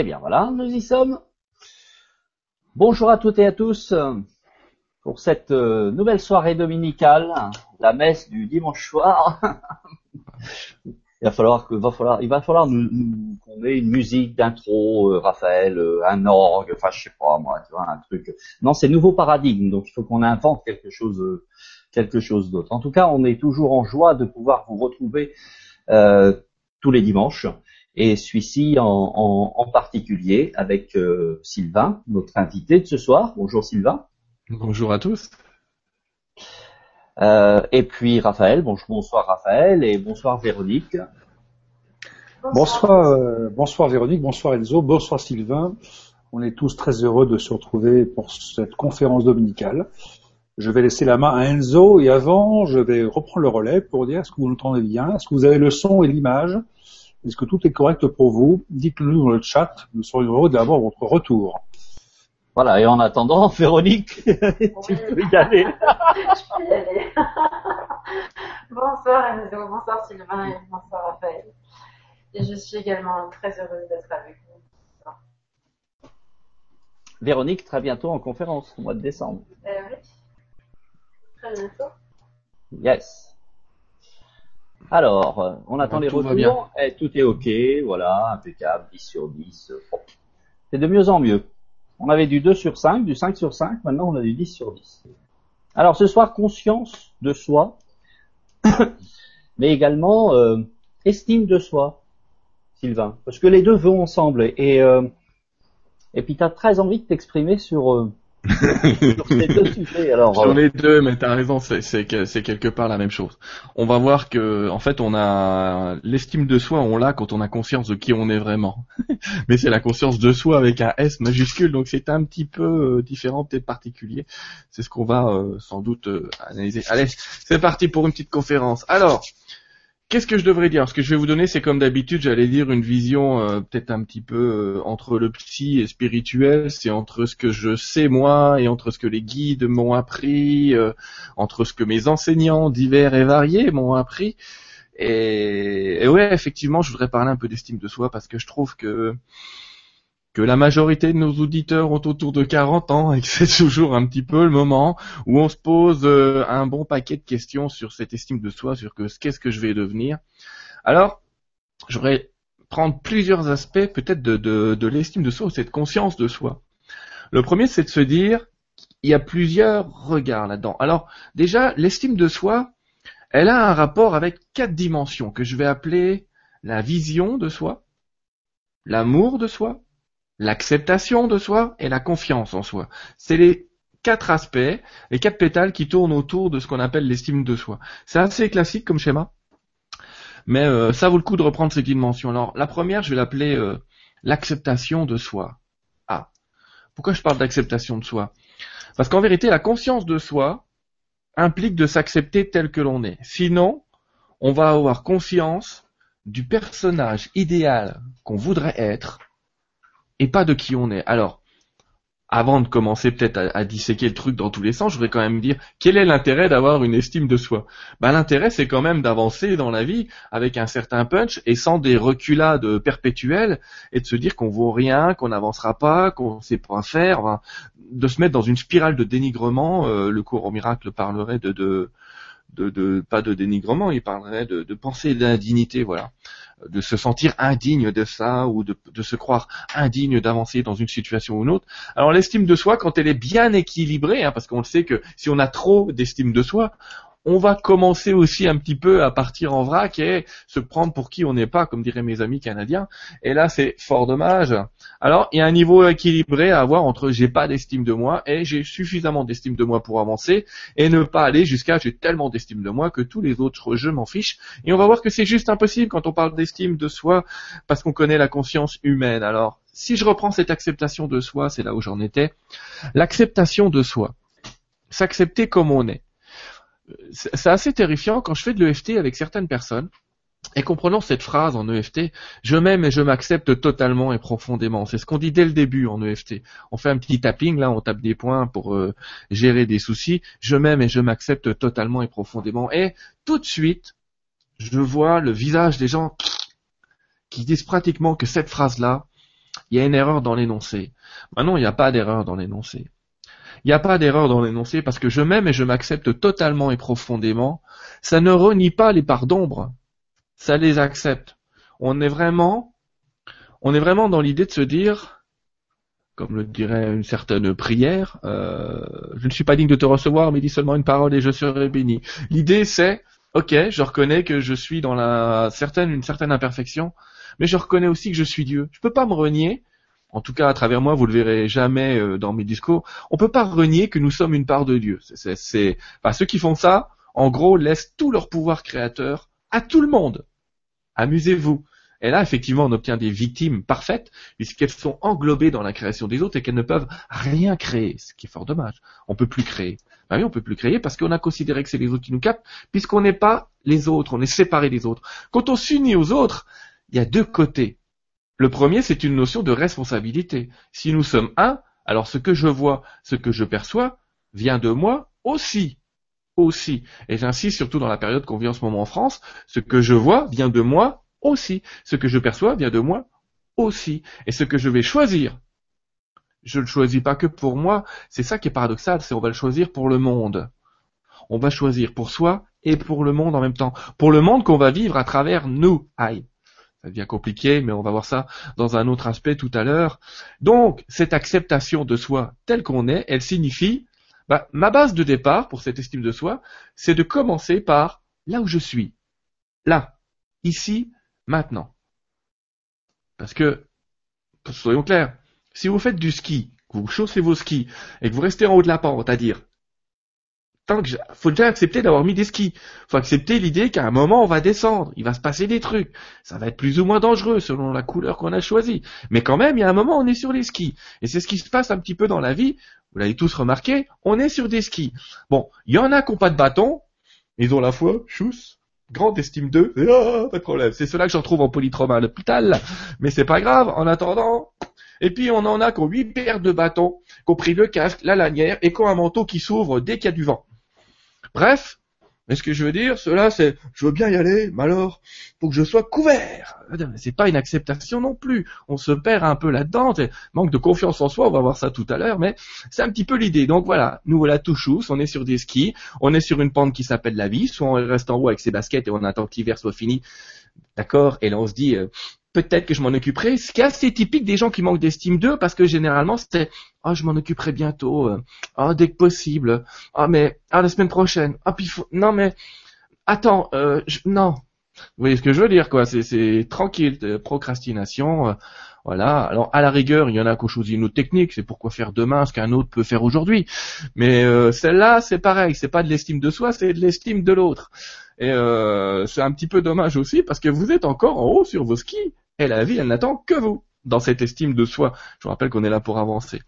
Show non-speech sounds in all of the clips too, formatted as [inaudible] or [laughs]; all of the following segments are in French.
Eh bien voilà, nous y sommes. Bonjour à toutes et à tous pour cette euh, nouvelle soirée dominicale, la messe du dimanche soir. [laughs] il va falloir que, va falloir, il va falloir qu'on ait une musique d'intro, euh, Raphaël, euh, un orgue, enfin je sais pas moi, tu vois, un truc. Non, c'est nouveau paradigme, donc il faut qu'on invente quelque chose d'autre. En tout cas, on est toujours en joie de pouvoir vous retrouver tous les dimanches et celui-ci en, particulier avec euh, Sylvain, notre invité de ce soir. Bonjour Sylvain. Bonjour à tous. Euh, et puis Raphaël, bonsoir Raphaël et bonsoir Véronique. Bonsoir, euh, bonsoir Véronique, bonsoir Enzo, bonsoir Sylvain. On est tous très heureux de se retrouver pour cette conférence dominicale. Je vais laisser la main à Enzo et avant, je vais reprendre le relais pour dire est-ce que vous entendez bien, est-ce que vous avez le son et l'image est-ce que tout est correct pour vous? Dites-le nous dans le chat. Nous serions heureux d'avoir votre retour. Voilà, et en attendant, [laughs] Véronique, [laughs] tu peux y aller. [laughs] je peux y aller. bonsoir Enzo, bonsoir Sylvain et bonsoir Raphaël. Et je suis également très heureuse d'être avec vous. Véronique, très bientôt en conférence, au mois de décembre. Euh, oui. Très bientôt. Yes. Alors, euh, on attend les retours. Et eh, tout est OK, voilà, impeccable, 10 sur 10. C'est de mieux en mieux. On avait du 2 sur 5, du 5 sur 5, maintenant on a du 10 sur 10. Alors ce soir, conscience de soi, [coughs] mais également euh, estime de soi, Sylvain, parce que les deux vont ensemble. Et, euh, et puis tu as très envie de t'exprimer sur Sur les deux mais t'as raison, c'est quelque part la même chose. On va voir que, en fait, on a l'estime de soi, on l'a quand on a conscience de qui on est vraiment. [laughs] mais c'est la conscience de soi avec un S majuscule, donc c'est un petit peu euh, différent, peut-être particulier. C'est ce qu'on va euh, sans doute euh, analyser. Allez, c'est parti pour une petite conférence. Alors, Qu'est-ce que je devrais dire? Ce que je vais vous donner, c'est comme d'habitude, j'allais dire une vision euh, peut-être un petit peu euh, entre le psy et spirituel. C'est entre ce que je sais moi et entre ce que les guides m'ont appris, euh, entre ce que mes enseignants divers et variés m'ont appris. Et, et ouais, effectivement, je voudrais parler un peu d'estime de soi parce que je trouve que que la majorité de nos auditeurs ont autour de 40 ans et que c'est toujours un petit peu le moment où on se pose euh, un bon paquet de questions sur cette estime de soi, sur que qu'est-ce que je vais devenir. Alors, je voudrais prendre plusieurs aspects peut-être de, de l'estime de soi ou cette conscience de soi. Le premier, c'est de se dire, il y a plusieurs regards là-dedans. Alors, déjà, l'estime de soi, elle a un rapport avec quatre dimensions que je vais appeler la vision de soi, l'amour de soi, l'acceptation de soi et la confiance en soi. C'est les quatre aspects, les quatre pétales qui tournent autour de ce qu'on appelle l'estime de soi. C'est assez classique comme schéma, mais euh, ça vaut le coup de reprendre ces dimensions. Alors la première, je vais l'appeler euh, l'acceptation de soi. Ah, pourquoi je parle d'acceptation de soi? Parce qu'en vérité, la conscience de soi implique de s'accepter tel que l'on est. Sinon, on va avoir conscience du personnage idéal qu'on voudrait être et pas de qui on est. Alors, avant de commencer peut-être à, disséquer le truc dans tous les sens, je voudrais quand même dire quel est l'intérêt d'avoir une estime de soi? Ben, L'intérêt, c'est quand même d'avancer dans la vie avec un certain punch et sans des reculades perpétuelles et de se dire qu'on vaut rien, qu'on n'avancera pas, qu'on sait pas faire, de se mettre dans une spirale de dénigrement. Euh, le cours au miracle parlerait de, de, pas de dénigrement, il parlerait de, de pensée d'indignité, voilà de se sentir indigne de ça ou de, se croire indigne d'avancer dans une situation ou une autre. Alors l'estime de soi, quand elle est bien équilibrée, hein, parce qu'on le sait que si on a trop d'estime de soi, on va commencer aussi un petit peu à partir en vrac et se prendre pour qui on n'est pas, comme diraient mes amis canadiens. Et là, c'est fort dommage. Alors, il y a un niveau équilibré à avoir entre j'ai pas d'estime de moi et j'ai suffisamment d'estime de moi pour avancer et ne pas aller jusqu'à j'ai tellement d'estime de moi que tous les autres je m'en fiche. Et on va voir que c'est juste impossible quand on parle d'estime de soi parce qu'on connaît la conscience humaine. Alors, si je reprends cette acceptation de soi, c'est là où j'en étais, l'acceptation de soi, s'accepter comme on est c'est assez terrifiant quand je fais de l'EFT avec certaines personnes. Et comprenons cette phrase en EFT, je m'aime et je m'accepte totalement et profondément. C'est ce qu'on dit dès le début en EFT. On fait un petit tapping, là, on tape des points pour euh, gérer des soucis. Je m'aime et je m'accepte totalement et profondément. Et tout de suite, je vois le visage des gens qui disent pratiquement que cette phrase-là, il y a une erreur dans l'énoncé. Maintenant, il n'y a pas d'erreur dans l'énoncé. Il n'y a pas d'erreur dans l'énoncé parce que je m'aime et je m'accepte totalement et profondément. Ça ne renie pas les parts d'ombre. Ça les accepte. On est vraiment, on est vraiment dans l'idée de se dire, comme le dirait une certaine prière, euh, je ne suis pas digne de te recevoir, mais dis seulement une parole et je serai béni. L'idée c'est, ok, je reconnais que je suis dans la certaine, une certaine imperfection, mais je reconnais aussi que je suis Dieu. Je peux pas me renier. En tout cas, à travers moi, vous le verrez jamais euh, dans mes discours. On peut pas renier que nous sommes une part de Dieu. C'est, c'est, ceux qui font ça, en gros, laissent tout leur pouvoir créateur à tout le monde. Amusez-vous. Et là, effectivement, on obtient des victimes parfaites, puisqu'elles sont englobées dans la création des autres et qu'elles ne peuvent rien créer, ce qui est fort dommage. On peut plus créer. Ben oui, on peut plus créer parce qu'on a considéré que c'est les autres qui nous captent, puisqu'on n'est pas les autres, on est séparés des autres. Quand on s'unit aux autres, il y a deux côtés. Le premier, c'est une notion de responsabilité. Si nous sommes un, alors ce que je vois, ce que je perçois, vient de moi aussi. Aussi. Et j'insiste surtout dans la période qu'on vit en ce moment en France, ce que je vois vient de moi aussi. Ce que je perçois vient de moi aussi. Et ce que je vais choisir, je ne le choisis pas que pour moi. C'est ça qui est paradoxal, c'est on va le choisir pour le monde. On va choisir pour soi et pour le monde en même temps. Pour le monde qu'on va vivre à travers nous. Aïe. Ça devient compliqué, mais on va voir ça dans un autre aspect tout à l'heure. Donc, cette acceptation de soi telle qu'on est, elle signifie, bah, ma base de départ pour cette estime de soi, c'est de commencer par là où je suis. Là. Ici, maintenant. Parce que, soyons clairs, si vous faites du ski, que vous chaussez vos skis, et que vous restez en haut de la pente à dire, tant que faut déjà accepter d'avoir mis des skis. Faut accepter l'idée qu'à un moment on va descendre, il va se passer des trucs. Ça va être plus ou moins dangereux selon la couleur qu'on a choisie. Mais quand même, il y a un moment on est sur les skis. Et c'est ce qui se passe un petit peu dans la vie. Vous l'avez tous remarqué, on est sur des skis. Bon, il y en a qui n'ont pas de bâton, ils ont la foi, chousse, grande estime d'eux, ah, pas de problème. C'est cela que j'en trouve en polytrauma à l'hôpital, mais c'est pas grave, en attendant. Et puis on en a qui ont huit paires de bâtons, qui ont pris le casque, la lanière, et qui ont un manteau qui s'ouvre dès qu'il y a du vent. Bref, mais ce que je veux dire, cela c'est, je veux bien y aller, mais alors, faut que je sois couvert. C'est pas une acceptation non plus. On se perd un peu là-dedans. Manque de confiance en soi, on va voir ça tout à l'heure, mais c'est un petit peu l'idée. Donc voilà, nous voilà tout chousse, on est sur des skis, on est sur une pente qui s'appelle la vie, soit on reste en haut avec ses baskets et on attend que l'hiver soit fini. D'accord Et là on se dit, euh, peut-être que je m'en occuperai. Ce qui est assez typique des gens qui manquent d'estime d'eux, parce que généralement c'est ah je m'en occuperai bientôt, euh, ah dès que possible, ah mais ah la semaine prochaine, ah puis faut... non mais attends, euh, non. Vous voyez ce que je veux dire quoi C'est tranquille, procrastination. Euh, voilà. Alors à la rigueur, il y en a qui ont une autre technique, c'est pourquoi faire demain ce qu'un autre peut faire aujourd'hui. Mais euh, celle-là, c'est pareil, c'est pas de l'estime de soi, c'est de l'estime de l'autre. Et euh, c'est un petit peu dommage aussi parce que vous êtes encore en haut sur vos skis et la vie, elle n'attend que vous dans cette estime de soi. Je vous rappelle qu'on est là pour avancer.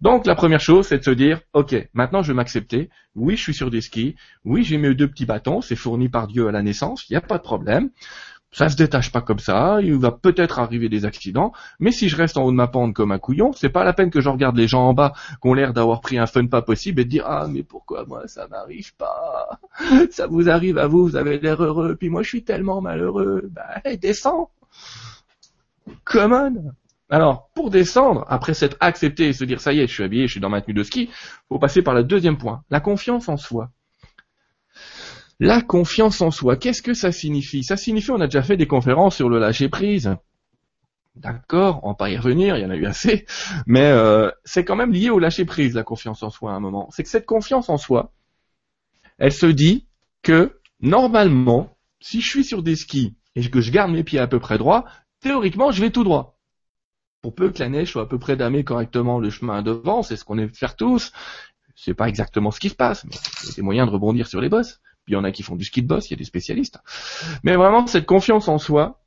Donc la première chose, c'est de se dire, ok, maintenant je vais m'accepter. Oui, je suis sur des skis. Oui, j'ai mes deux petits bâtons. C'est fourni par Dieu à la naissance. Il n'y a pas de problème. Ça se détache pas comme ça, il va peut-être arriver des accidents, mais si je reste en haut de ma pente comme un couillon, c'est pas la peine que je regarde les gens en bas qui ont l'air d'avoir pris un fun pas possible et de dire ah mais pourquoi moi ça m'arrive pas? Ça vous arrive à vous, vous avez l'air heureux, puis moi je suis tellement malheureux. Bah descends Come on alors, pour descendre, après s'être accepté et se dire ça y est, je suis habillé, je suis dans ma tenue de ski, faut passer par le deuxième point, la confiance en soi. La confiance en soi, qu'est-ce que ça signifie? Ça signifie, on a déjà fait des conférences sur le lâcher prise. D'accord, on va pas y revenir, il y en a eu assez, mais euh, c'est quand même lié au lâcher prise, la confiance en soi à un moment. C'est que cette confiance en soi, elle se dit que normalement, si je suis sur des skis et que je garde mes pieds à peu près droits, théoriquement, je vais tout droit. Pour peu que la neige soit à peu près damée correctement le chemin devant, c'est ce qu'on aime faire tous. C'est pas exactement ce qui se passe, mais il y a des moyens de rebondir sur les bosses il y en a qui font du ski de boss, il y a des spécialistes. Mais vraiment, cette confiance en soi,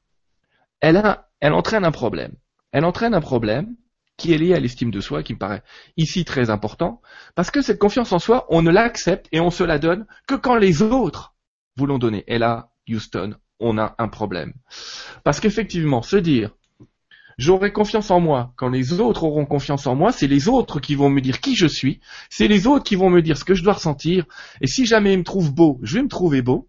elle, a, elle entraîne un problème. Elle entraîne un problème qui est lié à l'estime de soi, qui me paraît ici très important, parce que cette confiance en soi, on ne l'accepte et on se la donne que quand les autres vous l'ont donnée. Et là, Houston, on a un problème. Parce qu'effectivement, se dire, J'aurai confiance en moi. Quand les autres auront confiance en moi, c'est les autres qui vont me dire qui je suis, c'est les autres qui vont me dire ce que je dois ressentir. Et si jamais ils me trouvent beau, je vais me trouver beau.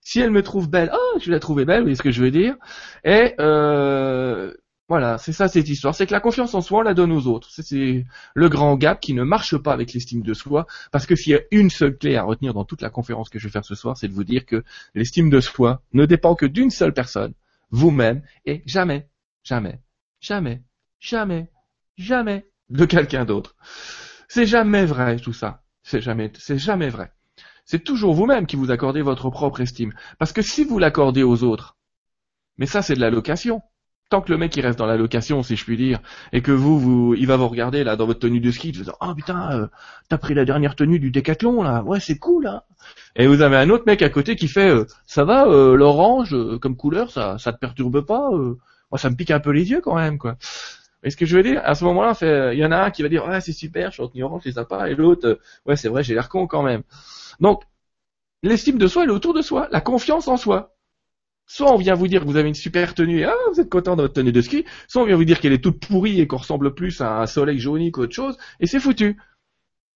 Si elle me trouve belle, oh, je la trouver belle, vous voyez ce que je veux dire? Et euh, Voilà, c'est ça cette histoire. C'est que la confiance en soi, on la donne aux autres. C'est le grand gap qui ne marche pas avec l'estime de soi. Parce que s'il y a une seule clé à retenir dans toute la conférence que je vais faire ce soir, c'est de vous dire que l'estime de soi ne dépend que d'une seule personne, vous-même, et jamais, jamais, jamais, jamais, jamais de quelqu'un d'autre. C'est jamais vrai tout ça. C'est jamais, c'est jamais vrai. C'est toujours vous-même qui vous accordez votre propre estime. Parce que si vous l'accordez aux autres, mais ça c'est de la location tant que le mec il reste dans la location, si je puis dire, et que vous, vous, il va vous regarder là dans votre tenue de ski, va dire oh putain, euh, t'as pris la dernière tenue du décathlon là, ouais c'est cool là. Hein. Et vous avez un autre mec à côté qui fait euh, ça va, euh, l'orange comme couleur, ça, ça te perturbe pas Moi ça me pique un peu les yeux quand même quoi. Et ce que je veux dire, à ce moment-là, il y en a un qui va dire ouais c'est super, je suis en tenue orange, c'est sympa, et l'autre ouais c'est vrai j'ai l'air con quand même. Donc l'estime de soi elle est autour de soi, la confiance en soi. Soit on vient vous dire que vous avez une super tenue et ah, vous êtes content de votre tenue de ski, soit on vient vous dire qu'elle est toute pourrie et qu'on ressemble plus à un soleil jauni qu'autre chose, et c'est foutu.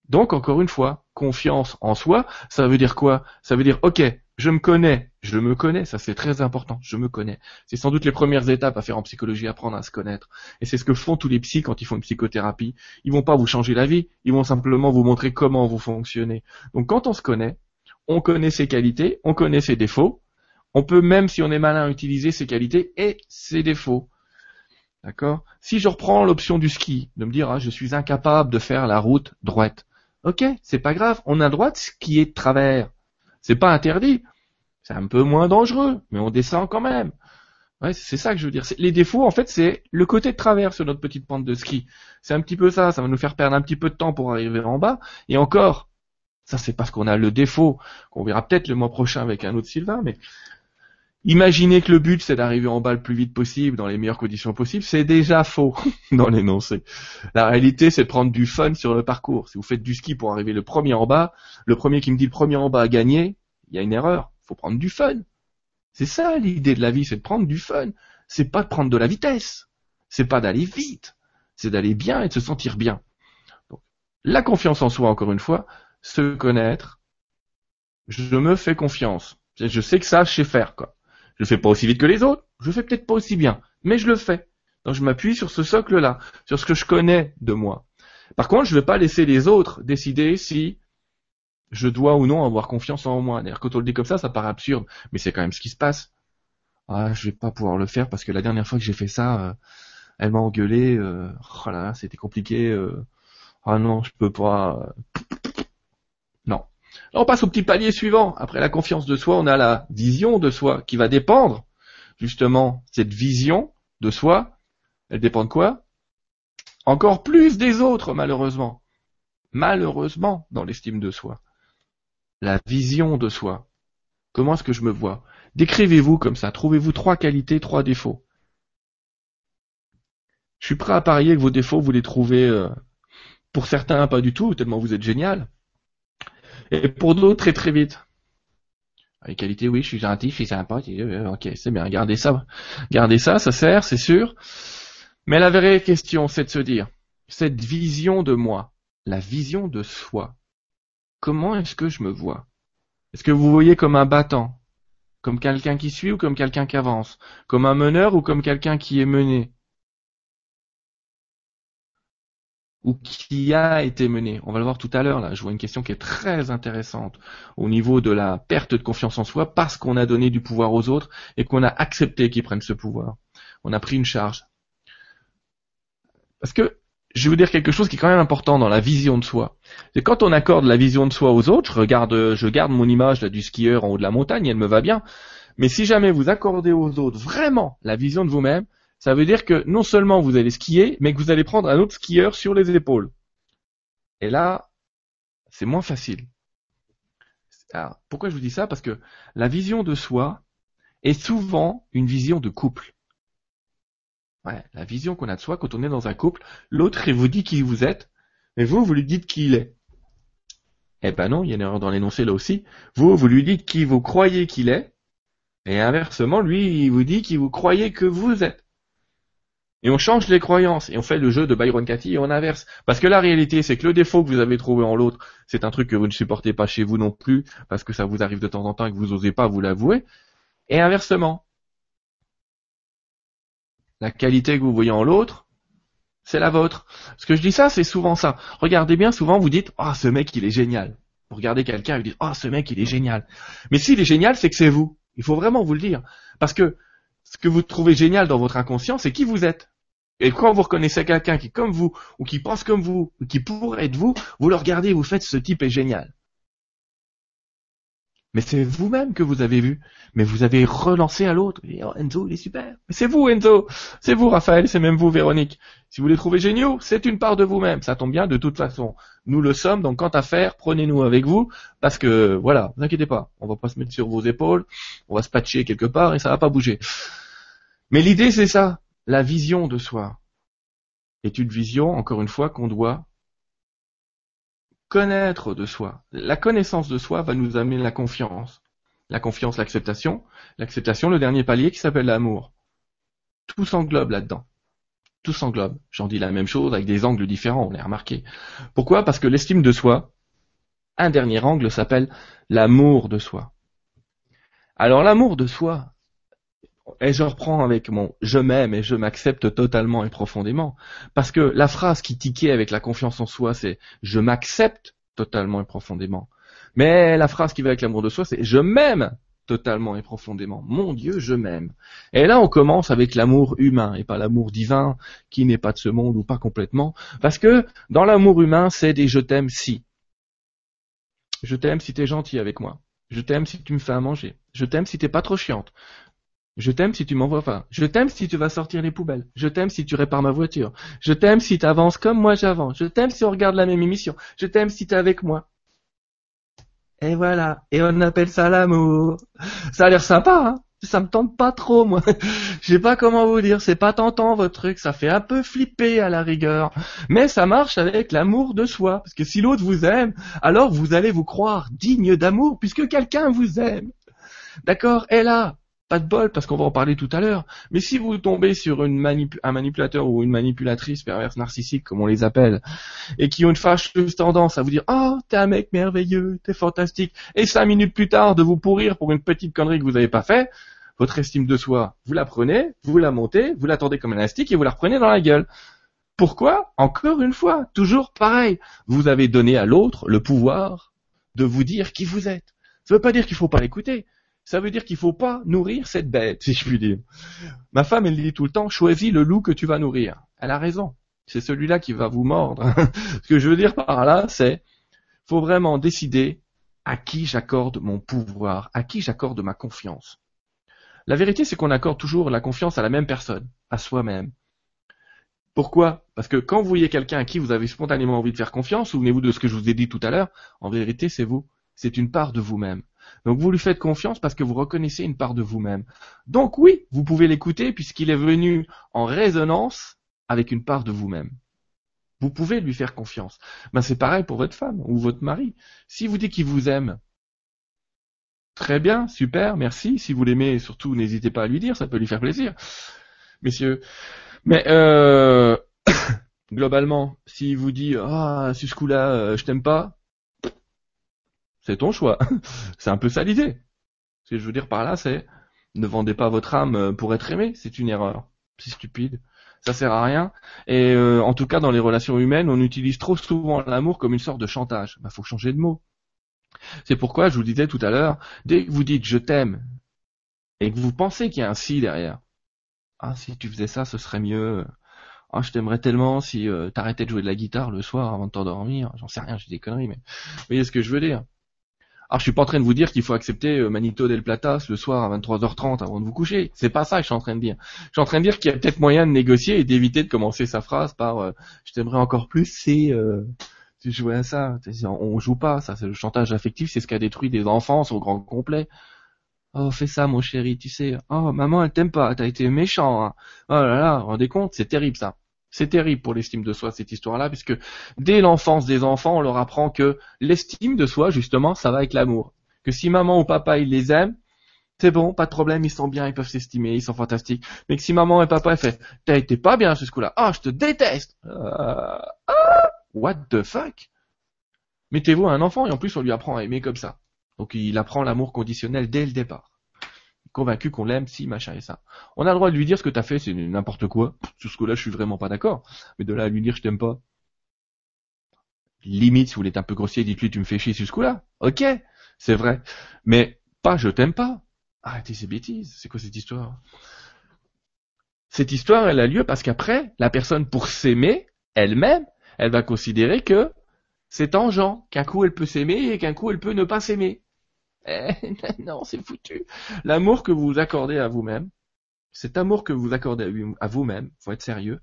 Donc, encore une fois, confiance en soi, ça veut dire quoi? Ça veut dire, ok, je me connais, je me connais, ça c'est très important, je me connais. C'est sans doute les premières étapes à faire en psychologie, apprendre à se connaître. Et c'est ce que font tous les psys quand ils font une psychothérapie. Ils vont pas vous changer la vie, ils vont simplement vous montrer comment vous fonctionnez. Donc quand on se connaît, on connaît ses qualités, on connaît ses défauts, on peut même, si on est malin, utiliser ses qualités et ses défauts. D'accord? Si je reprends l'option du ski, de me dire ah, je suis incapable de faire la route droite. Ok, c'est pas grave, on a le droit de skier de travers. C'est pas interdit. C'est un peu moins dangereux, mais on descend quand même. Ouais, c'est ça que je veux dire. Les défauts, en fait, c'est le côté de travers sur notre petite pente de ski. C'est un petit peu ça. Ça va nous faire perdre un petit peu de temps pour arriver en bas. Et encore, ça c'est parce qu'on a le défaut qu'on verra peut-être le mois prochain avec un autre Sylvain, mais Imaginez que le but c'est d'arriver en bas le plus vite possible, dans les meilleures conditions possibles, c'est déjà faux [laughs] dans l'énoncé. La réalité c'est de prendre du fun sur le parcours. Si vous faites du ski pour arriver le premier en bas, le premier qui me dit le premier en bas a gagné, il y a une erreur. Faut prendre du fun. C'est ça l'idée de la vie, c'est de prendre du fun. C'est pas de prendre de la vitesse. C'est pas d'aller vite. C'est d'aller bien et de se sentir bien. Donc, la confiance en soi, encore une fois, se connaître. Je me fais confiance. Je sais que ça, je sais faire, quoi. Je fais pas aussi vite que les autres, je fais peut-être pas aussi bien, mais je le fais. Donc je m'appuie sur ce socle-là, sur ce que je connais de moi. Par contre, je ne vais pas laisser les autres décider si je dois ou non avoir confiance en moi. D'ailleurs, quand on le dit comme ça, ça paraît absurde, mais c'est quand même ce qui se passe. Ah, je vais pas pouvoir le faire parce que la dernière fois que j'ai fait ça, euh, elle m'a engueulé. Euh, oh là, c'était compliqué. Euh, ah non, je peux pas. On passe au petit palier suivant. Après la confiance de soi, on a la vision de soi qui va dépendre, justement, cette vision de soi, elle dépend de quoi? Encore plus des autres, malheureusement. Malheureusement, dans l'estime de soi. La vision de soi. Comment est-ce que je me vois? Décrivez-vous comme ça. Trouvez-vous trois qualités, trois défauts? Je suis prêt à parier que vos défauts, vous les trouvez, euh, pour certains, pas du tout, tellement vous êtes génial. Et pour d'autres, très très vite. Les qualités, oui, je suis gentil, je suis sympa. Ok, c'est bien, gardez ça. Gardez ça, ça sert, c'est sûr. Mais la vraie question, c'est de se dire, cette vision de moi, la vision de soi, comment est-ce que je me vois? Est-ce que vous voyez comme un battant? Comme quelqu'un qui suit ou comme quelqu'un qui avance? Comme un meneur ou comme quelqu'un qui est mené? Ou qui a été mené. On va le voir tout à l'heure, là. Je vois une question qui est très intéressante au niveau de la perte de confiance en soi parce qu'on a donné du pouvoir aux autres et qu'on a accepté qu'ils prennent ce pouvoir. On a pris une charge. Parce que, je vais vous dire quelque chose qui est quand même important dans la vision de soi. C'est quand on accorde la vision de soi aux autres, je regarde, je garde mon image là, du skieur en haut de la montagne, elle me va bien. Mais si jamais vous accordez aux autres vraiment la vision de vous-même, ça veut dire que non seulement vous allez skier, mais que vous allez prendre un autre skieur sur les épaules. Et là, c'est moins facile. Alors, pourquoi je vous dis ça? Parce que la vision de soi est souvent une vision de couple. Ouais, la vision qu'on a de soi quand on est dans un couple, l'autre il vous dit qui vous êtes, mais vous, vous lui dites qui il est. Eh ben non, il y a une erreur dans l'énoncé là aussi. Vous, vous lui dites qui vous croyez qu'il est, et inversement, lui, il vous dit qui vous croyez que vous êtes. Et on change les croyances et on fait le jeu de Byron Cathy et on inverse. Parce que la réalité, c'est que le défaut que vous avez trouvé en l'autre, c'est un truc que vous ne supportez pas chez vous non plus, parce que ça vous arrive de temps en temps et que vous n'osez pas vous l'avouer. Et inversement. La qualité que vous voyez en l'autre, c'est la vôtre. Ce que je dis ça, c'est souvent ça. Regardez bien, souvent vous dites, ah, ce mec, il est génial. Vous regardez quelqu'un et vous dites, ah, ce mec, il est génial. Mais s'il est génial, c'est que c'est vous. Il faut vraiment vous le dire. Parce que ce que vous trouvez génial dans votre inconscient, c'est qui vous êtes. Et quand vous reconnaissez quelqu'un qui est comme vous, ou qui pense comme vous, ou qui pourrait être vous, vous le regardez et vous faites ce type est génial. Mais c'est vous-même que vous avez vu. Mais vous avez relancé à l'autre. Oh, Enzo, il est super. Mais c'est vous, Enzo. C'est vous, Raphaël. C'est même vous, Véronique. Si vous les trouvez géniaux, c'est une part de vous-même. Ça tombe bien de toute façon. Nous le sommes. Donc, quant à faire, prenez-nous avec vous. Parce que, voilà, vous inquiétez pas. On va pas se mettre sur vos épaules. On va se patcher quelque part et ça va pas bouger. Mais l'idée, c'est ça. La vision de soi est une vision, encore une fois, qu'on doit connaître de soi. La connaissance de soi va nous amener la confiance. La confiance, l'acceptation. L'acceptation, le dernier palier qui s'appelle l'amour. Tout s'englobe là-dedans. Tout s'englobe. J'en dis la même chose avec des angles différents, on l'a remarqué. Pourquoi? Parce que l'estime de soi, un dernier angle s'appelle l'amour de soi. Alors l'amour de soi, et je reprends avec mon je m'aime et je m'accepte totalement et profondément. Parce que la phrase qui tiquait avec la confiance en soi, c'est je m'accepte totalement et profondément. Mais la phrase qui va avec l'amour de soi, c'est je m'aime totalement et profondément. Mon Dieu, je m'aime. Et là, on commence avec l'amour humain et pas l'amour divin qui n'est pas de ce monde ou pas complètement. Parce que dans l'amour humain, c'est des je t'aime si. Je t'aime si t'es gentil avec moi. Je t'aime si tu me fais à manger. Je t'aime si t'es pas trop chiante. Je t'aime si tu m'envoies pas. Je t'aime si tu vas sortir les poubelles. Je t'aime si tu répares ma voiture. Je t'aime si tu avances comme moi j'avance. Je t'aime si on regarde la même émission. Je t'aime si tu es avec moi. Et voilà. Et on appelle ça l'amour. Ça a l'air sympa, hein ça me tente pas trop, moi. [laughs] Je sais pas comment vous dire, c'est pas tentant votre truc, ça fait un peu flipper à la rigueur. Mais ça marche avec l'amour de soi. Parce que si l'autre vous aime, alors vous allez vous croire digne d'amour puisque quelqu'un vous aime. D'accord? Et là, pas de bol parce qu'on va en parler tout à l'heure. Mais si vous tombez sur un manipulateur ou une manipulatrice perverse narcissique comme on les appelle, et qui ont une fâcheuse tendance à vous dire oh t'es un mec merveilleux, t'es fantastique, et cinq minutes plus tard de vous pourrir pour une petite connerie que vous n'avez pas fait, votre estime de soi, vous la prenez, vous la montez, vous l'attendez comme un élastique et vous la reprenez dans la gueule. Pourquoi? Encore une fois, toujours pareil. Vous avez donné à l'autre le pouvoir de vous dire qui vous êtes. Ça ne veut pas dire qu'il ne faut pas l'écouter ça veut dire qu'il faut pas nourrir cette bête, si je puis dire. Ma femme, elle dit tout le temps, choisis le loup que tu vas nourrir. Elle a raison. C'est celui-là qui va vous mordre. [laughs] Ce que je veux dire par là, c'est, faut vraiment décider à qui j'accorde mon pouvoir, à qui j'accorde ma confiance. La vérité, c'est qu'on accorde toujours la confiance à la même personne, à soi-même. Pourquoi? Parce que quand vous voyez quelqu'un à qui vous avez spontanément envie de faire confiance, souvenez-vous de ce que je vous ai dit tout à l'heure, en vérité, c'est vous. C'est une part de vous-même. Donc vous lui faites confiance parce que vous reconnaissez une part de vous-même. Donc oui, vous pouvez l'écouter puisqu'il est venu en résonance avec une part de vous-même. Vous pouvez lui faire confiance. Ben c'est pareil pour votre femme ou votre mari. Si vous dites qu'il vous aime, très bien, super, merci. Si vous l'aimez, surtout n'hésitez pas à lui dire, ça peut lui faire plaisir, messieurs. Mais euh, [coughs] globalement, s'il vous dit ah ce coup-là, euh, je t'aime pas, c'est ton choix. [laughs] c'est un peu ça l'idée. Ce que je veux dire par là, c'est ne vendez pas votre âme euh, pour être aimé, c'est une erreur. C'est stupide. Ça sert à rien. Et euh, en tout cas, dans les relations humaines, on utilise trop souvent l'amour comme une sorte de chantage. Bah, faut changer de mot. C'est pourquoi je vous disais tout à l'heure, dès que vous dites je t'aime et que vous pensez qu'il y a un si derrière, ah si tu faisais ça, ce serait mieux. Ah, je t'aimerais tellement si euh, t'arrêtais de jouer de la guitare le soir avant de t'endormir. J'en sais rien, j'ai des conneries, mais vous voyez ce que je veux dire. Alors je suis pas en train de vous dire qu'il faut accepter euh, Manito del Platas le soir à 23h30 avant de vous coucher. C'est pas ça que je suis en train de dire. Je suis en train de dire qu'il y a peut-être moyen de négocier et d'éviter de commencer sa phrase par euh, je t'aimerais encore plus si euh, tu jouais à ça. On joue pas, ça c'est le chantage affectif, c'est ce qui a détruit des enfants au grand complet. Oh, fais ça, mon chéri, tu sais. Oh, maman, elle t'aime pas, t'as été méchant. Hein. Oh là là, rendez compte, c'est terrible ça. C'est terrible pour l'estime de soi cette histoire-là, puisque dès l'enfance des enfants, on leur apprend que l'estime de soi, justement, ça va avec l'amour. Que si maman ou papa ils les aiment, c'est bon, pas de problème, ils sont bien, ils peuvent s'estimer, ils sont fantastiques. Mais que si maman et papa fait, t'as été pas bien ce coup-là, ah, je te déteste, euh, ah, what the fuck Mettez-vous un enfant et en plus on lui apprend à aimer comme ça. Donc il apprend l'amour conditionnel dès le départ. Convaincu qu'on l'aime, si, machin et ça. On a le droit de lui dire ce que t'as fait, c'est n'importe quoi. Sur ce coup-là, je suis vraiment pas d'accord. Mais de là à lui dire je t'aime pas. Limite, si vous voulez être un peu grossier, dites-lui tu me fais chier sur ce coup-là. Ok, c'est vrai. Mais pas je t'aime pas. Arrêtez ces bêtises. C'est quoi cette histoire? Cette histoire, elle a lieu parce qu'après, la personne, pour s'aimer, elle-même, elle va considérer que c'est tangent, qu'un coup elle peut s'aimer et qu'un coup elle peut ne pas s'aimer. Eh, [laughs] non, c'est foutu. L'amour que vous accordez à vous-même, cet amour que vous accordez à vous-même, faut être sérieux,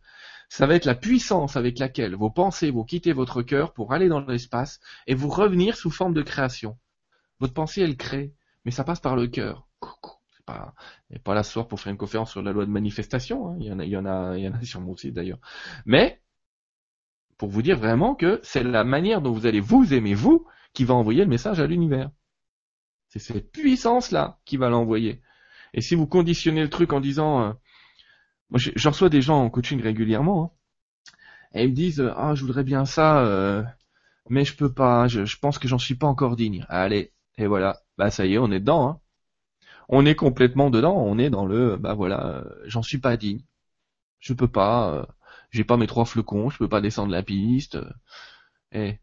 ça va être la puissance avec laquelle vos pensées vont quitter votre cœur pour aller dans l'espace et vous revenir sous forme de création. Votre pensée, elle crée, mais ça passe par le cœur. C'est pas, pas là ce soir pour faire une conférence sur la loi de manifestation. Hein. Il y en a, il y en a, il y en a sur mon site d'ailleurs. Mais pour vous dire vraiment que c'est la manière dont vous allez vous aimer vous qui va envoyer le message à l'univers. C'est cette puissance-là qui va l'envoyer. Et si vous conditionnez le truc en disant, euh, moi j'en reçois des gens en coaching régulièrement, hein, et ils me disent, ah je voudrais bien ça, euh, mais je peux pas, je, pense que j'en suis pas encore digne. Allez, et voilà, bah ça y est, on est dedans. Hein. On est complètement dedans, on est dans le, bah voilà, euh, j'en suis pas digne. Je peux pas, j'ai pas mes trois flocons, je peux pas descendre la piste. Et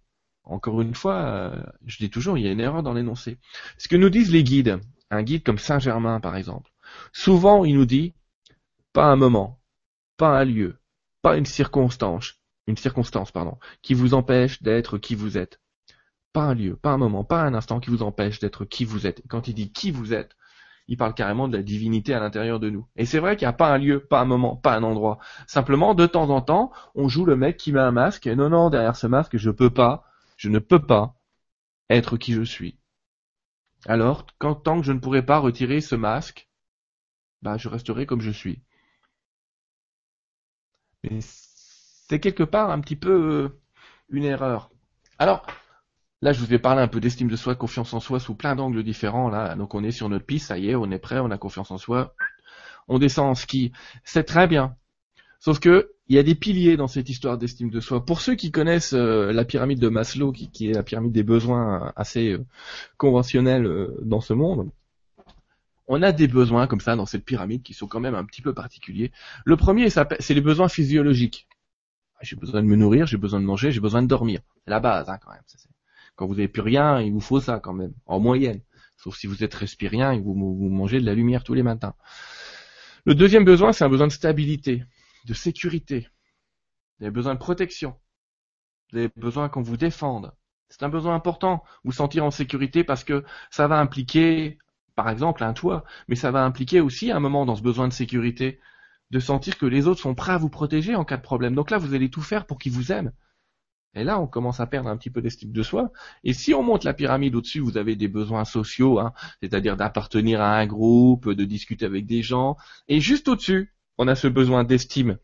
encore une fois, euh, je dis toujours, il y a une erreur dans l'énoncé. Ce que nous disent les guides, un guide comme Saint-Germain par exemple, souvent il nous dit pas un moment, pas un lieu, pas une circonstance, une circonstance pardon, qui vous empêche d'être qui vous êtes. Pas un lieu, pas un moment, pas un instant qui vous empêche d'être qui vous êtes. Quand il dit qui vous êtes, il parle carrément de la divinité à l'intérieur de nous. Et c'est vrai qu'il n'y a pas un lieu, pas un moment, pas un endroit. Simplement, de temps en temps, on joue le mec qui met un masque, et non, non, derrière ce masque, je peux pas, je ne peux pas être qui je suis. Alors, quand, tant que je ne pourrai pas retirer ce masque, bah, je resterai comme je suis. Mais c'est quelque part un petit peu euh, une erreur. Alors, là, je vous ai parlé un peu d'estime de soi, confiance en soi sous plein d'angles différents. Là, donc on est sur notre piste, ça y est, on est prêt, on a confiance en soi. On descend en ski, c'est très bien. Sauf que il y a des piliers dans cette histoire d'estime de soi. Pour ceux qui connaissent euh, la pyramide de Maslow, qui, est la pyramide des besoins assez euh, euh, dans ce monde, on a des besoins comme ça dans cette pyramide qui sont quand même un petit peu particuliers. Le premier, c'est les besoins physiologiques. J'ai besoin de me nourrir, j'ai besoin de manger, j'ai besoin de dormir. C'est la base hein, quand même. Quand vous n'avez plus rien, il vous faut ça quand même, en moyenne. Sauf si vous êtes respirien et vous, vous mangez de la lumière tous les matins. Le deuxième besoin, c'est un besoin de stabilité de sécurité. Vous avez besoin de protection. Vous avez besoin qu'on vous défende. C'est un besoin important, vous sentir en sécurité parce que ça va impliquer, par exemple, un toit, mais ça va impliquer aussi un moment dans ce besoin de sécurité, de sentir que les autres sont prêts à vous protéger en cas de problème. Donc là, vous allez tout faire pour qu'ils vous aiment. Et là, on commence à perdre un petit peu d'estime de soi. Et si on monte la pyramide au-dessus, vous avez des besoins sociaux, hein, c'est-à-dire d'appartenir à un groupe, de discuter avec des gens. Et juste au-dessus, on a ce besoin d'estime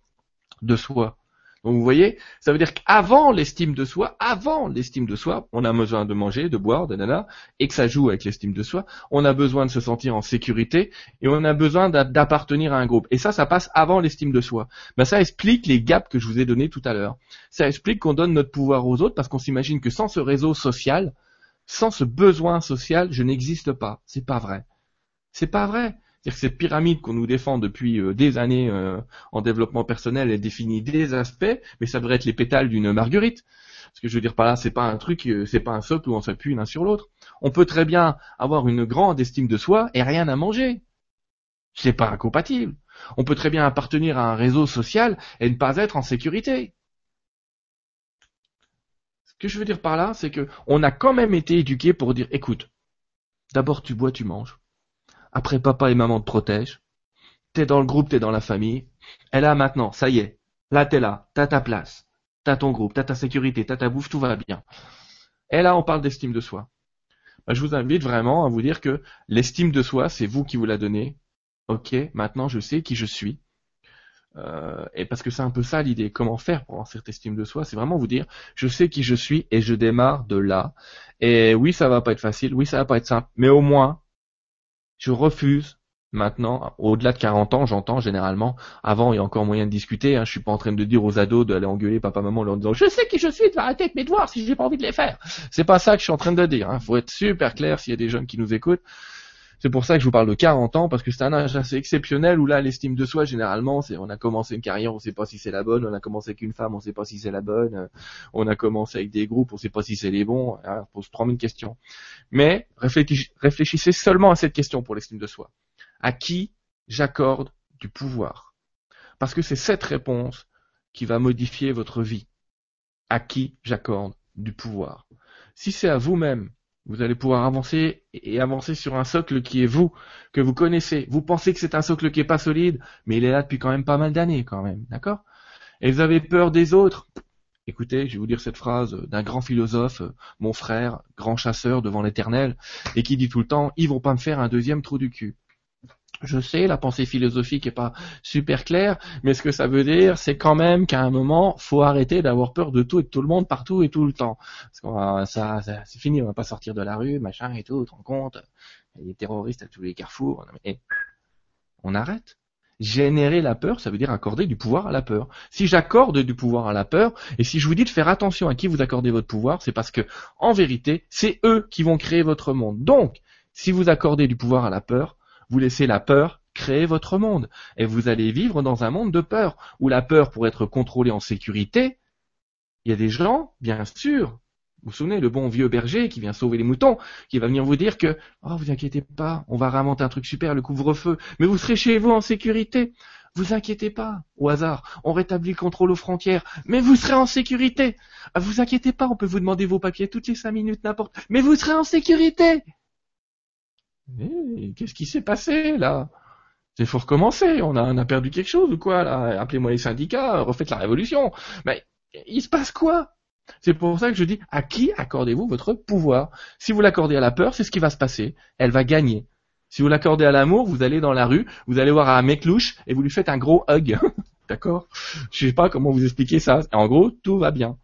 de soi. Donc vous voyez, ça veut dire qu'avant l'estime de soi, avant l'estime de soi, on a besoin de manger, de boire, de nana, et que ça joue avec l'estime de soi, on a besoin de se sentir en sécurité, et on a besoin d'appartenir à un groupe. Et ça, ça passe avant l'estime de soi. Ben, ça explique les gaps que je vous ai donnés tout à l'heure. Ça explique qu'on donne notre pouvoir aux autres parce qu'on s'imagine que sans ce réseau social, sans ce besoin social, je n'existe pas. C'est pas vrai. C'est pas vrai. C'est-à-dire que cette pyramide qu'on nous défend depuis euh, des années euh, en développement personnel, elle définit des aspects, mais ça devrait être les pétales d'une marguerite. Ce que je veux dire par là, c'est pas un truc, euh, c'est pas un socle où on s'appuie l'un sur l'autre. On peut très bien avoir une grande estime de soi et rien à manger. C'est pas incompatible. On peut très bien appartenir à un réseau social et ne pas être en sécurité. Ce que je veux dire par là, c'est que on a quand même été éduqué pour dire, écoute, d'abord tu bois, tu manges. Après, papa et maman te protègent. T'es dans le groupe, t'es dans la famille. Et là, maintenant, ça y est. Là, t'es là. T'as ta place. T'as ton groupe, t'as ta sécurité, t'as ta bouffe, tout va bien. Et là, on parle d'estime de soi. Bah, je vous invite vraiment à vous dire que l'estime de soi, c'est vous qui vous la donnez. Ok, maintenant je sais qui je suis. Euh, et parce que c'est un peu ça l'idée. Comment faire pour avoir cette estime de soi? C'est vraiment vous dire, je sais qui je suis et je démarre de là. Et oui, ça va pas être facile, oui, ça va pas être simple, mais au moins, je refuse maintenant, au-delà de 40 ans, j'entends généralement, avant il y a encore moyen de discuter, hein, je suis pas en train de dire aux ados d'aller engueuler papa maman en leur disant je sais qui je suis, de arrêter avec mes devoirs si j'ai pas envie de les faire. C'est pas ça que je suis en train de dire, hein. faut être super clair s'il y a des jeunes qui nous écoutent. C'est pour ça que je vous parle de 40 ans, parce que c'est un âge assez exceptionnel où là, l'estime de soi, généralement, c'est on a commencé une carrière, on sait pas si c'est la bonne, on a commencé avec une femme, on sait pas si c'est la bonne, euh, on a commencé avec des groupes, on sait pas si c'est les bons, hein, on pose 3000 questions. Mais réfléchissez seulement à cette question pour l'estime de soi. À qui j'accorde du pouvoir? Parce que c'est cette réponse qui va modifier votre vie. À qui j'accorde du pouvoir? Si c'est à vous-même vous allez pouvoir avancer et avancer sur un socle qui est vous, que vous connaissez. Vous pensez que c'est un socle qui est pas solide, mais il est là depuis quand même pas mal d'années quand même, d'accord? Et vous avez peur des autres. Écoutez, je vais vous dire cette phrase d'un grand philosophe, mon frère, grand chasseur devant l'éternel, et qui dit tout le temps, ils vont pas me faire un deuxième trou du cul. Je sais, la pensée philosophique est pas super claire, mais ce que ça veut dire, c'est quand même qu'à un moment, faut arrêter d'avoir peur de tout et de tout le monde partout et tout le temps. Parce qu'on ça, c'est fini, on va pas sortir de la rue, machin et tout, tu rends compte. Il y a des terroristes à tous les carrefours. Mais, on arrête. Générer la peur, ça veut dire accorder du pouvoir à la peur. Si j'accorde du pouvoir à la peur, et si je vous dis de faire attention à qui vous accordez votre pouvoir, c'est parce que, en vérité, c'est eux qui vont créer votre monde. Donc, si vous accordez du pouvoir à la peur, vous laissez la peur créer votre monde. Et vous allez vivre dans un monde de peur, où la peur, pour être contrôlée en sécurité, il y a des gens, bien sûr, vous vous souvenez, le bon vieux berger qui vient sauver les moutons, qui va venir vous dire que, oh, vous inquiétez pas, on va ramonter un truc super, le couvre-feu, mais vous serez chez vous en sécurité. Vous inquiétez pas, au hasard, on rétablit le contrôle aux frontières, mais vous serez en sécurité. Ah, vous inquiétez pas, on peut vous demander vos papiers toutes les cinq minutes, n'importe, mais vous serez en sécurité. Eh, qu'est-ce qui s'est passé là? Il faut recommencer, on a, on a perdu quelque chose ou quoi là? Appelez-moi les syndicats, refaites la révolution. Mais il se passe quoi? C'est pour ça que je dis, à qui accordez-vous votre pouvoir? Si vous l'accordez à la peur, c'est ce qui va se passer. Elle va gagner. Si vous l'accordez à l'amour, vous allez dans la rue, vous allez voir un mec louche et vous lui faites un gros hug. [laughs] D'accord? Je sais pas comment vous expliquer ça. En gros, tout va bien.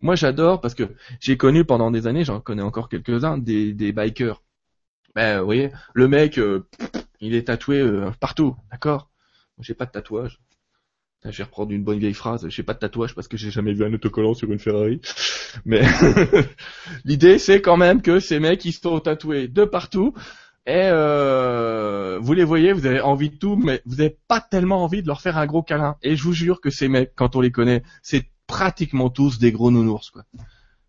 Moi, j'adore parce que j'ai connu pendant des années, j'en connais encore quelques-uns, des, des bikers ben, vous voyez, le mec, euh, il est tatoué euh, partout, d'accord? J'ai pas de tatouage. Je vais reprendre une bonne vieille phrase. J'ai pas de tatouage parce que j'ai jamais vu un autocollant sur une Ferrari. Mais [laughs] l'idée, c'est quand même que ces mecs, ils sont tatoués de partout. Et euh, vous les voyez, vous avez envie de tout, mais vous n'avez pas tellement envie de leur faire un gros câlin. Et je vous jure que ces mecs, quand on les connaît, c'est pratiquement tous des gros nounours, quoi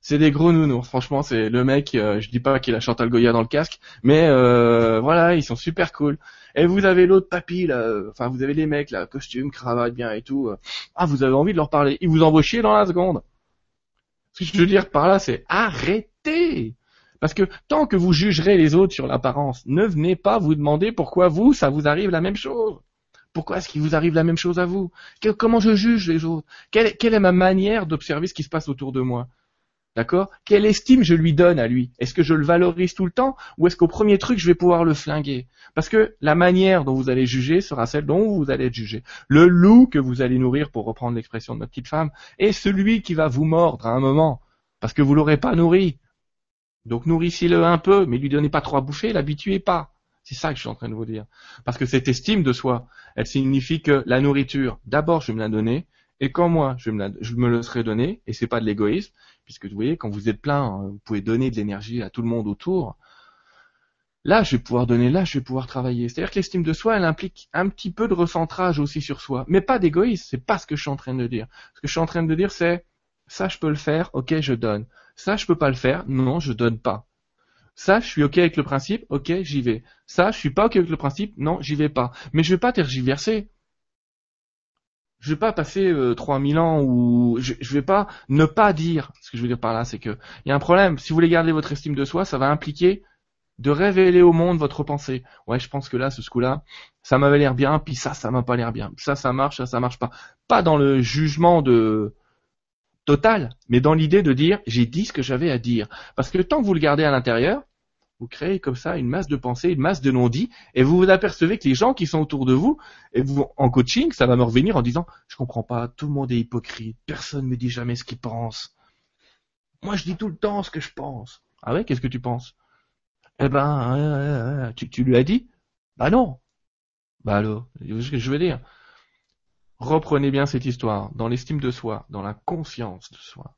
c'est des gros nounours. Franchement, c'est le mec. Euh, je dis pas qu'il a Chantal Goya dans le casque, mais euh, voilà, ils sont super cool. Et vous avez l'autre papy là. Enfin, vous avez les mecs là, costume, cravate, bien et tout. Euh. Ah, vous avez envie de leur parler. Ils vous envoient chier dans la seconde. Ce que je veux dire par là, c'est arrêtez. Parce que tant que vous jugerez les autres sur l'apparence, ne venez pas vous demander pourquoi vous, ça vous arrive la même chose. Pourquoi est-ce qu'il vous arrive la même chose à vous? Comment je juge les autres? Quelle est ma manière d'observer ce qui se passe autour de moi? D'accord? Quelle estime je lui donne à lui? Est-ce que je le valorise tout le temps? Ou est-ce qu'au premier truc je vais pouvoir le flinguer? Parce que la manière dont vous allez juger sera celle dont vous allez être jugé. Le loup que vous allez nourrir, pour reprendre l'expression de notre petite femme, est celui qui va vous mordre à un moment parce que vous l'aurez pas nourri. Donc nourrissez-le un peu, mais lui donnez pas trop à bouffer, l'habituez pas. C'est ça que je suis en train de vous dire. Parce que cette estime de soi, elle signifie que la nourriture, d'abord je vais me la donner, et quand moi je me, je me le serai donné, et c'est pas de l'égoïsme, puisque vous voyez, quand vous êtes plein, hein, vous pouvez donner de l'énergie à tout le monde autour. Là, je vais pouvoir donner, là, je vais pouvoir travailler. C'est-à-dire que l'estime de soi, elle implique un petit peu de recentrage aussi sur soi, mais pas d'égoïsme. C'est pas ce que je suis en train de dire. Ce que je suis en train de dire, c'est ça, je peux le faire, ok, je donne. Ça, je peux pas le faire, non, je donne pas. Ça, je suis ok avec le principe, ok, j'y vais. Ça, je suis pas ok avec le principe, non, j'y vais pas. Mais je vais pas tergiverser je vais pas passer euh, 3000 ans ou je, je vais pas ne pas dire. Ce que je veux dire par là, c'est que il y a un problème. Si vous voulez garder votre estime de soi, ça va impliquer de révéler au monde votre pensée. Ouais, je pense que là, ce coup-là, ça m'avait l'air bien, puis ça, ça m'a pas l'air bien. Ça, ça marche, ça, ça marche pas. Pas dans le jugement de total, mais dans l'idée de dire j'ai dit ce que j'avais à dire. Parce que tant que vous le gardez à l'intérieur, vous créez comme ça une masse de pensées, une masse de non-dits, et vous vous apercevez que les gens qui sont autour de vous, et vous, en coaching, ça va me revenir en disant, je comprends pas, tout le monde est hypocrite, personne me dit jamais ce qu'il pense. Moi, je dis tout le temps ce que je pense. Ah ouais, qu'est-ce que tu penses Eh ben, tu, tu lui as dit Bah non. Bah alors, je veux dire? Reprenez bien cette histoire, dans l'estime de soi, dans la conscience de soi.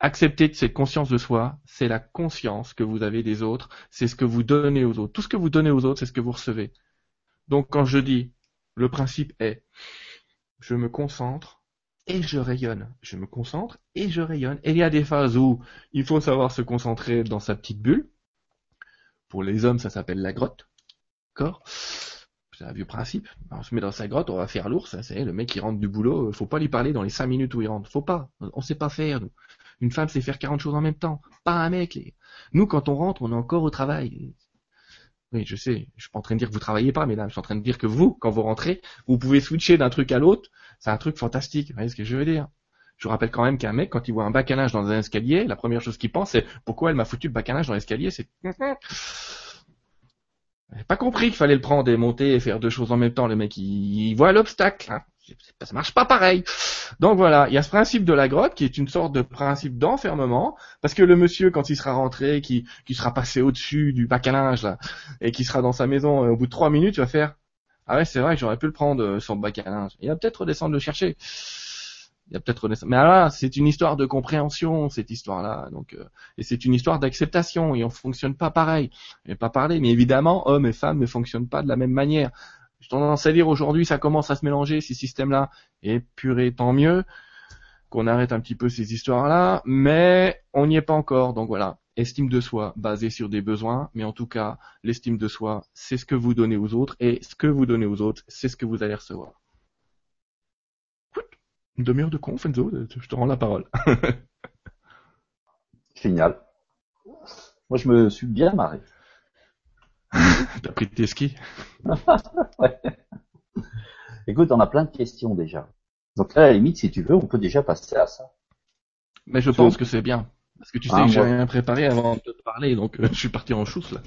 Accepter cette conscience de soi, c'est la conscience que vous avez des autres, c'est ce que vous donnez aux autres. Tout ce que vous donnez aux autres, c'est ce que vous recevez. Donc quand je dis, le principe est, je me concentre et je rayonne. Je me concentre et je rayonne. Et il y a des phases où il faut savoir se concentrer dans sa petite bulle. Pour les hommes, ça s'appelle la grotte. D'accord? C'est un vieux principe. On se met dans sa grotte, on va faire l'ours. C'est le mec qui rentre du boulot. Faut pas lui parler dans les cinq minutes où il rentre. Faut pas. On sait pas faire. Nous. Une femme sait faire 40 choses en même temps. Pas un mec. Nous, quand on rentre, on est encore au travail. Oui, je sais. Je suis pas en train de dire que vous travaillez pas, mesdames. Je suis en train de dire que vous, quand vous rentrez, vous pouvez switcher d'un truc à l'autre. C'est un truc fantastique. Vous voyez ce que je veux dire? Je vous rappelle quand même qu'un mec, quand il voit un bac dans un escalier, la première chose qu'il pense, c'est pourquoi elle m'a foutu le bac dans l'escalier? C'est [laughs] pas compris qu'il fallait le prendre et monter et faire deux choses en même temps. Le mec, il, voit l'obstacle. Hein. Ça marche pas pareil. Donc voilà, il y a ce principe de la grotte qui est une sorte de principe d'enfermement, parce que le monsieur, quand il sera rentré, qui, qui sera passé au-dessus du bac à linge là, et qui sera dans sa maison, euh, au bout de trois minutes, il va faire ah ouais, c'est vrai j'aurais pu le prendre euh, son bac à linge. Il va peut-être redescendre le chercher. Il va peut-être redescendre. Mais là, c'est une histoire de compréhension cette histoire-là. Donc, euh, et c'est une histoire d'acceptation. Et on fonctionne pas pareil. Et pas parler. Mais évidemment, hommes et femmes ne fonctionnent pas de la même manière. J'ai tendance à dire aujourd'hui, ça commence à se mélanger ces systèmes-là. Et purée, tant mieux qu'on arrête un petit peu ces histoires-là. Mais on n'y est pas encore. Donc voilà estime de soi basée sur des besoins, mais en tout cas, l'estime de soi, c'est ce que vous donnez aux autres, et ce que vous donnez aux autres, c'est ce que vous allez recevoir. Une demi-heure de conf, Enzo, je te rends la parole. [laughs] Génial. Moi, je me suis bien marré. [laughs] T'as pris tes skis [laughs] ouais. Écoute, on a plein de questions déjà. Donc là, à la limite, si tu veux, on peut déjà passer à ça. Mais je pense que c'est bien. Parce que tu sais ah, que j'ai rien préparé avant de te parler, donc euh, [laughs] je suis parti en chousse là.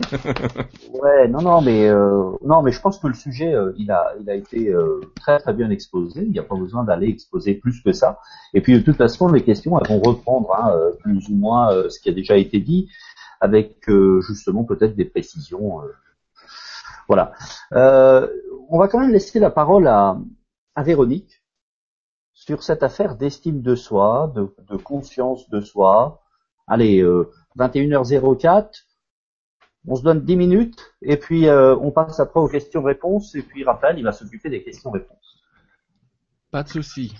ouais, non, non, mais euh, non, mais je pense que le sujet, euh, il a, il a été très très bien exposé. Il n'y a pas besoin d'aller exposer plus que ça. Et puis de toute façon, les questions, elles vont reprendre hein, plus ou moins ce qui a déjà été dit, avec justement peut-être des précisions. Voilà. on va quand même laisser la parole à, à Véronique sur cette affaire d'estime de soi, de, de confiance de soi, allez, 21h04, euh, on se donne 10 minutes et puis euh, on passe après aux questions-réponses et puis Raphaël il va s'occuper des questions-réponses. Pas de souci.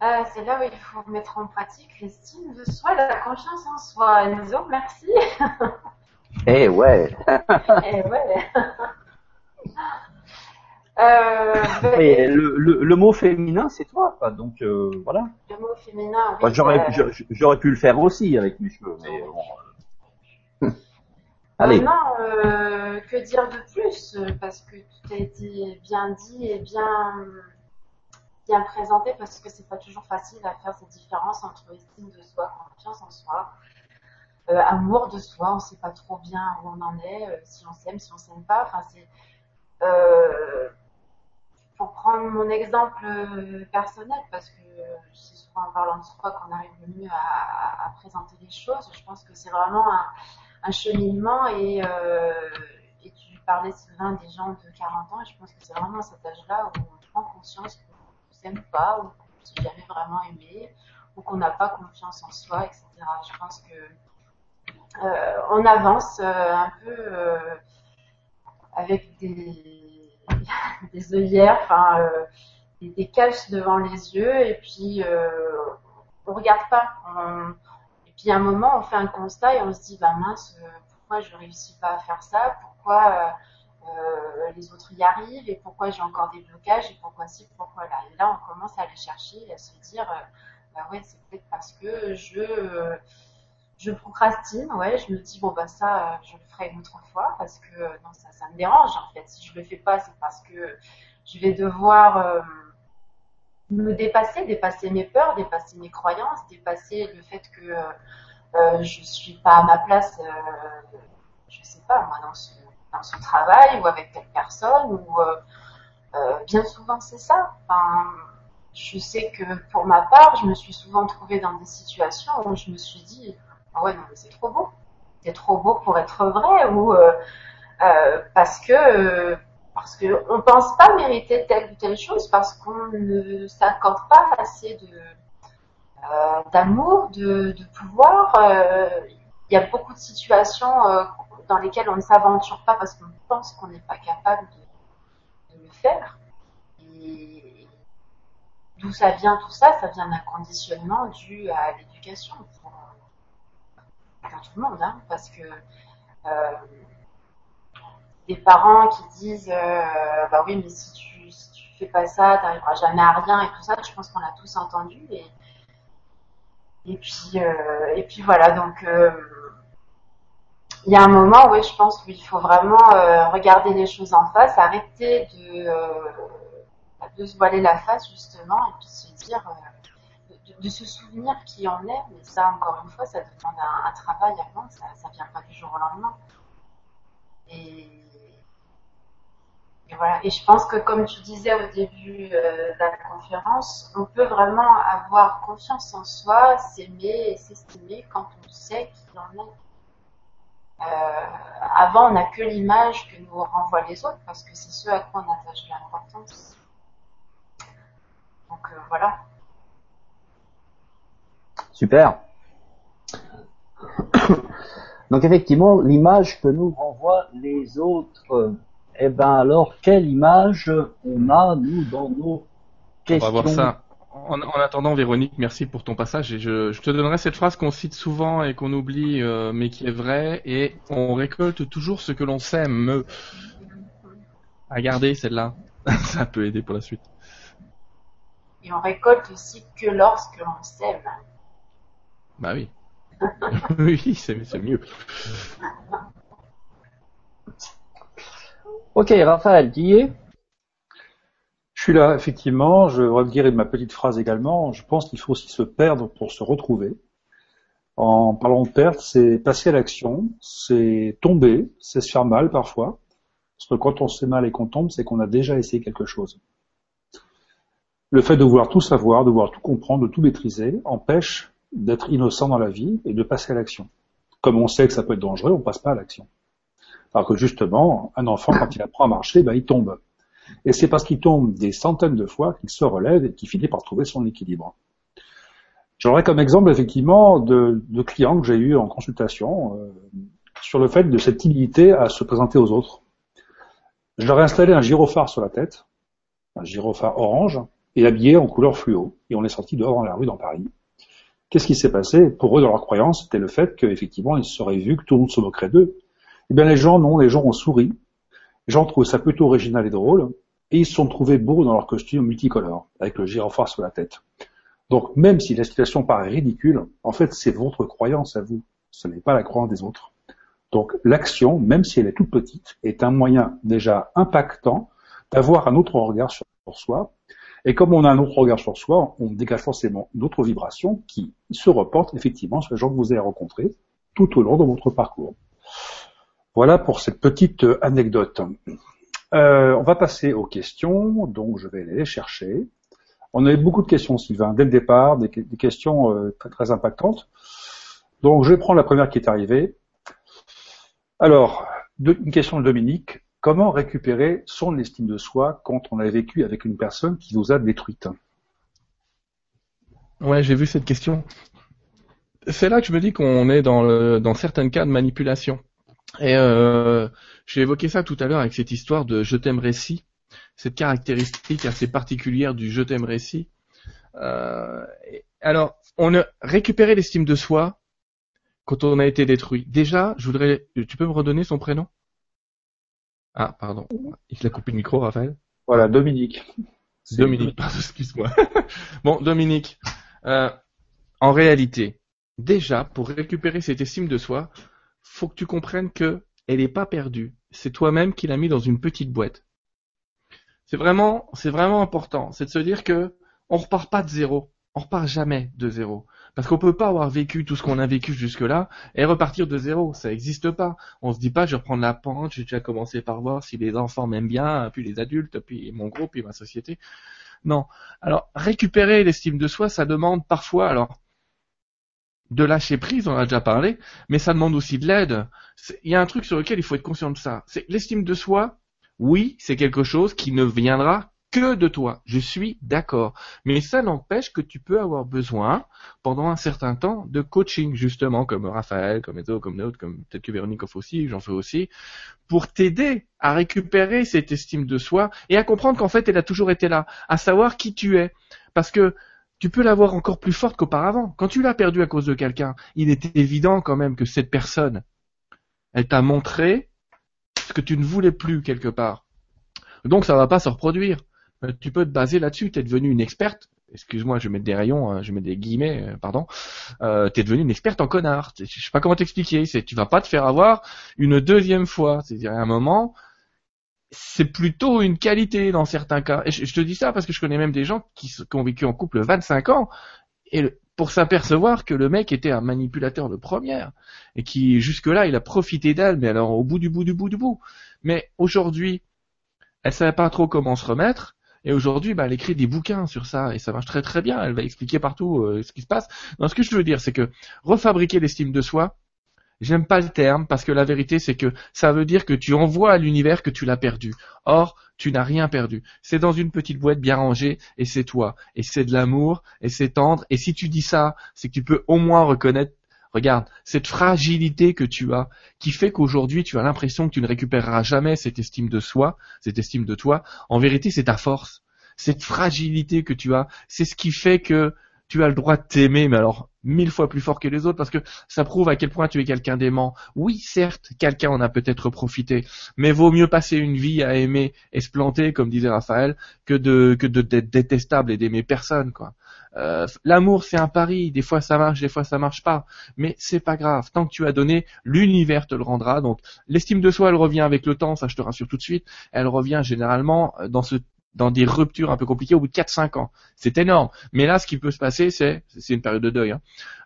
Euh, c'est là où il faut mettre en pratique l'estime de soi, la confiance en soi. Enzo, merci. [laughs] Eh ouais. [laughs] eh ouais. [laughs] Euh, le, le, mot féminin, c'est toi, quoi. Donc euh, voilà. Le mot féminin. Oui, j'aurais, j'aurais pu le faire aussi avec mes cheveux, mais bon. Allez. Euh, que dire de plus? Parce que tout a été bien dit et bien bien présenté, parce que c'est pas toujours facile à faire cette différence entre estime de soi, confiance en soi. amour de soi, on sait pas trop bien où on en est, si on s'aime, si on s'aime pas. Enfin, c'est euh, pour prendre mon exemple euh, personnel, parce que c'est souvent en parlant de soi qu'on arrive le mieux à, présenter les choses, je pense que c'est vraiment un, cheminement et, euh, et, tu parlais Sylvain des gens de 40 ans et je pense que c'est vraiment à cet âge-là où on prend conscience pas ou qu'on ne jamais vraiment aimé ou qu'on n'a pas confiance en soi, etc. Je pense que euh, on avance un peu avec [laughs] des œillères, enfin euh, des, caches devant les yeux, et puis euh, on regarde pas. Et puis à un moment, on fait un constat et on se dit, bah mince, euh, pourquoi je réussis pas à faire ça? Pourquoi les autres y arrivent et pourquoi j'ai encore des blocages et pourquoi si, pourquoi là. Et là, on commence à aller chercher et à se dire, bah ouais, c'est peut-être parce que je je procrastine, ouais, je me dis bon bah ça euh, je le ferai une autre fois parce que euh, ça me dérange en fait. Si je le fais pas, c'est parce que je vais devoir euh, me dépasser, dépasser mes peurs, dépasser mes croyances, dépasser le fait que euh, je suis pas à ma place, je sais pas moi dans ce dans ce travail ou avec telle personne ou bien souvent c'est ça. Enfin, je sais que pour ma part, je me suis souvent trouvée dans des situations où je me suis dit ah ouais, non, mais c'est trop beau. C'est trop beau pour être vrai ou euh, euh, parce que euh, parce qu'on ne pense pas mériter telle ou telle chose, parce qu'on ne s'accorde pas assez de euh, d'amour, de, de, pouvoir. Euh, il y a beaucoup de situations euh, dans lesquelles on ne s'aventure pas parce qu'on pense qu'on n'est pas capable de, le faire. Et d'où ça vient tout ça? Ça vient d'un conditionnement dû à l'éducation pour, pour, tout le monde, hein, parce que euh, des parents qui disent euh, bah oui mais si tu si tu fais pas ça t'arriveras jamais à rien et tout ça je pense qu'on a tous entendu et et puis euh, et puis voilà donc euh, il y a un moment oui je pense où il faut vraiment euh, regarder les choses en face arrêter de euh, de se voiler la face justement et puis se dire euh, de, se souvenir qui on est mais ça encore une fois ça demande un, travail avant ça ça vient pas du jour au lendemain et voilà. Et je pense que comme tu disais au début de la conférence, on peut vraiment avoir confiance en soi, s'aimer et s'estimer quand on sait qui on est. Euh, avant, on n'a que l'image que nous renvoient les autres parce que c'est ce à quoi on attache de l'importance. Donc euh, voilà. Super. [coughs] Donc effectivement, l'image que nous renvoient les autres eh ben alors, quelle image on a, nous, dans nos questions On va voir ça. En, en, attendant, Véronique, merci pour ton passage. Et je, je te donnerai cette phrase qu'on cite souvent et qu'on oublie, euh, mais qui est vraie. Et on récolte toujours ce que l'on sème. À garder celle-là. [laughs] ça peut aider pour la suite. Et on récolte aussi que lorsque l'on sème. Bah oui. [laughs] oui, c'est mieux. Ok, Raphaël, tu y es là, effectivement. Je vais dire ma petite phrase également. Je pense qu'il faut aussi se perdre pour se retrouver. En parlant de perdre, c'est passer à l'action, c'est tomber, c'est se faire mal parfois. Parce que quand on se fait mal et qu'on tombe, c'est qu'on a déjà essayé quelque chose. Le fait de vouloir tout savoir, de vouloir tout comprendre, de tout maîtriser, empêche d'être innocent dans la vie et de passer à l'action. Comme on sait que ça peut être dangereux, on passe pas à l'action. Alors que justement, un enfant, quand il apprend à marcher, ben, il tombe. Et c'est parce qu'il tombe des centaines de fois qu'il se relève et qu'il finit par trouver son équilibre. J'aurais comme exemple effectivement de, clients que j'ai eu en consultation euh, sur le fait de cette timidité à se présenter aux autres. Je leur ai installé un gyrophare sur la tête, un gyrophare orange, et habillé en couleur fluo, et on est sorti dehors dans la rue dans Paris. Qu'est-ce qui s'est passé? Pour eux, dans leur croyance, c'était le fait qu'effectivement, ils seraient vus, que tout le monde se moquerait d'eux, eh bien, les gens, non, les gens ont souri. Les gens trouvent ça plutôt original et drôle. Et ils se sont trouvés beaux dans leur costume multicolore, avec le gyrophare sur la tête. Donc, même si la situation paraît ridicule, en fait, c'est votre croyance à vous. Ce n'est pas la croyance des autres. Donc, l'action, même si elle est toute petite, est un moyen déjà impactant d'avoir un autre regard sur soi. Et comme on a un autre regard sur soi, on dégage forcément d'autres vibrations qui se reportent effectivement sur les gens que vous avez rencontrés tout au long de votre parcours. Voilà pour cette petite anecdote. Euh, on va passer aux questions, donc je vais aller les chercher. On a eu beaucoup de questions, Sylvain, dès le départ, des, questions euh, très, impactantes. Donc je vais prendre la première qui est arrivée. Alors, une question de Dominique. Comment récupérer son estime de soi quand on a vécu avec une personne qui nous a détruite Ouais, j'ai vu cette question. C'est là que je me dis qu'on est dans certains cas de manipulation. Et euh, j'ai évoqué ça tout à l'heure avec cette histoire de je t'aime récit, cette caractéristique assez particulière du je t'aime récit. Euh, alors, on a récupéré l'estime de soi quand on a été détruit. Déjà, je voudrais, tu peux me redonner son prénom? Ah, pardon, il a coupé le micro, Raphaël. Voilà, Dominique. Dominique, pardon, excuse-moi. [laughs] bon, Dominique, euh, en réalité, déjà, pour récupérer cette estime de soi, faut que tu comprennes que elle n'est pas perdue. C'est toi-même qui l'as mis dans une petite boîte. C'est vraiment, c'est vraiment important. C'est de se dire que on repart pas de zéro. On repart jamais de zéro. Parce qu'on peut pas avoir vécu tout ce qu'on a vécu jusque-là et repartir de zéro. Ça n'existe pas. On se dit pas, je vais reprendre la pente, j'ai déjà commencé par voir si les enfants m'aiment bien, puis les adultes, puis mon groupe, puis ma société. Non. Alors, récupérer l'estime de soi, ça demande parfois, alors, de lâcher prise, on a déjà parlé, mais ça demande aussi de l'aide. Il y a un truc sur lequel il faut être conscient de ça. C'est l'estime de soi. Oui, c'est quelque chose qui ne viendra que de toi. Je suis d'accord. Mais ça n'empêche que tu peux avoir besoin, pendant un certain temps, de coaching, justement, comme Raphaël, comme Edo, comme d'autres, comme peut-être que Véronique offre aussi, j'en fais aussi, pour t'aider à récupérer cette estime de soi et à comprendre qu'en fait, elle a toujours été là, à savoir qui tu es. Parce que tu peux l'avoir encore plus forte qu'auparavant. Quand tu l'as perdue à cause de quelqu'un, il était évident quand même que cette personne, elle t'a montré ce que tu ne voulais plus quelque part. Donc ça va pas se reproduire. Euh, tu peux te baser là-dessus. Tu es devenue une experte. Excuse-moi, je mets des rayons, hein, je mets des guillemets, euh, pardon. Euh, tu es devenue une experte en connard. Je sais pas comment t'expliquer. Tu vas pas te faire avoir une deuxième fois. C'est-à-dire à un moment, c'est plutôt une qualité dans certains cas. Et je, te dis ça parce que je connais même des gens qui, ont vécu en couple 25 ans et pour s'apercevoir que le mec était un manipulateur de première et qui jusque-là il a profité d'elle, mais alors au bout du bout du bout du bout. Mais aujourd'hui, elle savait pas trop comment se remettre. Et aujourd'hui, bah, elle écrit des bouquins sur ça et ça marche très très bien. Elle va expliquer partout euh, ce qui se passe. Non, ce que je veux dire, c'est que refabriquer l'estime de soi, J'aime pas le terme parce que la vérité c'est que ça veut dire que tu envoies à l'univers que tu l'as perdu. Or, tu n'as rien perdu. C'est dans une petite boîte bien rangée et c'est toi. Et c'est de l'amour et c'est tendre. Et si tu dis ça, c'est que tu peux au moins reconnaître, regarde, cette fragilité que tu as qui fait qu'aujourd'hui tu as l'impression que tu ne récupéreras jamais cette estime de soi, cette estime de toi. En vérité, c'est ta force. Cette fragilité que tu as, c'est ce qui fait que tu as le droit de t'aimer, mais alors mille fois plus fort que les autres, parce que ça prouve à quel point tu es quelqu'un d'aimant. Oui, certes, quelqu'un en a peut-être profité, mais vaut mieux passer une vie à aimer et se planter, comme disait Raphaël, que de que d'être détestable et d'aimer personne, quoi. Euh, l'amour, c'est un pari. Des fois, ça marche, des fois, ça marche pas. Mais c'est pas grave. Tant que tu as donné, l'univers te le rendra. Donc, l'estime de soi, elle revient avec le temps. Ça, je te rassure tout de suite. Elle revient généralement dans ce dans des ruptures un peu compliquées au bout de 4-5 ans. C'est énorme. Mais là, ce qui peut se passer, c'est, c'est une période de deuil. Hein.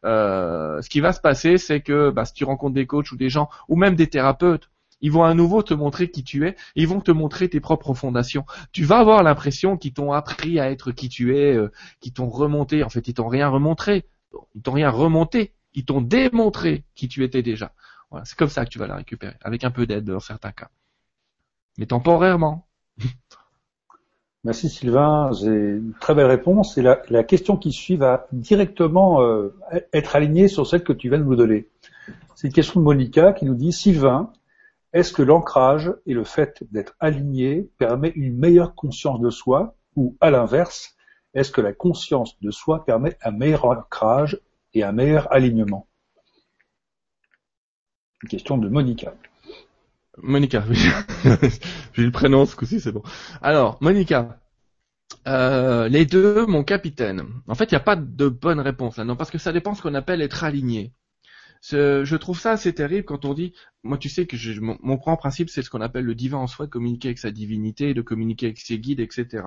Euh, ce qui va se passer, c'est que bah, si tu rencontres des coachs ou des gens, ou même des thérapeutes, ils vont à nouveau te montrer qui tu es, ils vont te montrer tes propres fondations. Tu vas avoir l'impression qu'ils t'ont appris à être qui tu es, euh, qu'ils t'ont remonté. En fait, ils t'ont rien remonté, ils t'ont rien remonté, ils t'ont démontré qui tu étais déjà. Voilà, c'est comme ça que tu vas la récupérer, avec un peu d'aide dans certains cas, mais temporairement. [laughs] Merci Sylvain, j'ai une très belle réponse et la, question qui suit va directement euh, être alignée sur celle que tu viens de nous donner. C'est une question de Monica qui nous dit Sylvain, est-ce que l'ancrage et le fait d'être aligné permet une meilleure conscience de soi ou à l'inverse, est-ce que la conscience de soi permet un meilleur ancrage et un meilleur alignement? Une question de Monica. Monica, oui. [laughs] J'ai le prénom ce coup-ci, c'est bon. Alors, Monica, euh, les deux, mon capitaine. En fait, il n'y a pas de bonne réponse là, non, parce que ça dépend ce qu'on appelle être aligné. Je trouve ça assez terrible quand on dit, moi tu sais que mon, grand principe c'est ce qu'on appelle le divin en soi, de communiquer avec sa divinité, de communiquer avec ses guides, etc.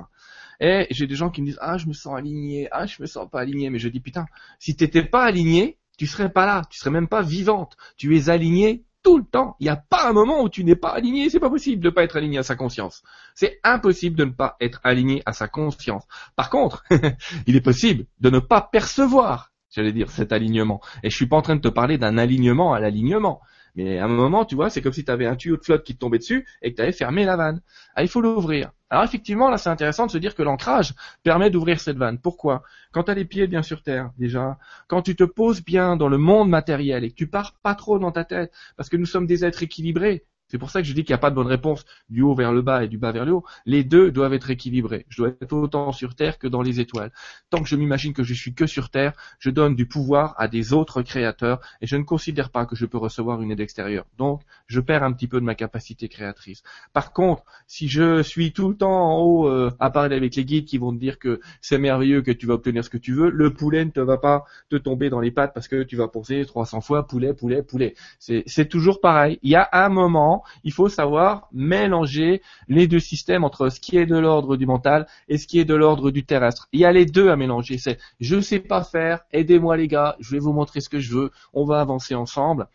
Et j'ai des gens qui me disent, ah je me sens aligné, ah je me sens pas aligné, mais je dis putain, si t'étais pas aligné, tu serais pas là, tu serais même pas vivante, tu es aligné tout le temps. Il n'y a pas un moment où tu n'es pas aligné. C'est pas possible de ne pas être aligné à sa conscience. C'est impossible de ne pas être aligné à sa conscience. Par contre, [laughs] il est possible de ne pas percevoir, j'allais dire, cet alignement. Et je suis pas en train de te parler d'un alignement à l'alignement. Mais à un moment, tu vois, c'est comme si tu avais un tuyau de flotte qui te tombait dessus et que tu avais fermé la vanne. Ah, il faut l'ouvrir. Alors effectivement, là, c'est intéressant de se dire que l'ancrage permet d'ouvrir cette vanne. Pourquoi? Quand tu as les pieds bien sur terre, déjà, quand tu te poses bien dans le monde matériel et que tu pars pas trop dans ta tête, parce que nous sommes des êtres équilibrés, c'est pour ça que je dis qu'il n'y a pas de bonne réponse du haut vers le bas et du bas vers le haut. Les deux doivent être équilibrés. Je dois être autant sur Terre que dans les étoiles. Tant que je m'imagine que je suis que sur Terre, je donne du pouvoir à des autres créateurs et je ne considère pas que je peux recevoir une aide extérieure. Donc, je perds un petit peu de ma capacité créatrice. Par contre, si je suis tout le temps en haut euh, à parler avec les guides qui vont te dire que c'est merveilleux, que tu vas obtenir ce que tu veux, le poulet ne te va pas te tomber dans les pattes parce que tu vas penser 300 fois poulet, poulet, poulet. C'est toujours pareil. Il y a un moment il faut savoir mélanger les deux systèmes entre ce qui est de l'ordre du mental et ce qui est de l'ordre du terrestre. Il y a les deux à mélanger. C'est je sais pas faire, aidez-moi les gars, je vais vous montrer ce que je veux, on va avancer ensemble.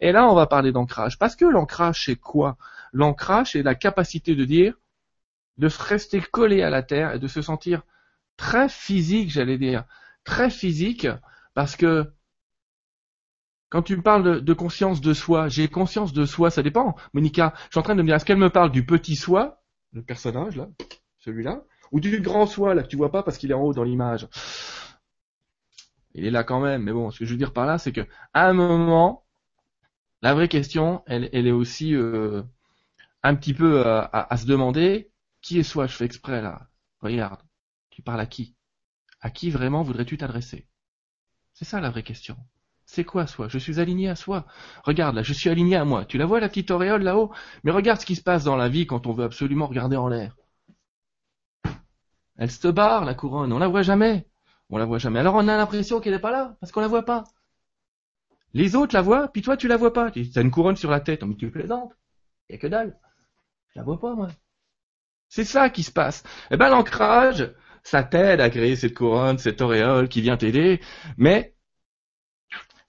Et là, on va parler d'ancrage. Parce que l'ancrage, c'est quoi? L'ancrage, c'est la capacité de dire, de se rester collé à la terre et de se sentir très physique, j'allais dire, très physique, parce que quand tu me parles de, conscience de soi, j'ai conscience de soi, ça dépend. Monica, je suis en train de me dire, est-ce qu'elle me parle du petit soi, le personnage là, celui-là, ou du grand soi là que tu vois pas parce qu'il est en haut dans l'image? Il est là quand même, mais bon, ce que je veux dire par là, c'est que à un moment, la vraie question, elle, est aussi euh, un petit peu euh, à, se demander qui est soi? Je fais exprès là. Regarde, tu parles à qui? À qui vraiment voudrais-tu t'adresser? C'est ça la vraie question. C'est quoi soi? Je suis aligné à soi. Regarde là, je suis aligné à moi. Tu la vois la petite auréole là-haut? Mais regarde ce qui se passe dans la vie quand on veut absolument regarder en l'air. Elle se barre la couronne, on la voit jamais. On la voit jamais. Alors on a l'impression qu'elle n'est pas là, parce qu'on la voit pas. Les autres la voient, puis toi tu la vois pas. Tu as une couronne sur la tête, mais tu plaisantes. Il y a que dalle. Je la vois pas moi. C'est ça qui se passe. Eh ben l'ancrage, ça t'aide à créer cette couronne, cette auréole qui vient t'aider, mais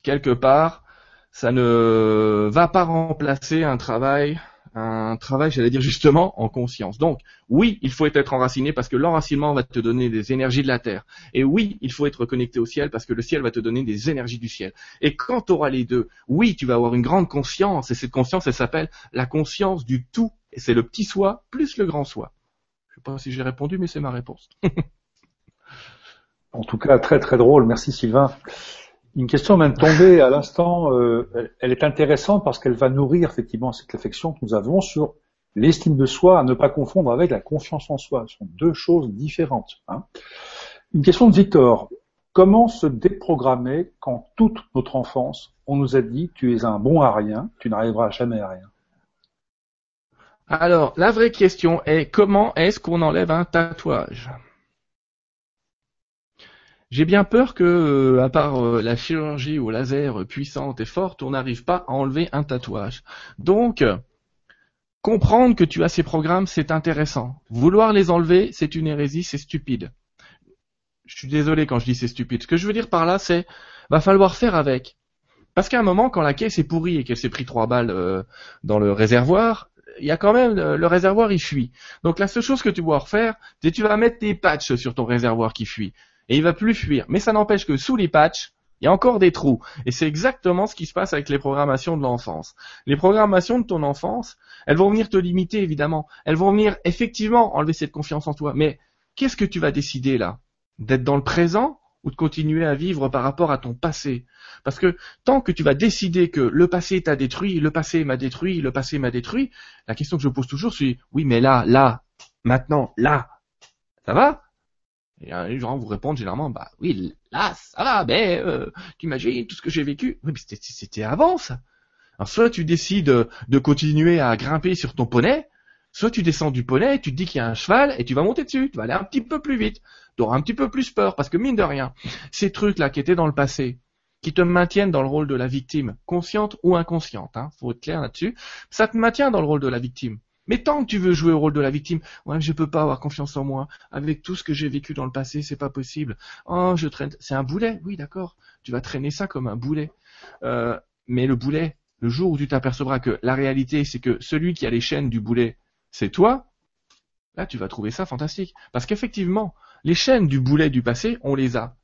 quelque part, ça ne va pas remplacer un travail un travail, j'allais dire justement, en conscience. Donc, oui, il faut être enraciné parce que l'enracinement va te donner des énergies de la terre. Et oui, il faut être connecté au ciel parce que le ciel va te donner des énergies du ciel. Et quand tu auras les deux, oui, tu vas avoir une grande conscience. Et cette conscience, elle s'appelle la conscience du tout. Et c'est le petit soi plus le grand soi. Je sais pas si j'ai répondu, mais c'est ma réponse. [laughs] en tout cas, très très drôle. Merci Sylvain. Une question de tomber à l'instant. Euh, elle est intéressante parce qu'elle va nourrir effectivement cette réflexion que nous avons sur l'estime de soi à ne pas confondre avec la confiance en soi. Ce sont deux choses différentes. Hein. Une question de Victor. Comment se déprogrammer quand toute notre enfance, on nous a dit tu es un bon à rien, tu n'arriveras jamais à rien? Alors, la vraie question est comment est-ce qu'on enlève un tatouage? J'ai bien peur que, euh, à part euh, la chirurgie au laser puissante et forte, on n'arrive pas à enlever un tatouage. Donc, comprendre que tu as ces programmes, c'est intéressant. Vouloir les enlever, c'est une hérésie, c'est stupide. Je suis désolé quand je dis c'est stupide. Ce que je veux dire par là, c'est va falloir faire avec. Parce qu'à un moment, quand la caisse est pourrie et qu'elle s'est pris trois balles euh, dans le réservoir, il y a quand même le réservoir il fuit. Donc la seule chose que tu dois refaire, c'est tu vas mettre des patchs sur ton réservoir qui fuit et il va plus fuir. Mais ça n'empêche que sous les patchs, il y a encore des trous. Et c'est exactement ce qui se passe avec les programmations de l'enfance. Les programmations de ton enfance, elles vont venir te limiter, évidemment. Elles vont venir effectivement enlever cette confiance en toi. Mais qu'est-ce que tu vas décider là? D'être dans le présent ou de continuer à vivre par rapport à ton passé? Parce que tant que tu vas décider que le passé t'a détruit, le passé m'a détruit, le passé m'a détruit, la question que je pose toujours c'est oui mais là, là, maintenant, là, ça va? Et les gens vous répondent généralement, bah oui, là, ça va, ben, euh, tu imagines tout ce que j'ai vécu? Oui, mais c'était avant ça. Alors soit tu décides de continuer à grimper sur ton poney, soit tu descends du poney, tu te dis qu'il y a un cheval et tu vas monter dessus, tu vas aller un petit peu plus vite, tu auras un petit peu plus peur, parce que mine de rien, ces trucs-là qui étaient dans le passé, qui te maintiennent dans le rôle de la victime, consciente ou inconsciente, hein, faut être clair là-dessus, ça te maintient dans le rôle de la victime. Mais tant que tu veux jouer au rôle de la victime, ouais, je peux pas avoir confiance en moi. Avec tout ce que j'ai vécu dans le passé, c'est pas possible. Oh, je traîne. C'est un boulet, oui, d'accord. Tu vas traîner ça comme un boulet. Euh, mais le boulet, le jour où tu t'apercevras que la réalité, c'est que celui qui a les chaînes du boulet, c'est toi. Là, tu vas trouver ça fantastique. Parce qu'effectivement, les chaînes du boulet du passé, on les a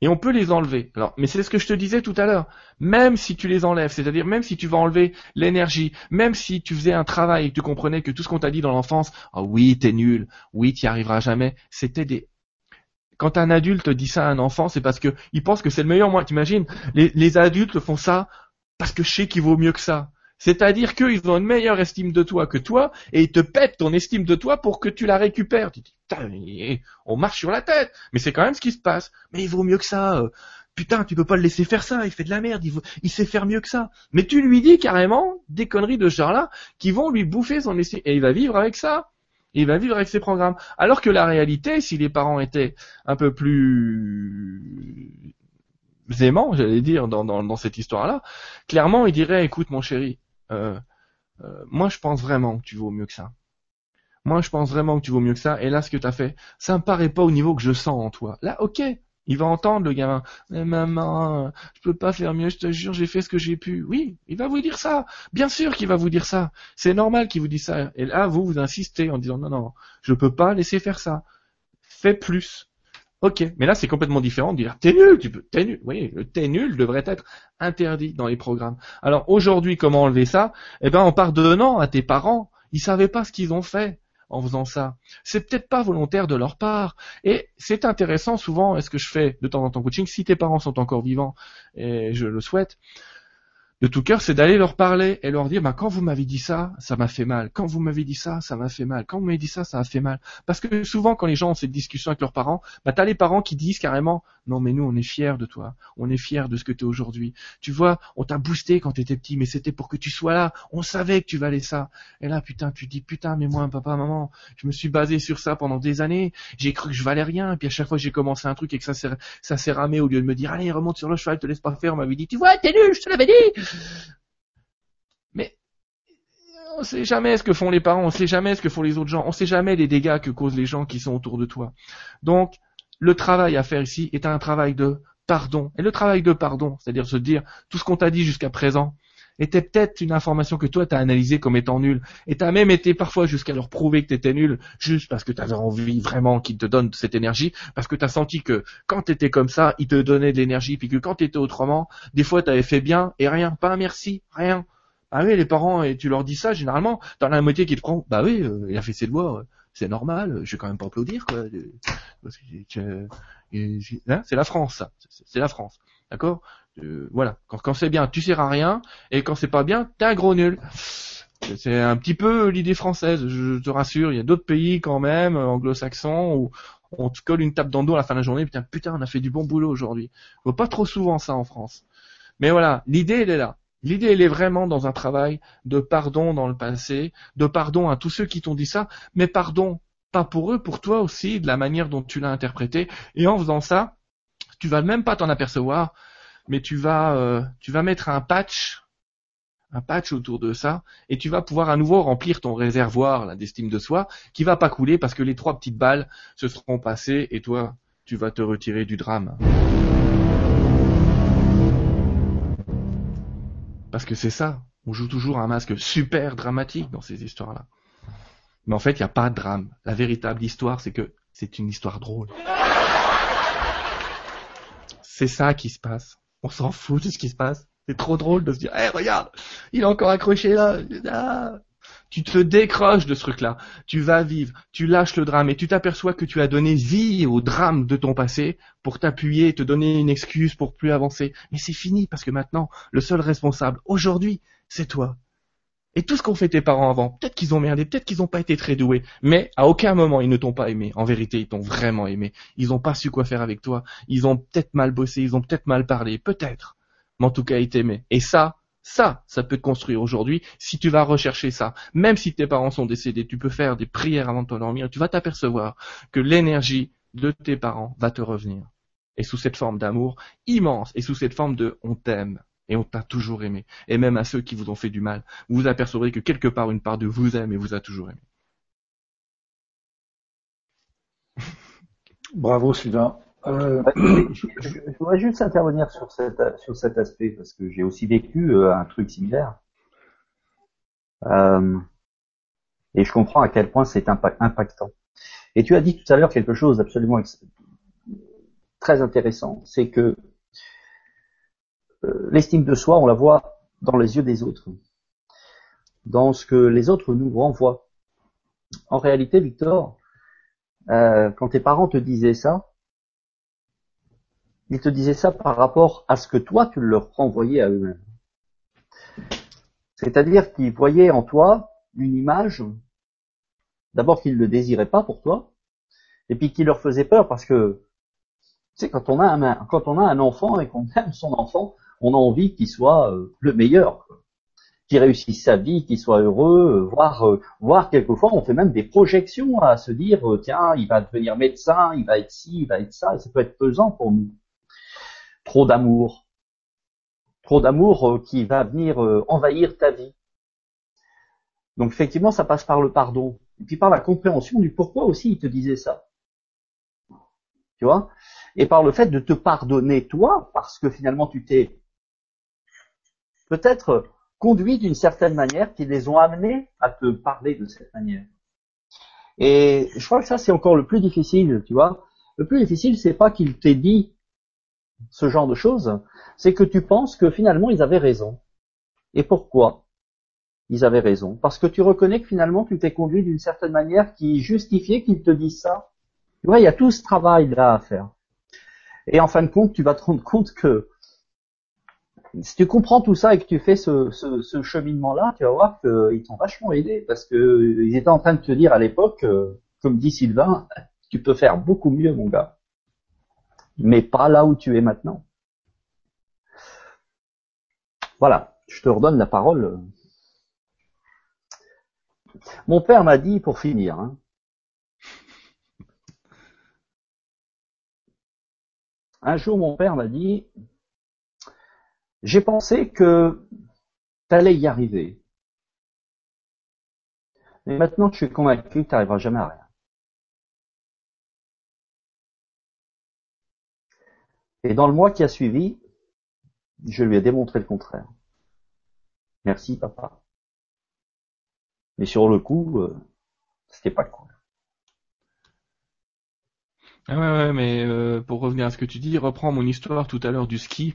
et on peut les enlever. Alors, mais c'est ce que je te disais tout à l'heure. Même si tu les enlèves, c'est-à-dire même si tu vas enlever l'énergie, même si tu faisais un travail et que tu comprenais que tout ce qu'on t'a dit dans l'enfance, ah oui, t'es nul, oui, t'y arriveras jamais, c'était des quand un adulte dit ça à un enfant, c'est parce que il pense que c'est le meilleur moyen. T'imagines les adultes font ça parce que je sais qu'il vaut mieux que ça. C'est-à-dire qu'ils ont une meilleure estime de toi que toi, et ils te pètent ton estime de toi pour que tu la récupères. On marche sur la tête. Mais c'est quand même ce qui se passe. Mais il vaut mieux que ça. Euh. Putain, tu peux pas le laisser faire ça, il fait de la merde, il, sait faire mieux que ça. Mais tu lui dis carrément des conneries de genre-là qui vont lui bouffer son estime. Et il va vivre avec ça. Il va vivre avec ses programmes. Alors que la réalité, si les parents étaient un peu plus aimants, j'allais dire, dans, dans cette histoire-là, clairement, ils diraient, écoute mon chéri, moi je pense vraiment que tu vaux mieux que ça. Moi je pense vraiment que tu vaux mieux que ça. Et là ce que tu as fait, ça me paraît pas au niveau que je sens en toi. Là ok, il va entendre le gamin. Mais maman, je peux pas faire mieux, je te jure, j'ai fait ce que j'ai pu. Oui, il va vous dire ça. Bien sûr qu'il va vous dire ça. C'est normal qu'il vous dise ça. Et là, vous, vous insistez en disant non, non, je peux pas laisser faire ça. Fais plus. Ok, mais là c'est complètement différent de dire t'es nul, tu peux, t'es nul. Oui, le t'es nul devrait être interdit dans les programmes. Alors aujourd'hui, comment enlever ça? Eh ben en pardonnant à tes parents, ils savaient pas ce qu'ils ont fait en faisant ça. C'est peut-être pas volontaire de leur part. Et c'est intéressant souvent, est-ce que je fais de temps en temps coaching, si tes parents sont encore vivants, et je le souhaite, de tout cœur, c'est d'aller leur parler et leur dire, bah, quand vous m'avez dit ça, ça m'a fait mal. Quand vous m'avez dit ça, ça m'a fait mal. Quand vous m'avez dit ça, ça a fait mal. Parce que souvent, quand les gens ont cette discussion avec leurs parents, bah, t'as les parents qui disent carrément, non, mais nous, on est fiers de toi. On est fiers de ce que tu es aujourd'hui. Tu vois, on t'a boosté quand tu étais petit, mais c'était pour que tu sois là. On savait que tu valais ça. Et là, putain, tu dis, putain, mais moi, papa, maman, je me suis basé sur ça pendant des années. J'ai cru que je valais rien. Et puis à chaque fois j'ai commencé un truc et que ça s'est, ça s'est ramé au lieu de me dire, allez, remonte sur le cheval, te laisse pas faire, on m'avait dit, tu vois, t'es nul, je te l'avais dit. [laughs] Mais on sait jamais ce que font les parents, on sait jamais ce que font les autres gens, on sait jamais les dégâts que causent les gens qui sont autour de toi. Donc, le travail à faire ici est un travail de pardon. Et le travail de pardon, c'est-à-dire se dire tout ce qu'on t'a dit jusqu'à présent, était peut-être une information que toi t'as analysée comme étant nulle. Et t'as même été parfois jusqu'à leur prouver que t'étais nul, juste parce que t'avais envie vraiment qu'ils te donnent cette énergie, parce que t'as senti que quand t'étais comme ça, ils te donnaient de l'énergie, puis que quand t'étais autrement, des fois t'avais fait bien et rien, pas un merci, rien. Ah oui, les parents, et tu leur dis ça, généralement, t'en as la moitié qui te prend, bah oui, euh, il a fait ses euh, c'est normal, je vais quand même pas applaudir, quoi. Euh, hein, c'est la France, ça. C'est la France. D'accord? Voilà. Quand, c'est bien, tu sers à rien, et quand c'est pas bien, t'es un gros nul. C'est un petit peu l'idée française, je te rassure. Il y a d'autres pays quand même, anglo-saxons, où on te colle une tape dans le dos à la fin de la journée, putain, putain, on a fait du bon boulot aujourd'hui. On voit pas trop souvent ça en France. Mais voilà, l'idée, elle est là. L'idée, elle est vraiment dans un travail de pardon dans le passé, de pardon à tous ceux qui t'ont dit ça, mais pardon pas pour eux, pour toi aussi, de la manière dont tu l'as interprété. Et en faisant ça, tu vas même pas t'en apercevoir, mais tu vas, euh, tu vas mettre un patch, un patch autour de ça, et tu vas pouvoir à nouveau remplir ton réservoir d'estime de soi, qui va pas couler parce que les trois petites balles se seront passées, et toi, tu vas te retirer du drame. Parce que c'est ça. On joue toujours un masque super dramatique dans ces histoires-là. Mais en fait, il n'y a pas de drame. La véritable histoire, c'est que c'est une histoire drôle. C'est ça qui se passe. On s'en fout de ce qui se passe. C'est trop drôle de se dire, hé, regarde, il est encore accroché là. Ah. Tu te décroches de ce truc-là. Tu vas vivre, tu lâches le drame et tu t'aperçois que tu as donné vie au drame de ton passé pour t'appuyer et te donner une excuse pour plus avancer. Mais c'est fini parce que maintenant, le seul responsable aujourd'hui, c'est toi. Et tout ce qu'ont fait tes parents avant, peut-être qu'ils ont merdé, peut-être qu'ils n'ont pas été très doués, mais à aucun moment ils ne t'ont pas aimé. En vérité, ils t'ont vraiment aimé. Ils n'ont pas su quoi faire avec toi. Ils ont peut-être mal bossé, ils ont peut-être mal parlé, peut-être. Mais en tout cas, ils t'aimaient. Et ça, ça, ça peut te construire aujourd'hui si tu vas rechercher ça. Même si tes parents sont décédés, tu peux faire des prières avant de t'endormir, tu vas t'apercevoir que l'énergie de tes parents va te revenir. Et sous cette forme d'amour immense, et sous cette forme de on t'aime, et on t'a toujours aimé. Et même à ceux qui vous ont fait du mal, vous vous apercevrez que quelque part une part de vous aime et vous a toujours aimé. [laughs] Bravo Sylvain. Euh... Je, je, voudrais juste intervenir sur, cette, sur cet aspect parce que j'ai aussi vécu euh, un truc similaire. Euh, et je comprends à quel point c'est impactant. Et tu as dit tout à l'heure quelque chose d'absolument très intéressant, c'est que l'estime de soi, on la voit dans les yeux des autres, dans ce que les autres nous renvoient. En réalité, Victor, euh, quand tes parents te disaient ça, ils te disaient ça par rapport à ce que toi tu leur renvoyais à eux-mêmes. C'est-à-dire qu'ils voyaient en toi une image, d'abord qu'ils ne le désiraient pas pour toi, et puis qui leur faisait peur parce que, tu sais, quand on a un enfant et qu'on [laughs] aime son enfant, on a envie qu'il soit euh, le meilleur, qu'il réussisse sa vie, qu'il soit heureux, euh, voire, euh, voire quelquefois on fait même des projections à se dire, tiens, il va devenir médecin, il va être ci, il va être ça, et ça peut être pesant pour nous. Trop d'amour, trop d'amour euh, qui va venir euh, envahir ta vie. Donc effectivement, ça passe par le pardon, et puis par la compréhension du pourquoi aussi il te disait ça. Tu vois? Et par le fait de te pardonner toi, parce que finalement tu t'es peut-être conduit d'une certaine manière qui les ont amenés à te parler de cette manière. Et je crois que ça c'est encore le plus difficile, tu vois, Le plus difficile, c'est pas qu'il t'ait dit ce genre de choses, c'est que tu penses que finalement ils avaient raison. Et pourquoi ils avaient raison? Parce que tu reconnais que finalement tu t'es conduit d'une certaine manière qui justifiait qu'ils te disent ça. Tu vois, il y a tout ce travail là à faire. Et en fin de compte, tu vas te rendre compte que si tu comprends tout ça et que tu fais ce, cheminement-là, tu vas voir qu'ils t'ont vachement aidé parce que ils étaient en train de te dire à l'époque, euh, comme dit Sylvain, [laughs] tu peux faire beaucoup mieux, mon gars, mais pas là où tu es maintenant. Voilà, je te redonne la parole. Mon père m'a dit, pour finir, hein, [laughs] un jour mon père m'a dit, j'ai pensé que tu allais y arriver. Mais maintenant, je suis convaincu que tu n'arriveras jamais à rien. Et dans le mois qui a suivi, je lui ai démontré le contraire. Merci, papa. Mais sur le coup, euh, c'était pas cool. Ah ouais, ouais, mais euh, pour revenir à ce que tu dis, reprends mon histoire tout à l'heure du ski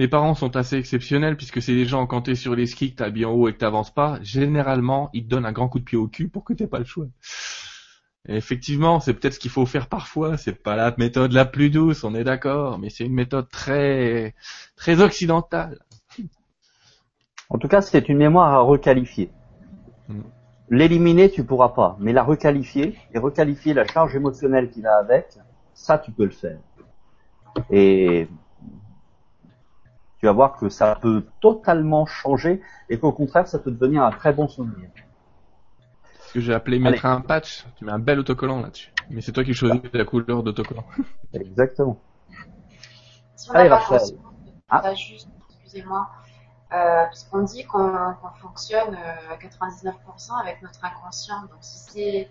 les parents sont assez exceptionnels puisque c'est des gens quand t'es sur les skis, que t'as bien haut et que t'avances pas, généralement ils te donnent un grand coup de pied au cul pour que t'aies pas le choix. effectivement, c'est peut-être ce qu'il faut faire parfois. C'est pas la méthode la plus douce, on est d'accord, mais c'est une méthode très très occidentale. En tout cas, c'est une mémoire à requalifier. Mm. L'éliminer, tu pourras pas, mais la requalifier et requalifier la charge émotionnelle qui va avec, ça, tu peux le faire. Et tu vas voir que ça peut totalement changer et qu'au contraire, ça peut devenir un très bon souvenir. Ce que j'ai appelé mettre un patch, tu mets un bel autocollant là-dessus. Mais c'est toi qui choisis la couleur d'autocollant. Exactement. Si on Allez, ah. juste, excusez-moi, euh, puisqu'on dit qu'on fonctionne euh, à 99% avec notre inconscient. Donc si c'est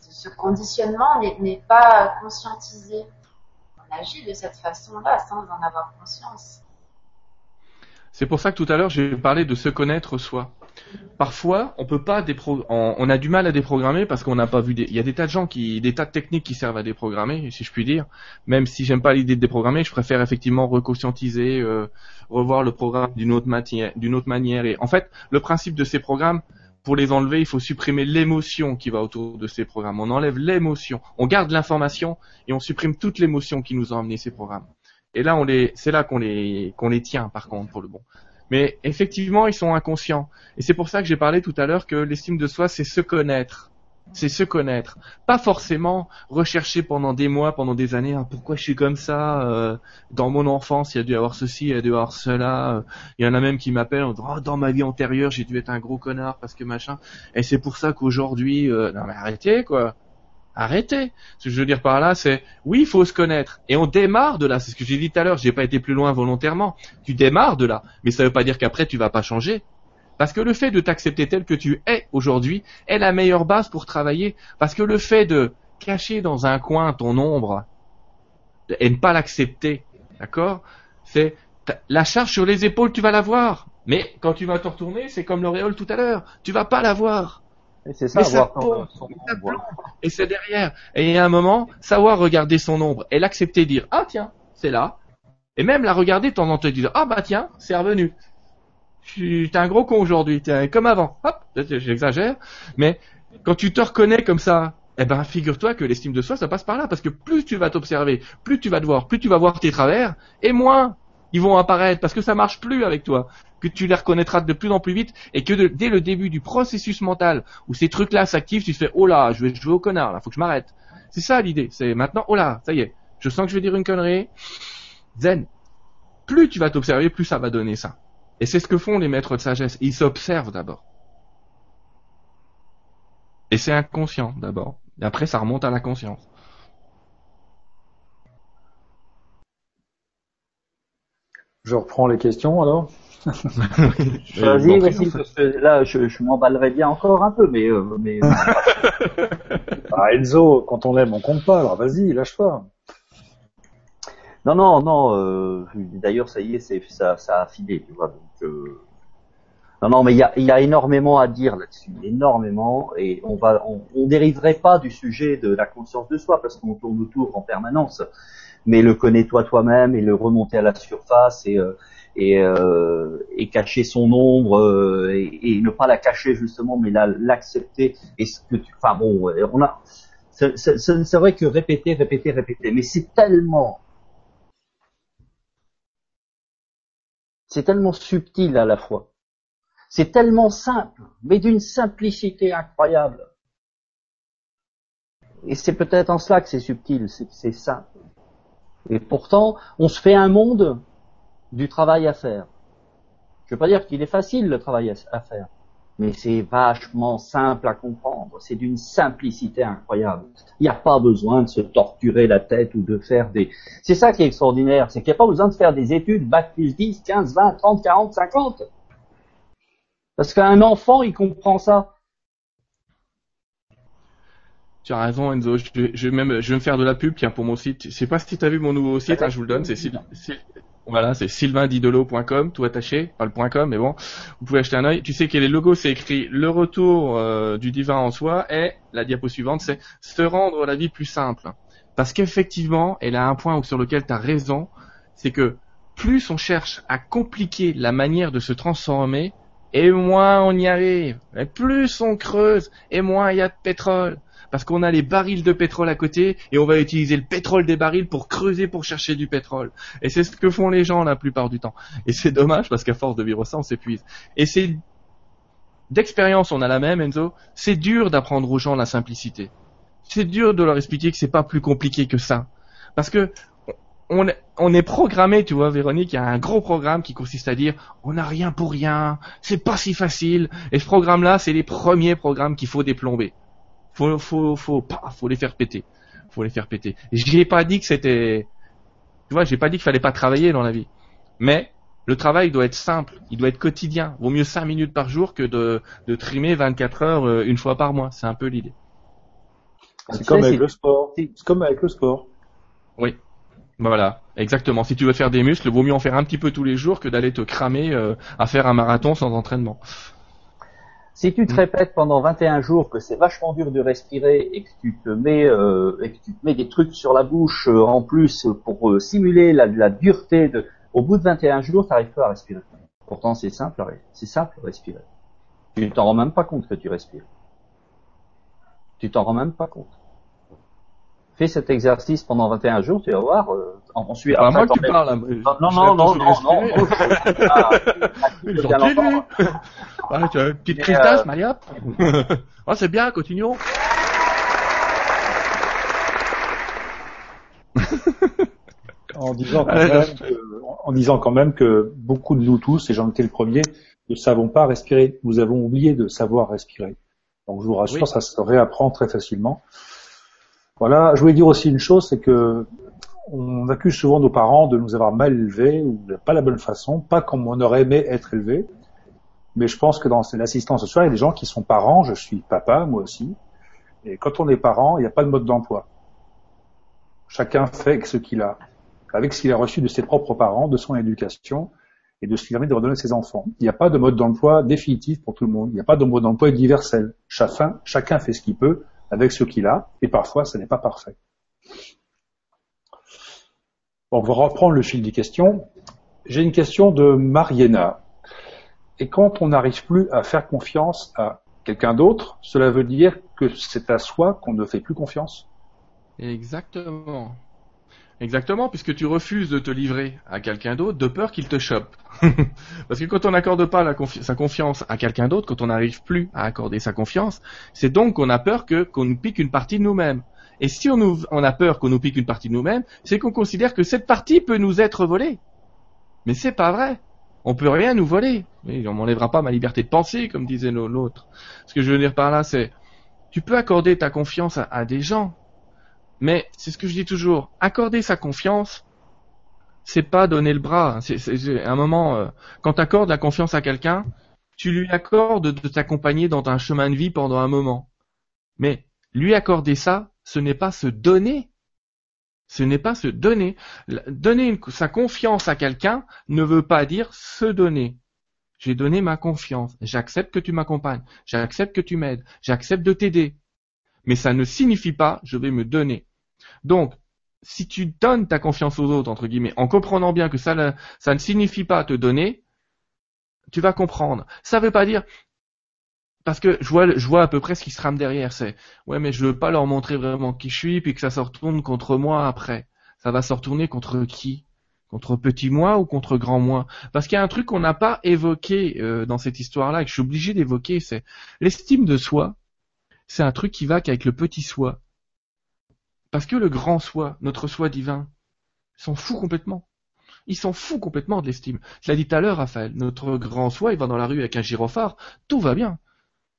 ce conditionnement n'est pas conscientisé, on agit de cette façon-là sans en avoir conscience. C'est pour ça que tout à l'heure j'ai parlé de se connaître soi. Parfois, on peut pas on, a du mal à déprogrammer parce qu'on n'a pas vu des, il y a des tas de gens qui, des tas de techniques qui servent à déprogrammer, si je puis dire. Même si j'aime pas l'idée de déprogrammer, je préfère effectivement reconscientiser, euh, revoir le programme d'une autre matière, d'une autre manière. Et en fait, le principe de ces programmes, pour les enlever, il faut supprimer l'émotion qui va autour de ces programmes. On enlève l'émotion, on garde l'information et on supprime toute l'émotion qui nous a emmené ces programmes. Et là, on les, c'est là qu'on les, qu'on les tient, par contre, pour le bon. Mais effectivement, ils sont inconscients. Et c'est pour ça que j'ai parlé tout à l'heure que l'estime de soi, c'est se connaître. C'est se connaître. Pas forcément rechercher pendant des mois, pendant des années, hein, pourquoi je suis comme ça. Euh, dans mon enfance, il y a dû avoir ceci, il y a dû avoir cela. il y en a même qui m'appellent en oh, dans ma vie antérieure, j'ai dû être un gros connard parce que machin. Et c'est pour ça qu'aujourd'hui, euh, non mais arrêtez quoi arrêtez. Ce que je veux dire par là, c'est oui, il faut se connaître. Et on démarre de là. C'est ce que j'ai dit tout à l'heure. J'ai pas été plus loin volontairement. Tu démarres de là, mais ça veut pas dire qu'après tu vas pas changer. Parce que le fait de t'accepter tel que tu es aujourd'hui est la meilleure base pour travailler. Parce que le fait de cacher dans un coin ton ombre et ne pas l'accepter, d'accord, c'est la charge sur les épaules, tu vas la voir. Mais quand tu vas te retourner, c'est comme l'auréole tout à l'heure. Tu vas pas la voir. Et c'est ça, et c'est derrière. Et il y a un moment, savoir regarder son ombre et l'accepter, dire ah tiens, c'est là. Et même la regarder de temps en temps, dire ah bah tiens, c'est revenu. T'es un gros con aujourd'hui, t'es comme avant. Hop, j'exagère, mais quand tu te reconnais comme ça, eh ben figure-toi que l'estime de soi, ça passe par là, parce que plus tu vas t'observer, plus tu vas te voir, plus tu vas voir tes travers, et moins ils vont apparaître, parce que ça marche plus avec toi que tu les reconnaîtras de plus en plus vite et que dès le début du processus mental où ces trucs-là s'activent, tu te fais oh là, je vais jouer au connard, là, faut que je m'arrête. C'est ça l'idée. C'est maintenant oh là, ça y est, je sens que je vais dire une connerie. Zen. Plus tu vas t'observer, plus ça va donner ça. Et c'est ce que font les maîtres de sagesse. Ils s'observent d'abord. Et c'est inconscient d'abord. Et après, ça remonte à la conscience. Je reprends les questions alors. [laughs] Vas-y, vas-y, parce que là, je, je m'emballerai bien encore un peu, mais... Euh, mais... [laughs] ah, Enzo, quand on l'aime, on compte pas, alors vas-y, lâche-toi. Non, non, non, euh, d'ailleurs, ça y est, c'est, ça, ça a filé, tu vois, donc... Euh, Non, non, mais il y a, il y a énormément à dire là-dessus, énormément, et on va, on, on dériverait pas du sujet de la conscience de soi parce qu'on tourne autour en permanence, mais le connais-toi toi-même et le remonter à la surface et euh, et, euh, et cacher son ombre euh, et, ne pas la cacher justement, mais la- l'accepter. Et ce que tu, enfin bon, on a, c'est vrai que répéter, répéter, répéter, mais c'est tellement c'est tellement subtil à la fois. C'est tellement simple, mais d'une simplicité incroyable. Et c'est peut-être en cela que c'est subtil, c'est simple. Et pourtant, on se fait un monde du travail à faire. Je veux pas dire qu'il est facile le travail à à faire, mais c'est vachement simple à comprendre. C'est d'une simplicité incroyable. Il n'y a pas besoin de se torturer la tête ou de faire des. C'est ça qui est extraordinaire, c'est qu'il n'y a pas besoin de faire des études bac plus 10, 15, 20, 30, 40, 50. Parce qu'un enfant, il comprend ça. Tu as raison Enzo, je, je même je vais me faire de la pub tiens pour mon site. Je sais pas si tu as vu mon nouveau site, hein, je vous le donne, c'est voilà, sylvaindidolo.com, tout attaché, pas le .com mais bon, vous pouvez acheter un œil. Tu sais que les logos c'est écrit le retour euh, du divin en soi et la diapo suivante c'est se rendre la vie plus simple. Parce qu'effectivement, elle a un point sur lequel tu as raison, c'est que plus on cherche à compliquer la manière de se transformer, et moins on y arrive. Et plus on creuse, et moins il y a de pétrole. Parce qu'on a les barils de pétrole à côté, et on va utiliser le pétrole des barils pour creuser pour chercher du pétrole. Et c'est ce que font les gens la plupart du temps. Et c'est dommage, parce qu'à force de vivre ça, on s'épuise. Et c'est... D'expérience, on a la même, Enzo. C'est dur d'apprendre aux gens la simplicité. C'est dur de leur expliquer que c'est pas plus compliqué que ça. Parce que on, est programmé, tu vois, Véronique, il y a un gros programme qui consiste à dire on n'a rien pour rien, c'est pas si facile. Et ce programme-là, c'est les premiers programmes qu'il faut déplomber. Faut, faut, faut, pas, faut les faire péter. Faut les faire péter. J'ai pas dit que c'était, tu vois, j'ai pas dit qu'il fallait pas travailler dans la vie. Mais le travail doit être simple, il doit être quotidien. Vaut mieux 5 minutes par jour que de, de trimer 24 heures euh, une fois par mois. C'est un peu l'idée. C'est comme sais, avec c'est- le sport. C'est comme avec le sport. Oui. Voilà, exactement. Si tu veux faire des muscles, vaut mieux en faire un petit peu tous les jours que d'aller te cramer euh, à faire un marathon sans entraînement. Si tu te Mm. répètes pendant 21 jours que c'est vachement dur de respirer et que tu te mets euh, et que tu te mets des trucs sur la bouche euh, en plus pour euh, simuler la, la dureté de au bout de 21 jours, tu n'arrives pas à respirer. Pourtant, c'est simple, c'est simple respirer. Tu t'en rends même pas compte que tu respires. Tu t'en rends même pas compte. Fais cet exercice pendant 21 jours, tu vas voir. Euh, ensuite, après, moi que tu parles. hein. Non, non, non, non, non, non, non. Ah. Ah, tu as une petite crise euh, hop. [laughs] Ah, c'est bien, continuons. [laughs] En disant, quand même que, en disant quand même que beaucoup de nous tous, et j'en étais le premier, ne savons pas respirer. Nous avons oublié de savoir respirer. Donc je vous rassure, Oui. ça se réapprend très facilement. Voilà, je voulais dire aussi une chose, c'est que on accuse souvent nos parents de nous avoir mal élevés ou de pas la bonne façon, pas comme on aurait aimé être élevé. Mais je pense que dans l'assistance sociale, il y a des gens qui sont parents, je suis papa, moi aussi. Et quand on est parent, il n'y a pas de mode d'emploi. Chacun fait ce qu'il a, avec ce qu'il a reçu de ses propres parents, de son éducation et de ce qu'il a de redonner à ses enfants. Il n'y a pas de mode d'emploi définitif pour tout le monde. Il n'y a pas de mode d'emploi universel. Chacun, chacun fait ce qu'il peut avec ce qu'il a, et parfois, ce n'est pas parfait. On va reprendre le fil des questions. J'ai une question de Mariana. Et quand on n'arrive plus à faire confiance à quelqu'un d'autre, cela veut dire que c'est à soi qu'on ne fait plus confiance? Exactement. Exactement, puisque tu refuses de te livrer à quelqu'un d'autre de peur qu'il te chope. [laughs] Parce que quand on n'accorde pas la confi- sa confiance à quelqu'un d'autre, quand on n'arrive plus à accorder sa confiance, c'est donc qu'on a peur que qu'on nous pique une partie de nous-mêmes. Et si on, nous, on a peur qu'on nous pique une partie de nous-mêmes, c'est qu'on considère que cette partie peut nous être volée. Mais c'est pas vrai. On peut rien nous voler. Mais on m'enlèvera pas ma liberté de penser, comme disait l'au- l'autre. Ce que je veux dire par là, c'est tu peux accorder ta confiance à, à des gens, mais c'est ce que je dis toujours, accorder sa confiance, c'est pas donner le bras. C'est un moment, euh, quand tu accordes la confiance à quelqu'un, tu lui accordes de t'accompagner dans un chemin de vie pendant un moment. Mais lui accorder ça, ce n'est pas se donner. Ce n'est pas se donner. Donner sa confiance à quelqu'un ne veut pas dire se donner. J'ai donné ma confiance. J'accepte que tu m'accompagnes. J'accepte que tu m'aides. J'accepte de t'aider. Mais ça ne signifie pas je vais me donner. Donc, si tu donnes ta confiance aux autres, entre guillemets, en comprenant bien que ça, ne signifie pas te donner, tu vas comprendre. Ça ne veut pas dire, parce que je vois, à peu près ce qui se rame derrière, c'est, ouais, mais je veux pas leur montrer vraiment qui je suis, puis que ça se retourne contre moi après. Ça va se retourner contre qui? Contre petit moi ou contre grand moi? Parce qu'il y a un truc qu'on n'a pas évoqué euh, dans cette histoire-là et que je suis obligé d'évoquer, c'est l'estime de soi. C'est un truc qui va qu'avec le petit soi. Parce que le grand soi, notre soi divin, s'en fout complètement. Il s'en fout complètement de l'estime. Je l'ai dit tout à l'heure, Raphaël. Notre grand soi, il va dans la rue avec un gyrophare, tout va bien.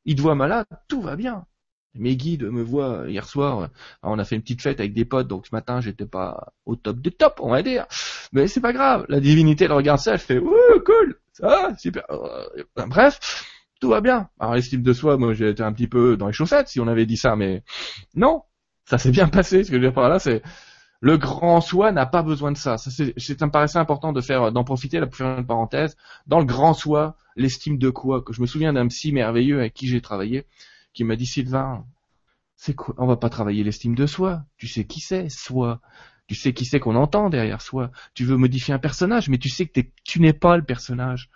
Il te voit malade, tout va bien. Mes guides me voient hier soir. On a fait une petite fête avec des potes, donc ce matin j'étais pas au top du top, on va dire. Mais c'est pas grave. La divinité elle regarde ça, elle fait ouh cool, ça super. Euh, bref, tout va bien. Alors l'estime de soi, moi j'ai été un petit peu dans les chaussettes si on avait dit ça, mais non, ça s'est bien passé. Ce que je veux dire par là, c'est le grand soi n'a pas besoin de ça. ça me paraissait important de faire, d'en profiter, là, pour faire parenthèse. Dans le grand soi, l'estime de quoi? Je me souviens d'un psy merveilleux avec qui j'ai travaillé, qui m'a dit Sylvain, c'est quoi? On va pas travailler l'estime de soi. Tu sais qui c'est, soi. Tu sais qui c'est qu'on entend derrière soi. Tu veux modifier un personnage, mais tu sais que tu n'es pas le personnage.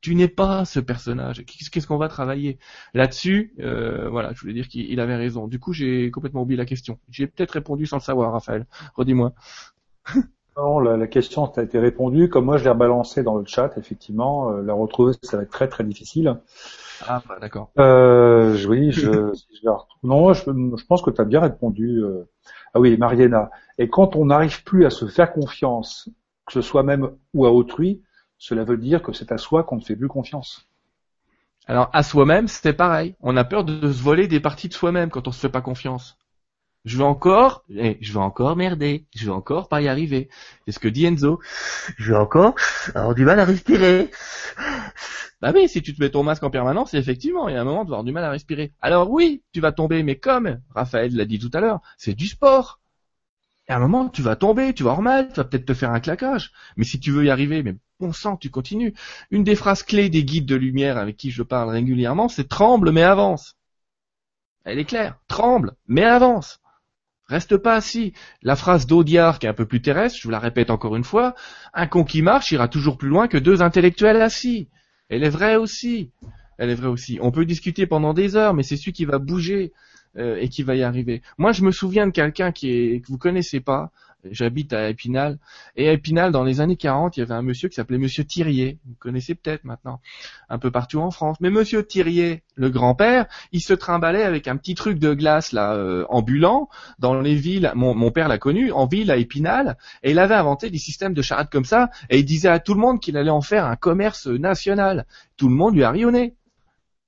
Tu n'es pas ce personnage. Qu'est-ce qu'on va travailler là-dessus? Euh, Voilà, je voulais dire qu'il avait raison. Du coup, j'ai complètement oublié la question. J'ai peut-être répondu sans le savoir, Raphaël. Redis-moi. [laughs] Non, la, question a été répondue. Comme moi, je l'ai rebalancé dans le chat, effectivement, euh, la retrouver, ça va être très très difficile. Ah, bah, d'accord. Euh, oui, je, [laughs] je Non, je, je, pense que tu as bien répondu. Euh. Ah oui, Mariana. Et quand on n'arrive plus à se faire confiance, que ce soit même ou à autrui, cela veut dire que c'est à soi qu'on ne fait plus confiance. Alors à soi-même, c'est pareil. On a peur de se voler des parties de soi-même quand on se fait pas confiance. Je vais encore, eh, je vais encore merder, je vais encore pas y arriver. C'est ce que dit Enzo. Je vais encore avoir du mal à respirer. Bah oui, si tu te mets ton masque en permanence, effectivement, il y a un moment de avoir du mal à respirer. Alors oui, tu vas tomber, mais comme Raphaël l'a dit tout à l'heure, c'est du sport. Et à un moment, tu vas tomber, tu vas avoir mal, tu vas peut-être te faire un claquage. Mais si tu veux y arriver, mais bon sang, tu continues. Une des phrases clés des guides de lumière avec qui je parle régulièrement, c'est tremble mais avance. Elle est claire. Tremble mais avance. Reste pas assis. La phrase d'Audiard, qui est un peu plus terrestre, je vous la répète encore une fois, un con qui marche ira toujours plus loin que deux intellectuels assis. Elle est vraie aussi. Elle est vraie aussi. On peut discuter pendant des heures, mais c'est celui qui va bouger euh, et qui va y arriver. Moi, je me souviens de quelqu'un qui est que vous connaissez pas, J'habite à Épinal. Et à Épinal, dans les années 40, il y avait un monsieur qui s'appelait Monsieur Thirier. Vous connaissez peut-être maintenant, un peu partout en France. Mais Monsieur Thirier, le grand-père, il se trimballait avec un petit truc de glace là, euh, ambulant, dans les villes. Mon, père l'a connu, en ville à Épinal, et il avait inventé des systèmes de charrettes comme ça, et il disait à tout le monde qu'il allait en faire un commerce national. Tout le monde lui a rionné.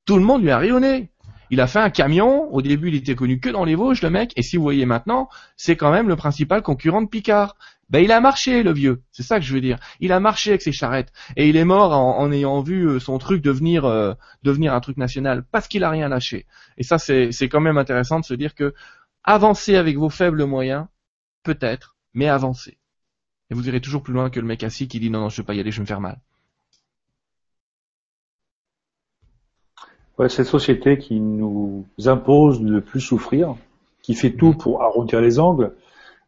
Tout le monde lui a rionné. Il a fait un camion. Au début, il était connu que dans les Vosges, le mec. Et si vous voyez maintenant, c'est quand même le principal concurrent de Picard. Ben, il a marché, le vieux. C'est ça que je veux dire. Il a marché avec ses charrettes. Et il est mort en, ayant vu euh, son truc devenir, euh, devenir un truc national parce qu'il a rien lâché. Et ça, c'est quand même intéressant de se dire que avancez avec vos faibles moyens, peut-être, mais avancez. Et vous irez toujours plus loin que le mec assis qui dit non, non, je veux pas y aller, je vais me faire mal. Cette société qui nous impose de ne plus souffrir, qui fait tout pour arrondir les angles,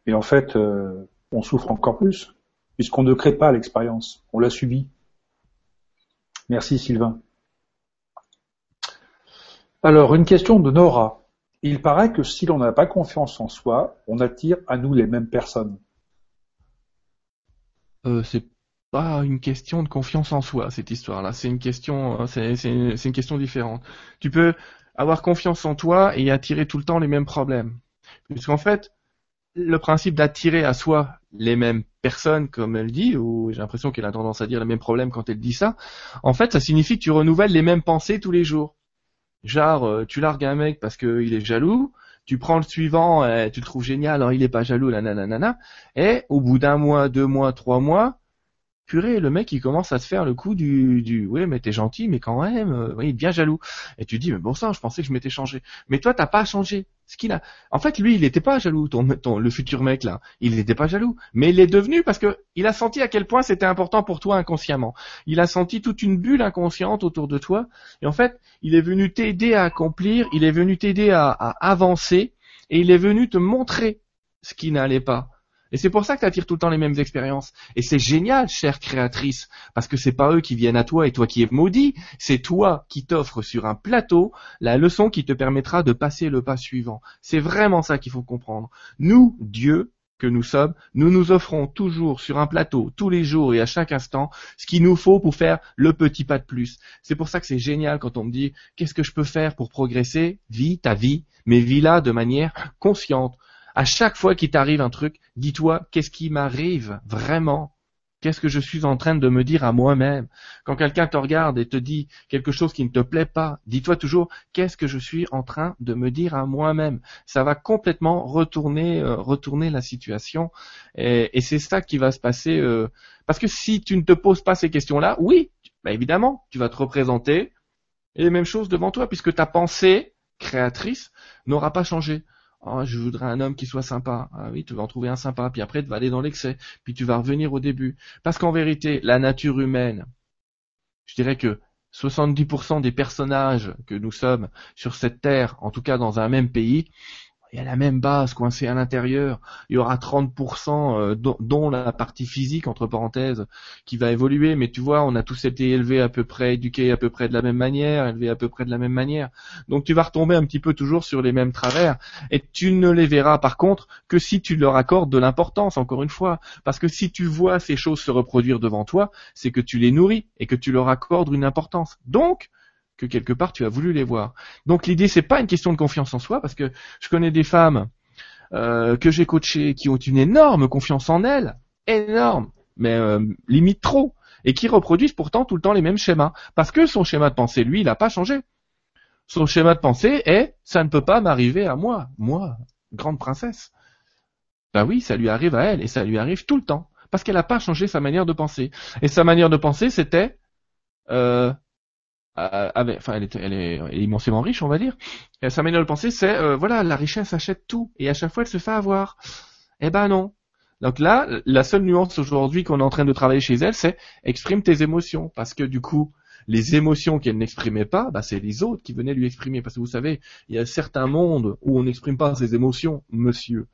et en fait, euh, on souffre encore plus, puisqu'on ne crée pas l'expérience, on la subit. Merci Sylvain. Alors, une question de Nora. Il paraît que si l'on n'a pas confiance en soi, on attire à nous les mêmes personnes. Euh, c'est pas une question de confiance en soi cette histoire-là. C'est une question, euh, c'est une question différente. Tu peux avoir confiance en toi et attirer tout le temps les mêmes problèmes. Puisqu'en fait, le principe d'attirer à soi les mêmes personnes, comme elle dit, ou j'ai l'impression qu'elle a tendance à dire les mêmes problèmes quand elle dit ça, en fait, ça signifie que tu renouvelles les mêmes pensées tous les jours. Genre, euh, tu largues un mec parce qu'il est jaloux, tu prends le suivant, et tu le trouves génial, alors il est pas jaloux, la nanana, et au bout d'un mois, deux mois, trois mois, le mec il commence à te faire le coup du, du ouais mais t'es gentil mais quand même, euh, oui, bien jaloux. Et tu dis mais bon sang, je pensais que je m'étais changé. Mais toi t'as pas changé. Ce qu'il a, en fait lui il n'était pas jaloux, ton, ton, le futur mec là, il n'était pas jaloux, mais il est devenu parce que il a senti à quel point c'était important pour toi inconsciemment. Il a senti toute une bulle inconsciente autour de toi et en fait il est venu t'aider à accomplir, il est venu t'aider à avancer et il est venu te montrer ce qui n'allait pas. Et c'est pour ça que tu attires tout le temps les mêmes expériences. Et c'est génial, chère créatrice, parce que c'est pas eux qui viennent à toi et toi qui es maudit, c'est toi qui t'offres sur un plateau la leçon qui te permettra de passer le pas suivant. C'est vraiment ça qu'il faut comprendre. Nous, Dieu, que nous sommes, nous nous offrons toujours sur un plateau, tous les jours et à chaque instant, ce qu'il nous faut pour faire le petit pas de plus. C'est pour ça que c'est génial quand on me dit, qu'est-ce que je peux faire pour progresser? Vis ta vie, mais vis-la de manière consciente. À chaque fois qu'il t'arrive un truc, dis-toi qu'est-ce qui m'arrive vraiment? Qu'est-ce que je suis en train de me dire à moi-même? Quand quelqu'un te regarde et te dit quelque chose qui ne te plaît pas, dis-toi toujours qu'est-ce que je suis en train de me dire à moi-même? Ça va complètement retourner, euh, retourner la situation, et, c'est ça qui va se passer. Euh, parce que si tu ne te poses pas ces questions-là, oui, bah évidemment, tu vas te représenter et les mêmes choses devant toi, puisque ta pensée créatrice n'aura pas changé. Oh, je voudrais un homme qui soit sympa. Ah oui, tu vas en trouver un sympa, puis après tu vas aller dans l'excès, puis tu vas revenir au début. Parce qu'en vérité, la nature humaine, je dirais que 70% des personnages que nous sommes sur cette terre, en tout cas dans un même pays, y a la même base coincée à l'intérieur. Il y aura 30% euh, dont, la partie physique, entre parenthèses, qui va évoluer. Mais tu vois, on a tous été élevés à peu près, éduqués à peu près de la même manière, élevés à peu près de la même manière. Donc tu vas retomber un petit peu toujours sur les mêmes travers. Et tu ne les verras par contre que si tu leur accordes de l'importance, encore une fois. Parce que si tu vois ces choses se reproduire devant toi, c'est que tu les nourris et que tu leur accordes une importance. Donc, que quelque part tu as voulu les voir. Donc l'idée c'est pas une question de confiance en soi parce que je connais des femmes euh, que j'ai coachées qui ont une énorme confiance en elles, énorme, mais euh, limite trop, et qui reproduisent pourtant tout le temps les mêmes schémas parce que son schéma de pensée lui il n'a pas changé. Son schéma de pensée est ça ne peut pas m'arriver à moi, moi, grande princesse. Ben oui, ça lui arrive à elle et ça lui arrive tout le temps parce qu'elle n'a pas changé sa manière de penser. Et sa manière de penser c'était euh, euh, enfin, elle est, immensément riche, on va dire. Et sa manière de penser, c'est euh, voilà, la richesse achète tout, et à chaque fois, elle se fait avoir. Eh ben non. Donc là, la seule nuance aujourd'hui qu'on est en train de travailler chez elle, c'est exprime tes émotions, parce que du coup, les émotions qu'elle n'exprimait pas, bah, c'est les autres qui venaient lui exprimer. Parce que vous savez, il y a certains mondes où on n'exprime pas ses émotions, monsieur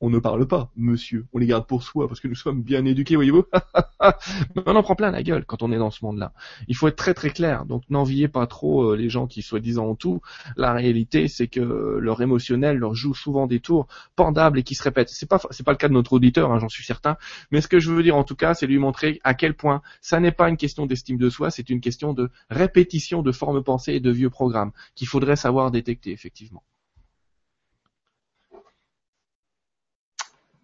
on ne parle pas, monsieur. On les garde pour soi parce que nous sommes bien éduqués, voyez-vous. [laughs] on en prend plein la gueule quand on est dans ce monde-là. Il faut être très très clair. Donc n'enviez pas trop euh, les gens qui soi-disant ont tout. La réalité, c'est que leur émotionnel leur joue souvent des tours pendables et qui se répètent. C'est pas c'est pas le cas de notre auditeur, hein, j'en suis certain. Mais ce que je veux dire en tout cas, c'est lui montrer à quel point ça n'est pas une question d'estime de soi, c'est une question de répétition de formes pensées et de vieux programmes qu'il faudrait savoir détecter effectivement.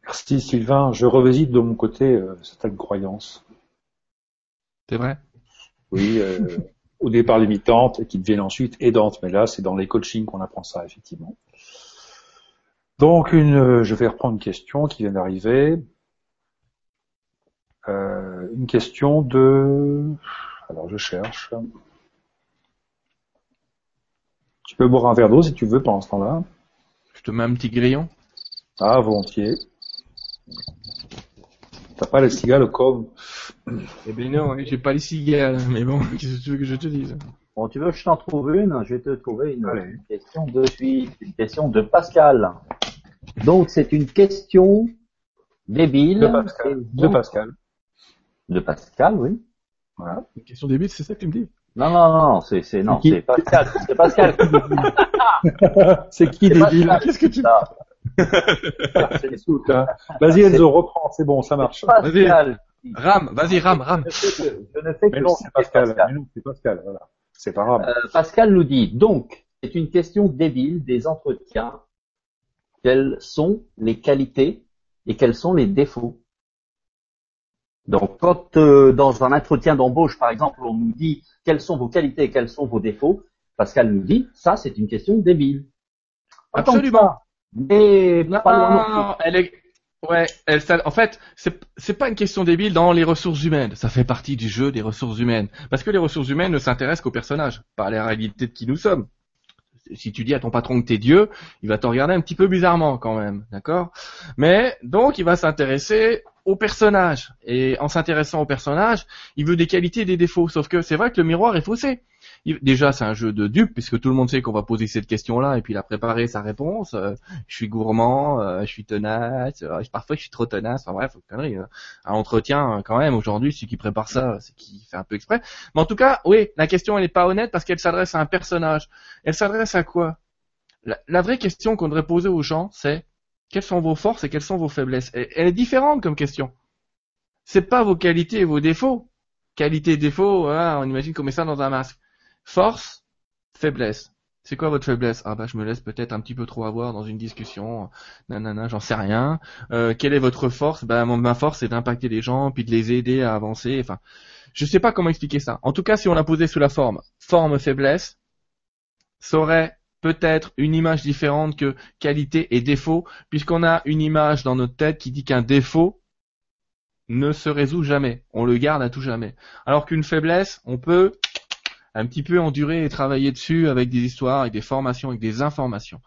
Merci Sylvain. Je revisite de mon côté euh, cette croyance. C'est vrai? Oui, euh, au départ limitantes et qui deviennent ensuite aidantes. Mais là, c'est dans les coachings qu'on apprend ça, effectivement. Donc, une, euh, je vais reprendre une question qui vient d'arriver. Euh, une question de... Alors, je cherche. Tu peux boire un verre d'eau si tu veux pendant ce temps-là. Je te mets un petit grillon. Ah, volontiers. T'as pas les cigales comme Eh bien non, j'ai pas les cigales, mais bon, [laughs] qu'est-ce que tu veux que je te dise? Bon, tu veux que je t'en trouve une? Je vais te trouver une, question de une question de Pascal. Donc c'est une question débile. De Pascal. De Pascal. De Pascal, oui. Voilà. Une question débile, c'est ça que tu me dis? Non, non, non, c'est c'est non, c'est Pascal, c'est Pascal qui [laughs] débile. [laughs] c'est qui débile? Qu'est-ce que tu Hein. Vas-y Enzo, reprends, c'est bon, ça marche. Vas-y, Ram, vas-y, Ram, Ram. Je ne fais que, non, c'est Pascal. c'est Pascal, voilà. C'est pas grave. Euh, Pascal nous dit, donc, c'est une question débile des entretiens. Quelles sont les qualités et quels sont les défauts? Donc, quand euh, dans un entretien d'embauche, par exemple, on nous dit quelles sont vos qualités et quels sont vos défauts, Pascal nous dit, ça, c'est une question débile. Absolument. Mais non, elle est... Ouais, elle, en fait, c'est c'est pas une question débile dans les ressources humaines. Ça fait partie du jeu des ressources humaines, parce que les ressources humaines ne s'intéressent qu'aux personnages, pas à la réalité de qui nous sommes. Si tu dis à ton patron que t'es Dieu, il va te regarder un petit peu bizarrement quand même, d'accord? Mais donc il va s'intéresser aux personnages et en s'intéressant aux personnages, il veut des qualités et des défauts. Sauf que c'est vrai que le miroir est faussé déjà c'est un jeu de dupe puisque tout le monde sait qu'on va poser cette question-là et puis il a préparé sa réponse. Euh, je suis gourmand, euh, je suis tenace, euh, parfois je suis trop tenace. Enfin bref, connerie. Hein. Un entretien quand même aujourd'hui, celui qui prépare ça, c'est qui fait un peu exprès. Mais en tout cas, oui, la question elle est pas honnête parce qu'elle s'adresse à un personnage. Elle s'adresse à quoi? La, vraie question qu'on devrait poser aux gens, c'est quelles sont vos forces et quelles sont vos faiblesses? elle est différente comme question. C'est pas vos qualités et vos défauts. Qualité défaut, hein, on imagine qu'on met ça dans un masque. Force, faiblesse. C'est quoi votre faiblesse? Ah bah je me laisse peut-être un petit peu trop avoir dans une discussion. Nanana, j'en sais rien. Euh, quelle est votre force? Bah ma force c'est d'impacter les gens puis de les aider à avancer. Enfin, je sais pas comment expliquer ça. En tout cas, si on l'a posé sous la forme forme faiblesse, ça aurait peut-être une image différente que qualité et défaut, puisqu'on a une image dans notre tête qui dit qu'un défaut ne se résout jamais. On le garde à tout jamais. Alors qu'une faiblesse, on peut un petit peu endurer et travailler dessus avec des histoires, avec des formations, avec des informations.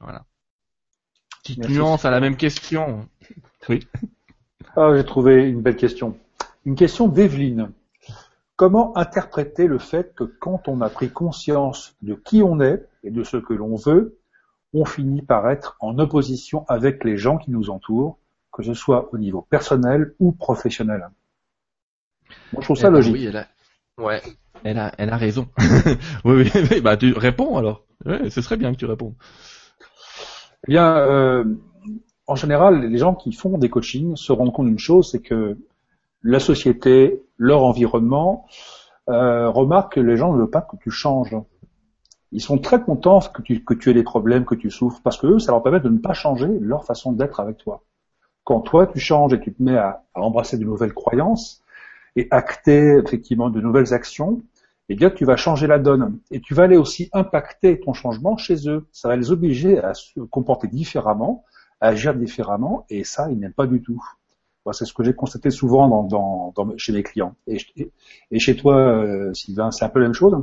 Voilà. Petite nuance à la même question. Oui. Ah, j'ai trouvé une belle question. Une question d'Evelyne. Comment interpréter le fait que quand on a pris conscience de qui on est et de ce que l'on veut, on finit par être en opposition avec les gens qui nous entourent, que ce soit au niveau personnel ou professionnel? Moi, je trouve ça eh ben logique. Oui, Ouais, elle a, elle a raison. [laughs] oui, oui, bah tu réponds alors. Ouais, ce serait bien que tu répondes. Eh bien, euh, en général, les gens qui font des coachings se rendent compte d'une chose, c'est que la société, leur environnement, euh, remarquent que les gens ne veulent pas que tu changes. Ils sont très contents que tu, que tu aies des problèmes, que tu souffres, parce que eux, ça leur permet de ne pas changer leur façon d'être avec toi. Quand toi, tu changes et tu te mets à embrasser de nouvelles croyances et acter effectivement de nouvelles actions, eh bien, tu vas changer la donne. Et tu vas aller aussi impacter ton changement chez eux. Ça va les obliger à se comporter différemment, à agir différemment, et ça, ils n'aiment pas du tout. c'est ce que j'ai constaté souvent dans, chez mes clients. Et, et chez toi, euh, Sylvain, c'est un peu la même chose?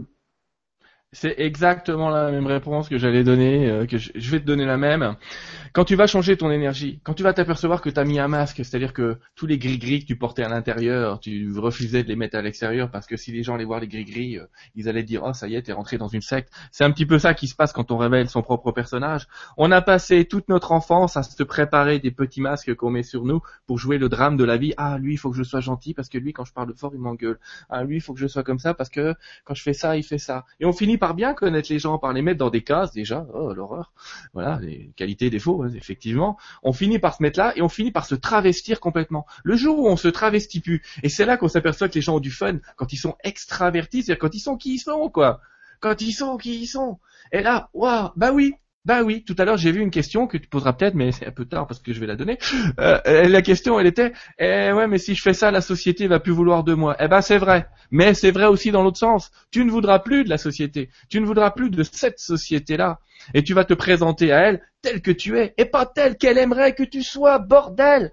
C'est exactement la même réponse que j'allais donner, euh, que je, vais te donner la même. Quand tu vas changer ton énergie, quand tu vas t'apercevoir que tu as mis un masque, c'est-à-dire que tous les gris-gris que tu portais à l'intérieur, tu refusais de les mettre à l'extérieur parce que si les gens allaient voir les gris-gris, euh, ils allaient dire "Oh, ça y est, t'es rentré dans une secte." C'est un petit peu ça qui se passe quand on révèle son propre personnage. On a passé toute notre enfance à se préparer des petits masques qu'on met sur nous pour jouer le drame de la vie. Ah, lui, il faut que je sois gentil parce que lui quand je parle fort, il m'engueule. Ah, lui, il faut que je sois comme ça parce que quand je fais ça, il fait ça. Et on finit par bien connaître les gens, par les mettre dans des cases déjà, oh l'horreur, voilà, les qualités, défauts, hein, effectivement, on finit par se mettre là et on finit par se travestir complètement. Le jour où on se travestit plus, et c'est là qu'on s'aperçoit que les gens ont du fun quand ils sont extravertis, c'est-à-dire quand ils sont qui ils sont, quoi. Quand ils sont qui ils sont. Et là, waouh, bah oui, bah oui, tout à l'heure j'ai vu une question que tu poseras peut-être, mais c'est un peu tard parce que je vais la donner. Euh, la question, elle était, eh ouais, mais si je fais ça, la société va plus vouloir de moi. Eh ben c'est vrai, mais c'est vrai aussi dans l'autre sens. Tu ne voudras plus de la société, tu ne voudras plus de cette société-là, et tu vas te présenter à elle telle que tu es, et pas telle qu'elle aimerait que tu sois, bordel.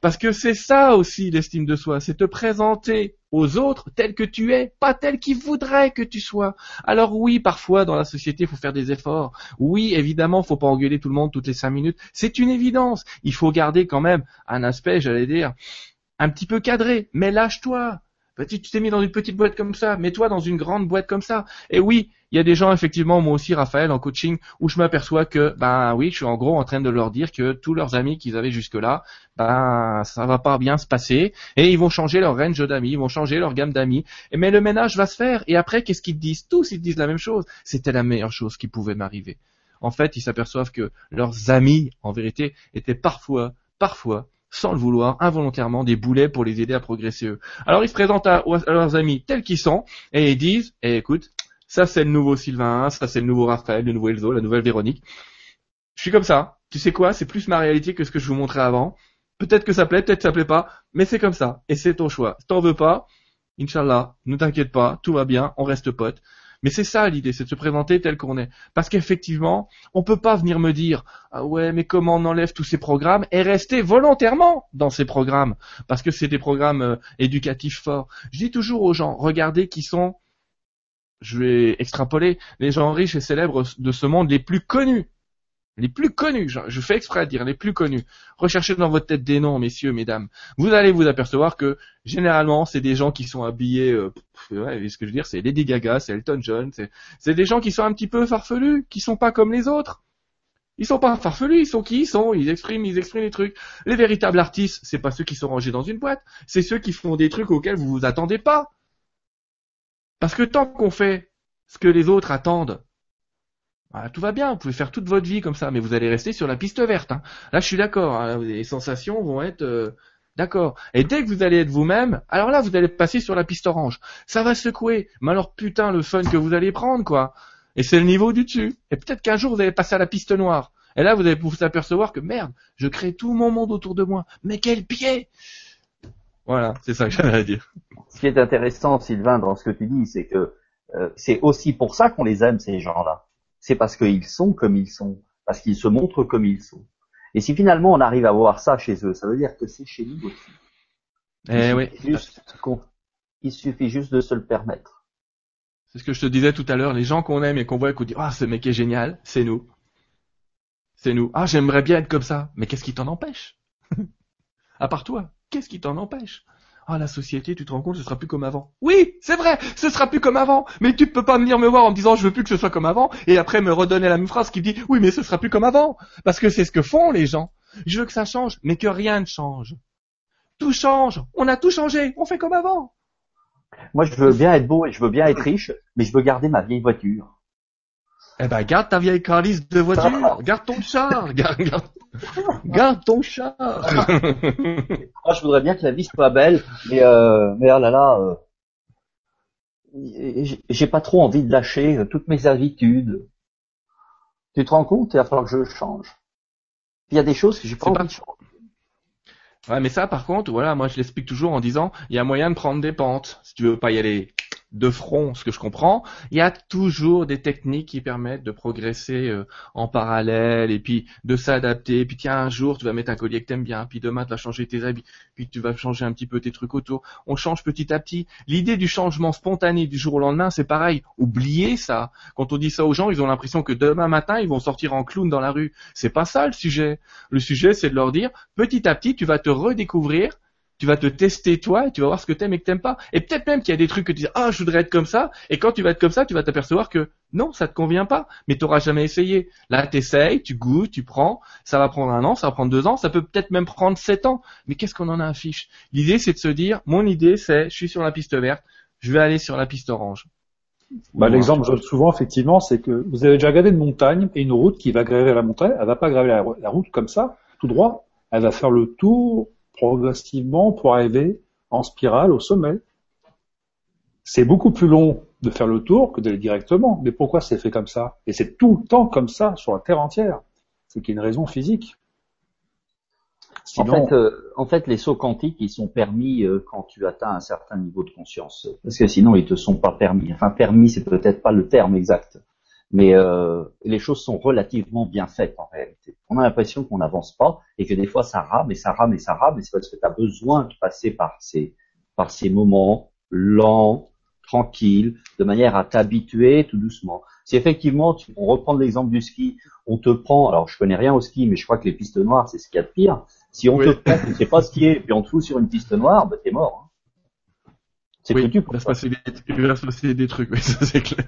Parce que c'est ça aussi l'estime de soi, c'est te présenter aux autres tel que tu es, pas tel qu'ils voudraient que tu sois. Alors oui, parfois dans la société, il faut faire des efforts. Oui, évidemment, faut pas engueuler tout le monde toutes les cinq minutes. C'est une évidence. Il faut garder quand même un aspect, j'allais dire, un petit peu cadré. Mais lâche-toi. Tu t'es mis dans une petite boîte comme ça, mets-toi dans une grande boîte comme ça. Et oui, il y a des gens effectivement, moi aussi Raphaël en coaching, où je m'aperçois que ben oui, je suis en gros en train de leur dire que tous leurs amis qu'ils avaient jusque-là, ben ça va pas bien se passer et ils vont changer leur range d'amis, ils vont changer leur gamme d'amis. Mais le ménage va se faire et après qu'est-ce qu'ils disent? Tous ils disent la même chose. C'était la meilleure chose qui pouvait m'arriver. En fait, ils s'aperçoivent que leurs amis, en vérité, étaient parfois, parfois sans le vouloir, involontairement, des boulets pour les aider à progresser eux. Alors ils se présentent à, leurs amis tels qu'ils sont, et ils disent, eh, écoute, ça c'est le nouveau Sylvain, ça c'est le nouveau Raphaël, le nouveau Elzo, la nouvelle Véronique. Je suis comme ça. Tu sais quoi, c'est plus ma réalité que ce que je vous montrais avant. Peut-être que ça plaît, peut-être que ça plaît pas, mais c'est comme ça. Et c'est ton choix. Si t'en veux pas, Inch'Allah, ne t'inquiète pas, tout va bien, on reste potes. Mais c'est ça l'idée, c'est de se présenter tel qu'on est. Parce qu'effectivement, on peut pas venir me dire ah ouais, mais comment on enlève tous ces programmes? Et rester volontairement dans ces programmes parce que c'est des programmes euh, éducatifs forts. Je dis toujours aux gens, regardez qui sont je vais extrapoler les gens riches et célèbres de ce monde les plus connus les plus connus, je, fais exprès de dire les plus connus. Recherchez dans votre tête des noms, messieurs, mesdames. Vous allez vous apercevoir que généralement, c'est des gens qui sont habillés, euh, ouais, ce que je veux dire, c'est Lady Gaga, c'est Elton John, c'est des gens qui sont un petit peu farfelus, qui sont pas comme les autres. Ils sont pas farfelus, ils sont qui ils sont, ils expriment, ils expriment des trucs. Les véritables artistes, c'est pas ceux qui sont rangés dans une boîte, c'est ceux qui font des trucs auxquels vous vous attendez pas. Parce que tant qu'on fait ce que les autres attendent, tout va bien, vous pouvez faire toute votre vie comme ça, mais vous allez rester sur la piste verte. Hein. Là, je suis d'accord. Hein, les sensations vont être euh, d'accord. Et dès que vous allez être vous-même, alors là, vous allez passer sur la piste orange. Ça va secouer. Mais alors, putain, le fun que vous allez prendre, quoi. Et c'est le niveau du dessus. Et peut-être qu'un jour, vous allez passer à la piste noire. Et là, vous allez vous apercevoir que merde, je crée tout mon monde autour de moi. Mais quel pied Voilà, c'est ça que j'avais à dire. Ce qui est intéressant, Sylvain, dans ce que tu dis, c'est que euh, c'est aussi pour ça qu'on les aime, ces gens-là c'est parce qu'ils sont comme ils sont, parce qu'ils se montrent comme ils sont. Et si finalement on arrive à voir ça chez eux, ça veut dire que c'est chez nous aussi. Eh oui. il suffit juste de se le permettre. C'est ce que je te disais tout à l'heure, les gens qu'on aime et qu'on voit et qu'on dit ah ce mec est génial, c'est nous. C'est nous. Ah j'aimerais bien être comme ça, mais qu'est-ce qui t'en empêche? [laughs] À part toi, qu'est-ce qui t'en empêche? Ah, la société, tu te rends compte, ce sera plus comme avant. Oui, c'est vrai, ce sera plus comme avant. Mais tu peux pas venir me voir en me disant je veux plus que ce soit comme avant et après me redonner la même phrase qui dit oui, mais ce sera plus comme avant. Parce que c'est ce que font les gens. Je veux que ça change, mais que rien ne change. Tout change. On a tout changé. On fait comme avant. Moi, je veux bien être beau et je veux bien être riche, mais je veux garder ma vieille voiture. Eh ben, garde ta vieille calice de voiture. Garde ton char. [laughs] Garde, garde, ton char. [laughs] Moi, je voudrais bien que la vie soit belle, mais, euh, mais oh là là, euh, j'ai pas trop envie de lâcher euh, toutes mes habitudes. Tu te rends compte? Il va falloir que je change. Il y a des choses que j'ai pas envie de changer. Ouais, mais ça, par contre, voilà, moi je l'explique toujours en disant, il y a moyen de prendre des pentes. Si tu veux pas y aller de front, ce que je comprends, il y a toujours des techniques qui permettent de progresser euh, en parallèle et puis de s'adapter. Puis tiens, un jour tu vas mettre un collier que t'aimes bien, puis demain tu vas changer tes habits, puis tu vas changer un petit peu tes trucs autour. On change petit à petit. L'idée du changement spontané du jour au lendemain, c'est pareil. Oubliez ça. Quand on dit ça aux gens, ils ont l'impression que demain matin ils vont sortir en clown dans la rue. C'est pas ça le sujet. Le sujet, c'est de leur dire petit à petit, tu vas te redécouvrir tu vas te tester toi et tu vas voir ce que t'aimes et que t'aimes pas. Et peut-être même qu'il y a des trucs que tu dis ah je voudrais être comme ça. Et quand tu vas être comme ça tu vas t'apercevoir que non ça te convient pas. Mais t'auras jamais essayé. Là t'essayes, tu goûtes, tu prends, ça va prendre un an, ça va prendre deux ans, ça peut peut-être même prendre sept ans. Mais qu'est-ce qu'on en a affiche L'idée c'est de se dire mon idée c'est je suis sur la piste verte, je vais aller sur la piste orange. Bah, L'exemple que je donne souvent, effectivement, c'est que vous avez déjà regardé une montagne et une route qui va graver la montagne, elle va pas graver la route comme ça, tout droit, elle va faire le tour progressivement pour arriver en spirale au sommet. C'est beaucoup plus long de faire le tour que d'aller directement. Mais pourquoi c'est fait comme ça? Et c'est tout le temps comme ça sur la Terre entière. C'est qu'il y a une raison physique. En, fait, euh, en fait, les sauts quantiques, ils sont permis euh, quand tu atteins un certain niveau de conscience. Parce que sinon, ils te sont pas permis. Enfin, permis, c'est peut-être pas le terme exact mais euh, les choses sont relativement bien faites en réalité. On a l'impression qu'on n'avance pas et que des fois ça rame et ça rame et ça rame et c'est parce que tu as besoin de passer par ces, par ces moments lents, tranquilles, de manière à t'habituer tout doucement. Si effectivement, tu, on reprend l'exemple du ski, on te prend, alors je connais rien au ski, mais je crois que les pistes noires, c'est ce qu'il y a de pire. Si on te prend, tu ne sais pas skier, puis on te fout sur une piste noire, bah t'es mort. Hein. C'est oui, foutu. Il va se passer des, des trucs, oui, [laughs] ça c'est clair.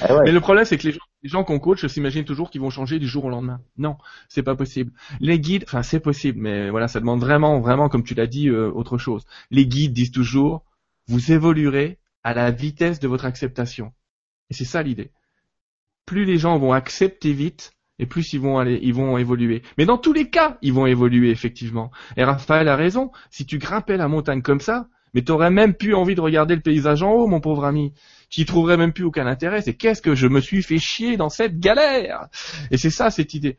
Ah mais le problème, c'est que les gens, les gens qu'on coach s'imaginent toujours qu'ils vont changer du jour au lendemain. Non, c'est pas possible. Les guides, enfin c'est possible, mais voilà, ça demande vraiment, vraiment, comme tu l'as dit, euh, autre chose. Les guides disent toujours, vous évoluerez à la vitesse de votre acceptation. Et c'est ça l'idée. Plus les gens vont accepter vite, et plus ils vont aller, ils vont évoluer. Mais dans tous les cas, ils vont évoluer effectivement. Et Raphaël a raison. Si tu grimpais la montagne comme ça, mais t'aurais même plus envie de regarder le paysage en haut, mon pauvre ami qui trouverait même plus aucun intérêt, c'est qu'est-ce que je me suis fait chier dans cette galère Et c'est ça cette idée.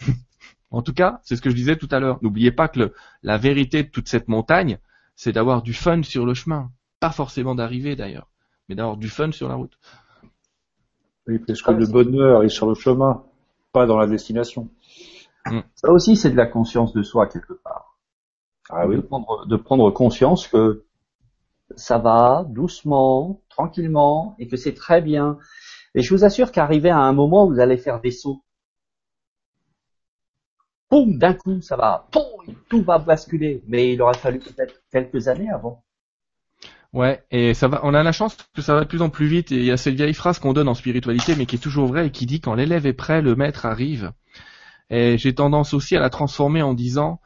[laughs] en tout cas, c'est ce que je disais tout à l'heure. N'oubliez pas que la vérité de toute cette montagne, c'est d'avoir du fun sur le chemin. Pas forcément d'arriver d'ailleurs, mais d'avoir du fun sur la route. Oui, parce que le bonheur est sur le chemin, pas dans la destination. Ça aussi, c'est de la conscience de soi quelque part. Ah oui. de, prendre, de prendre conscience que ça va doucement, tranquillement, et que c'est très bien. Et je vous assure qu'arrivé à un moment, vous allez faire des sauts. Poum, d'un coup, ça va, poum, tout va basculer. Mais il aurait fallu peut-être quelques années avant. Ouais, et ça va. On a la chance que ça va de plus en plus vite. Et il y a cette vieille phrase qu'on donne en spiritualité, mais qui est toujours vraie et qui dit quand l'élève est prêt, le maître arrive. Et j'ai tendance aussi à la transformer en disant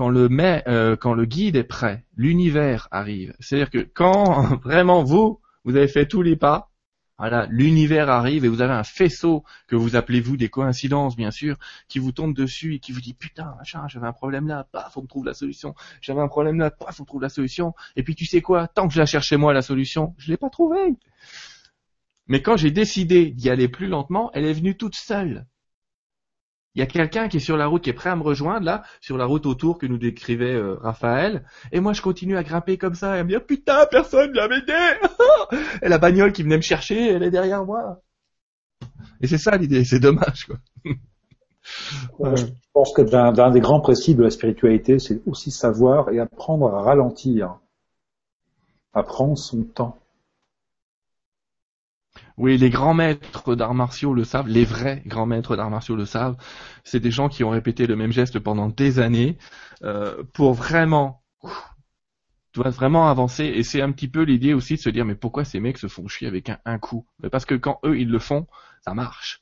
quand le mai, euh, quand le guide est prêt, l'univers arrive. C'est-à-dire que quand [laughs] vraiment vous, vous avez fait tous les pas, voilà, l'univers arrive et vous avez un faisceau que vous appelez vous des coïncidences bien sûr, qui vous tombe dessus et qui vous dit putain machin, j'avais un problème là, paf, on me trouve la solution. J'avais un problème là, paf, on trouve la solution. Et puis tu sais quoi, tant que je la cherchais moi la solution, je l'ai pas trouvée. Mais quand j'ai décidé d'y aller plus lentement, elle est venue toute seule. Il y a quelqu'un qui est sur la route, qui est prêt à me rejoindre là, sur la route autour que nous décrivait euh, Raphaël. Et moi, je continue à grimper comme ça et à me dire putain, personne vient m'aider. [laughs] et la bagnole qui venait me chercher, elle est derrière moi. Et c'est ça l'idée, c'est dommage quoi. Euh, Je pense que d'un des grands principes de la spiritualité, c'est aussi savoir et apprendre à ralentir, à prendre son temps. Oui, les grands maîtres d'arts martiaux le savent, les vrais grands maîtres d'arts martiaux le savent. C'est des gens qui ont répété le même geste pendant des années euh, pour vraiment, vraiment avancer. Et c'est un petit peu l'idée aussi de se dire, mais pourquoi ces mecs se font chier avec un, un coup? Parce que quand eux ils le font, ça marche.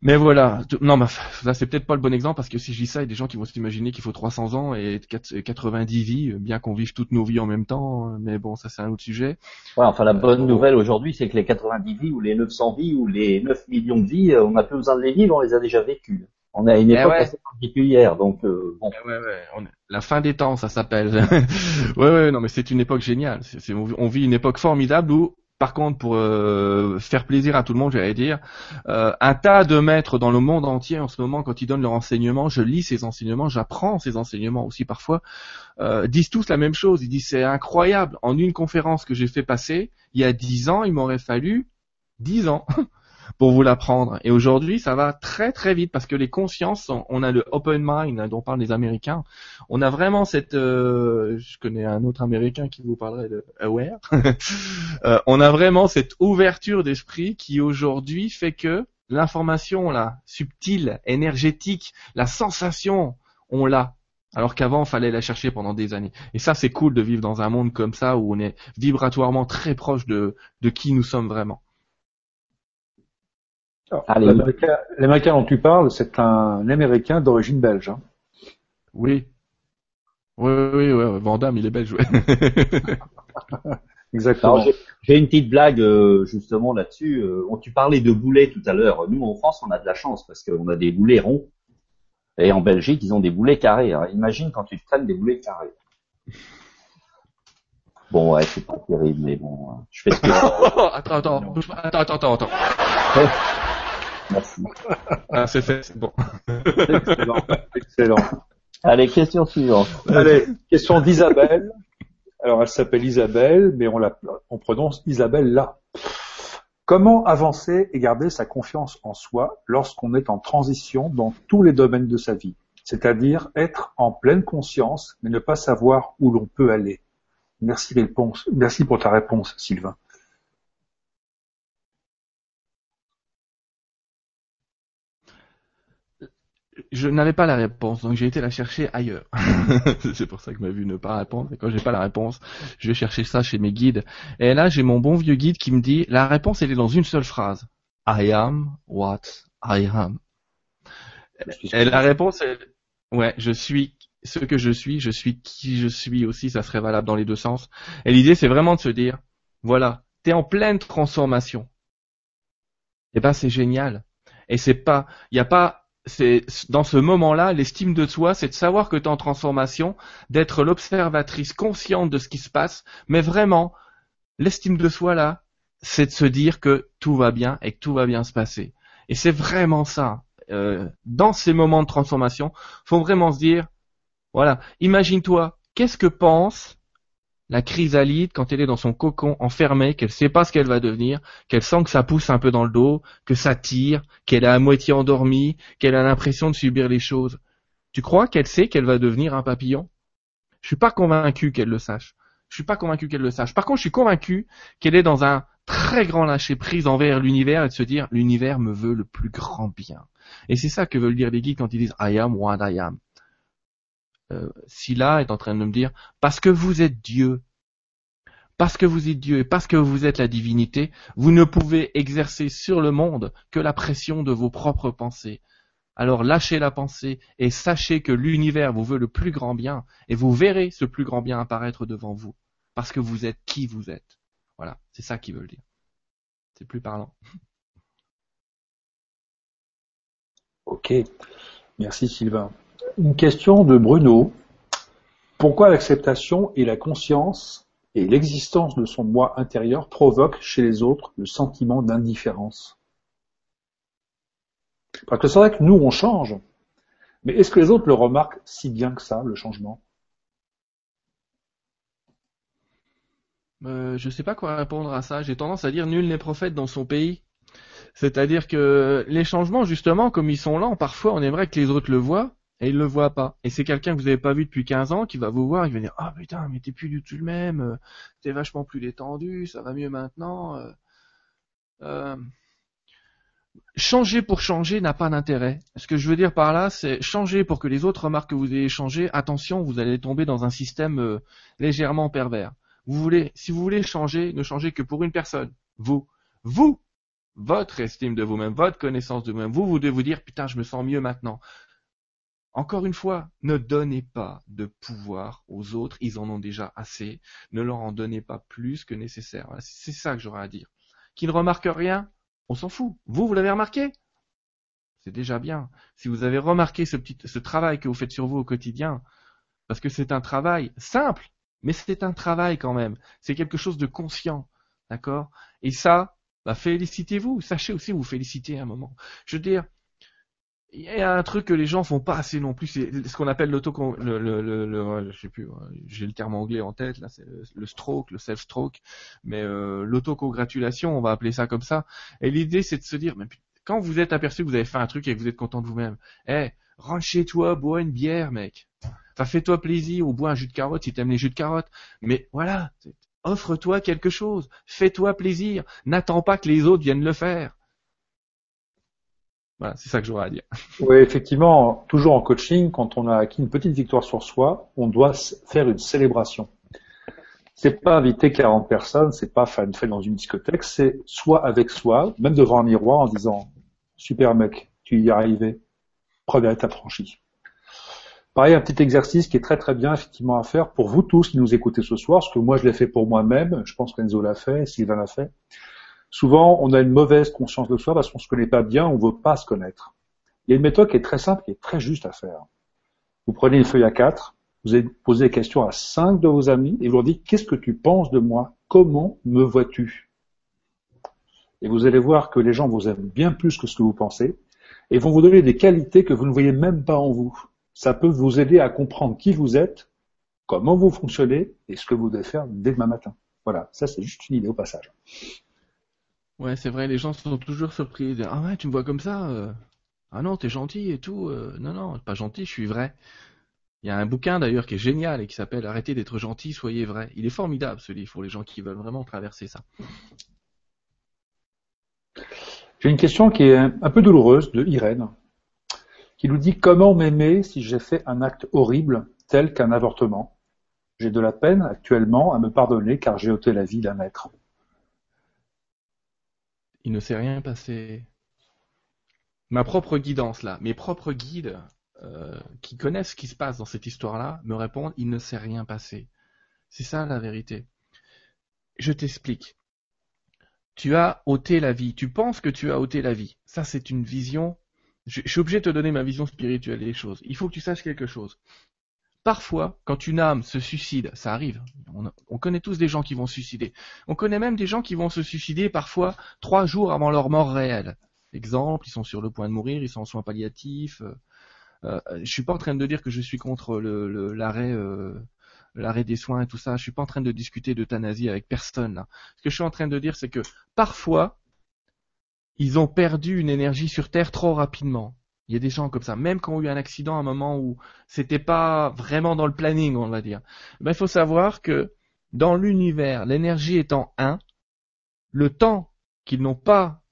Mais voilà, non, mais là c'est peut-être pas le bon exemple parce que si je dis ça, il y a des gens qui vont s'imaginer qu'il faut 300 ans et 4- 90 vies, bien qu'on vive toutes nos vies en même temps. Mais bon, ça c'est un autre sujet. Ouais, enfin, la bonne nouvelle aujourd'hui, c'est que les 90 vies ou les 900 vies ou les 9 millions de vies, euh, on n'a plus besoin de les vivre, on les a déjà vécues. On est à une Eh époque ouais. assez particulière, donc euh, bon. Ouais, ouais, on est- La fin des temps, ça s'appelle. [laughs] ouais, ouais, non, mais c'est une époque géniale. On vit une époque formidable où, par contre, pour euh, faire plaisir à tout le monde, j'allais dire, euh, un tas de maîtres dans le monde entier en ce moment, quand ils donnent leur enseignement, je lis ces enseignements, j'apprends ces enseignements aussi parfois, euh, disent tous la même chose. Ils disent c'est incroyable. En une conférence que j'ai fait passer, il y a dix ans, il m'aurait fallu dix ans [laughs] pour vous l'apprendre. Et aujourd'hui, ça va très très vite parce que les consciences, on a le open mind dont parlent les Américains. On a vraiment cette, euh, je connais un autre Américain qui vous parlerait de aware. [laughs] Euh, on a vraiment cette ouverture d'esprit qui aujourd'hui fait que l'information là, subtile, énergétique, la sensation, on l'a. Alors qu'avant, il fallait la chercher pendant des années. Et ça, c'est cool de vivre dans un monde comme ça où on est vibratoirement très proche de, de qui nous sommes vraiment. L'Américain dont tu parles, c'est un Américain d'origine belge. hein. Oui. Oui, oui, oui. Van Damme, il est belge, ouais. [laughs] Exactement. J'ai- une petite blague euh, justement là-dessus. Euh, tu parlais de boulets tout à l'heure. Nous, en France, on a de la chance parce qu'on a des boulets ronds. Et en Belgique, ils ont des boulets carrés. Alors, imagine quand tu te traînes des boulets carrés. Bon, ouais, c'est pas terrible, mais bon, euh, je fais ce que je peux. [laughs] attends, attends, attends, attends, attends. [laughs] Merci. Ah, c'est fait, c'est bon. Excellent. Excellent. Allez, question suivante. Allez, question d'Isabelle. Alors, elle s'appelle Isabelle, mais on, la, on prononce Isabelle là. Comment avancer et garder sa confiance en soi lorsqu'on est en transition dans tous les domaines de sa vie? C'est-à-dire être en pleine conscience, mais ne pas savoir où l'on peut aller. Merci, réponse. Merci pour ta réponse, Sylvain. Je n'avais pas la réponse, donc j'ai été la chercher ailleurs. [laughs] c'est pour ça que m'a vu ne pas répondre. Et quand j'ai pas la réponse, je vais chercher ça chez mes guides. Et là, j'ai mon bon vieux guide qui me dit, la réponse, elle est dans une seule phrase. I am what I am. Et la réponse, est, ouais, je suis ce que je suis, je suis qui je suis aussi, ça serait valable dans les deux sens. Et l'idée, c'est vraiment de se dire, voilà, t'es en pleine transformation. Et ben, c'est génial. Et c'est pas, il y a pas, c'est dans ce moment-là, l'estime de soi, c'est de savoir que tu es en transformation, d'être l'observatrice consciente de ce qui se passe, mais vraiment, l'estime de soi là, c'est de se dire que tout va bien et que tout va bien se passer. Et c'est vraiment ça. Euh, dans ces moments de transformation, faut vraiment se dire, voilà, imagine-toi, qu'est-ce que pense la chrysalide quand elle est dans son cocon enfermée, qu'elle sait pas ce qu'elle va devenir, qu'elle sent que ça pousse un peu dans le dos, que ça tire, qu'elle est à moitié endormie, qu'elle a l'impression de subir les choses. Tu crois qu'elle sait qu'elle va devenir un papillon? Je suis pas convaincu qu'elle le sache. Je suis pas convaincu qu'elle le sache. Par contre, je suis convaincu qu'elle est dans un très grand lâcher prise envers l'univers et de se dire l'univers me veut le plus grand bien. Et c'est ça que veulent dire les guides quand ils disent I am what I am. Euh, est en train de me dire parce que vous êtes Dieu, parce que vous êtes Dieu et parce que vous êtes la divinité, vous ne pouvez exercer sur le monde que la pression de vos propres pensées. Alors lâchez la pensée et sachez que l'univers vous veut le plus grand bien et vous verrez ce plus grand bien apparaître devant vous parce que vous êtes qui vous êtes. Voilà, c'est ça qu'ils veulent dire. C'est plus parlant. Ok, merci Sylvain. Une question de Bruno. Pourquoi l'acceptation et la conscience et l'existence de son moi intérieur provoquent chez les autres le sentiment d'indifférence? Parce que c'est vrai que nous, on change. Mais est-ce que les autres le remarquent si bien que ça, le changement? Euh, Je ne sais pas quoi répondre à ça. J'ai tendance à dire nul n'est prophète dans son pays. C'est-à-dire que les changements, justement, comme ils sont lents, parfois on aimerait que les autres le voient, et il le voit pas. Et c'est quelqu'un que vous n'avez pas vu depuis 15 ans qui va vous voir, il va dire ah putain mais t'es plus du tout le même, euh, t'es vachement plus détendu, ça va mieux maintenant. Euh, euh, changer pour changer n'a pas d'intérêt. Ce que je veux dire par là, c'est changer pour que les autres remarquent que vous avez changé. Attention, vous allez tomber dans un système légèrement pervers. Vous voulez, si vous voulez changer, ne changez que pour une personne, vous, vous, votre estime de vous-même, votre connaissance de vous-même. Vous, vous devez vous dire putain, je me sens mieux maintenant. Encore une fois, ne donnez pas de pouvoir aux autres, ils en ont déjà assez. Ne leur en donnez pas plus que nécessaire. C'est ça que j'aurais à dire. Qui ne remarque rien, on s'en fout. Vous, vous l'avez remarqué? C'est déjà bien. Si vous avez remarqué ce travail que vous faites sur vous au quotidien, parce que c'est un travail simple, mais c'est un travail quand même. C'est quelque chose de conscient. D'accord? Et ça, bah, félicitez-vous. Sachez aussi vous féliciter à un moment. Je veux dire, il y a un truc que les gens font pas assez non plus, c'est ce qu'on appelle l'auto, le, le, sais plus, j'ai le terme anglais en tête là, c'est le, stroke, le self stroke, mais euh, l'autocongratulation, on va appeler ça comme ça. Et l'idée c'est de se dire, mais quand vous êtes aperçu que vous avez fait un truc et que vous êtes content de vous-même, eh, rentre chez toi, bois une bière, mec. Enfin, fais-toi plaisir ou bois un jus de carotte si t'aimes les jus de carotte. Mais voilà, offre-toi quelque chose, fais-toi plaisir. N'attends pas que les autres viennent le faire. Voilà, c'est ça que j'aurais à dire. Oui, effectivement, toujours en coaching, quand on a acquis une petite victoire sur soi, on doit faire une célébration. C'est pas inviter 40 personnes, c'est pas faire une fête dans une discothèque, c'est soit avec soi, même devant un miroir en disant super mec, tu y es arrivé, première étape franchie. Pareil, un petit exercice qui est très très bien effectivement à faire pour vous tous qui nous écoutez ce soir, parce que moi je l'ai fait pour moi-même, je pense qu'Enzo l'a fait, Sylvain l'a fait. Souvent, on a une mauvaise conscience de soi parce qu'on se connaît pas bien, on veut pas se connaître. Il y a une méthode qui est très simple, qui est très juste à faire. Vous prenez une feuille à quatre, vous poser des questions à cinq de vos amis et vous leur dites qu'est-ce que tu penses de moi? Comment me vois-tu? Et vous allez voir que les gens vous aiment bien plus que ce que vous pensez et vont vous donner des qualités que vous ne voyez même pas en vous. Ça peut vous aider à comprendre qui vous êtes, comment vous fonctionnez et ce que vous devez faire dès demain matin. Voilà, ça c'est juste une idée au passage. Ouais, c'est vrai, les gens sont toujours surpris. ah ouais, tu me vois comme ça euh. Ah non, t'es gentil et tout. Euh. non, non, pas gentil, je suis vrai. Il y a un bouquin d'ailleurs qui est génial et qui s'appelle Arrêtez d'être gentil, soyez vrai. Il est formidable ce livre pour les gens qui veulent vraiment traverser ça. J'ai une question qui est un peu douloureuse de Irène, qui nous dit comment m'aimer si j'ai fait un acte horrible tel qu'un avortement? J'ai de la peine actuellement à me pardonner car j'ai ôté la vie d'un être il ne s'est rien passé. Ma propre guidance là, mes propres guides euh, qui connaissent ce qui se passe dans cette histoire-là me répondent il ne s'est rien passé. C'est ça la vérité. Je t'explique. Tu as ôté la vie. Tu penses que tu as ôté la vie. Ça, c'est une vision. Je, je suis obligé de te donner ma vision spirituelle des choses. Il faut que tu saches quelque chose. Parfois, quand une âme se suicide, ça arrive. On, connaît tous des gens qui vont se suicider. On connaît même des gens qui vont se suicider parfois trois jours avant leur mort réelle. Exemple, ils sont sur le point de mourir, ils sont en soins palliatifs. Euh, euh, je suis pas en train de dire que je suis contre l'arrêt le, l'arrêt des soins et tout ça. Je suis pas en train de discuter d'euthanasie avec personne là. Ce que je suis en train de dire, c'est que parfois, ils ont perdu une énergie sur Terre trop rapidement. Il y a des gens comme ça, même qui ont eu un accident à un moment où c'était pas vraiment dans le planning, on va dire. Ben, il faut savoir que dans l'univers, l'énergie étant 1, le temps qu'ils n'ont pas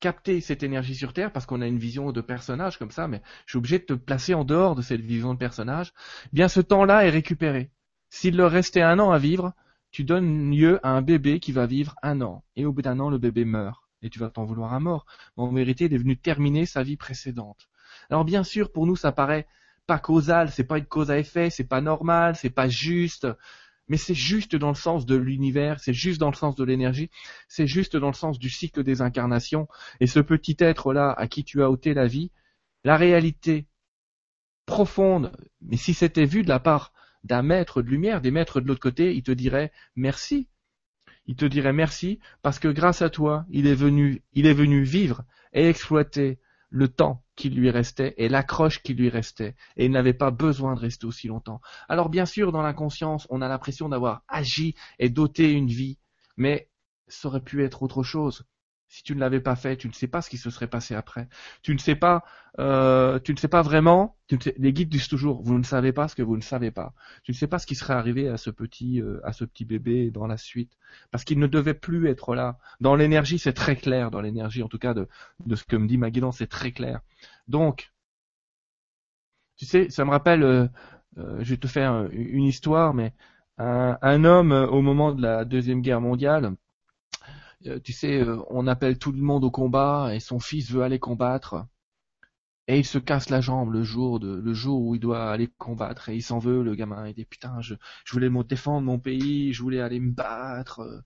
capté cette énergie sur Terre, parce qu'on a une vision de personnage comme ça, mais je suis obligé de te placer en dehors de cette vision de personnage, eh bien ce temps-là est récupéré. S'il leur restait un an à vivre, tu donnes lieu à un bébé qui va vivre un an. Et au bout d'un an, le bébé meurt. Et tu vas t'en vouloir à mort. Mais en vérité, il est venu terminer sa vie précédente. Alors bien sûr, pour nous, ça paraît pas causal, c'est pas une cause à effet, c'est pas normal, c'est pas juste, mais c'est juste dans le sens de l'univers, c'est juste dans le sens de l'énergie, c'est juste dans le sens du cycle des incarnations. Et ce petit être-là, à qui tu as ôté la vie, la réalité profonde, mais si c'était vu de la part d'un maître de lumière, des maîtres de l'autre côté, il te dirait merci. Il te dirait merci parce que grâce à toi, il est venu, il est venu vivre et exploiter le temps qui lui restait et l'accroche qui lui restait, et il n'avait pas besoin de rester aussi longtemps. Alors bien sûr, dans l'inconscience, on a l'impression d'avoir agi et doté une vie, mais ça aurait pu être autre chose. Si tu ne l'avais pas fait, tu ne sais pas ce qui se serait passé après. Tu ne sais pas, euh, tu ne sais pas vraiment. les guides disent toujours, vous ne savez pas ce que vous ne savez pas. Tu ne sais pas ce qui serait arrivé à ce petit, euh, à ce petit bébé dans la suite, parce qu'il ne devait plus être là. Dans l'énergie, c'est très clair. Dans l'énergie, en tout cas de, de ce que me dit Maguidan, c'est très clair. Donc, tu sais, ça me rappelle. Euh, euh je vais te faire une histoire, mais un, un homme au moment de la deuxième guerre mondiale euh, tu sais, euh, on appelle tout le monde au combat et son fils veut aller combattre. Et il se casse la jambe le jour le jour où il doit aller combattre et il s'en veut, le gamin. Il dit putain, je, je voulais me défendre mon pays, je voulais aller me battre euh,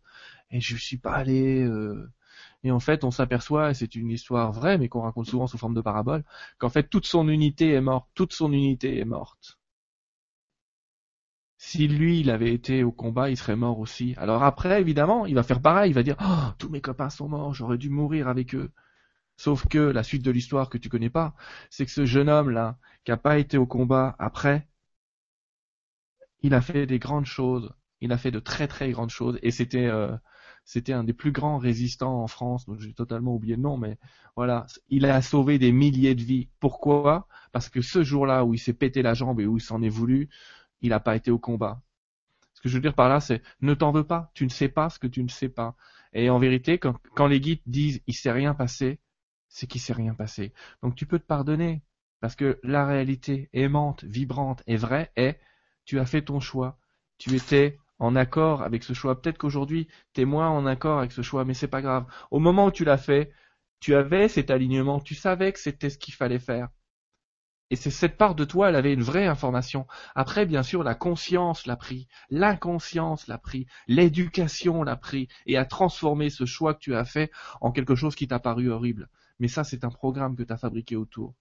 et je suis pas allé. Et en fait, on s'aperçoit, et c'est une histoire vraie, mais qu'on raconte souvent sous forme de parabole, qu'en fait toute son unité est morte, toute son unité est morte. Si lui, il avait été au combat, il serait mort aussi. Alors après, évidemment, il va faire pareil, il va dire oh, tous mes copains sont morts, j'aurais dû mourir avec eux. Sauf que la suite de l'histoire que tu connais pas, c'est que ce jeune homme-là, qui a pas été au combat après, il a fait des grandes choses. Il a fait de très très grandes choses et c'était euh, c'était un des plus grands résistants en France. Donc j'ai totalement oublié le nom, mais voilà, il a sauvé des milliers de vies. Pourquoi? Parce que ce jour-là où il s'est pété la jambe et où il s'en est voulu, il n'a pas été au combat. Ce que je veux dire par là, c'est ne t'en veux pas, tu ne sais pas ce que tu ne sais pas. Et en vérité, quand, les guides disent il s'est rien passé, c'est qu'il s'est rien passé. Donc tu peux te pardonner, parce que la réalité aimante, vibrante et vraie est tu as fait ton choix, tu étais en accord avec ce choix. Peut-être qu'aujourd'hui, tu es moins en accord avec ce choix, mais c'est pas grave. Au moment où tu l'as fait, tu avais cet alignement, tu savais que c'était ce qu'il fallait faire. Et c'est cette part de toi, elle avait une vraie information. Après, bien sûr, la conscience l'a pris, l'inconscience l'a pris, l'éducation l'a pris, et a transformé ce choix que tu as fait en quelque chose qui t'a paru horrible. Mais ça, c'est un programme que tu as fabriqué autour.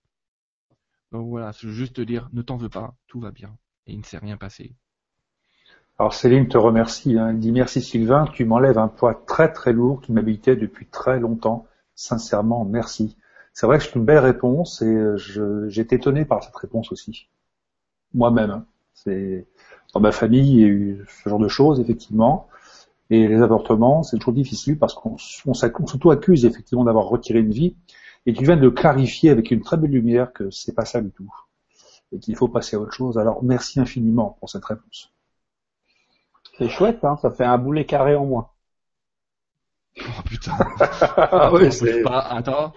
Donc voilà, je juste te dire, ne t'en veux pas, tout va bien. Et il ne s'est rien passé. Alors Céline te remercie, hein. dit merci Sylvain, tu m'enlèves un poids très très lourd qui m'habitait depuis très longtemps. Sincèrement, merci. C'est vrai que c'est une belle réponse et euh, j'ai été étonné par cette réponse aussi. Moi-même. Hein. C'est dans ma famille, il y a eu ce genre de choses effectivement. Et les avortements, c'est toujours difficile parce qu'on on, s'auto-accuse effectivement d'avoir retiré une vie. Et tu viens de clarifier avec une très belle lumière que c'est pas ça du tout. Et qu'il faut passer à autre chose. Alors merci infiniment pour cette réponse. C'est chouette, hein ça fait un boulet carré en moins. Oh putain. [laughs] ah oui, c'est... Pas... Attends.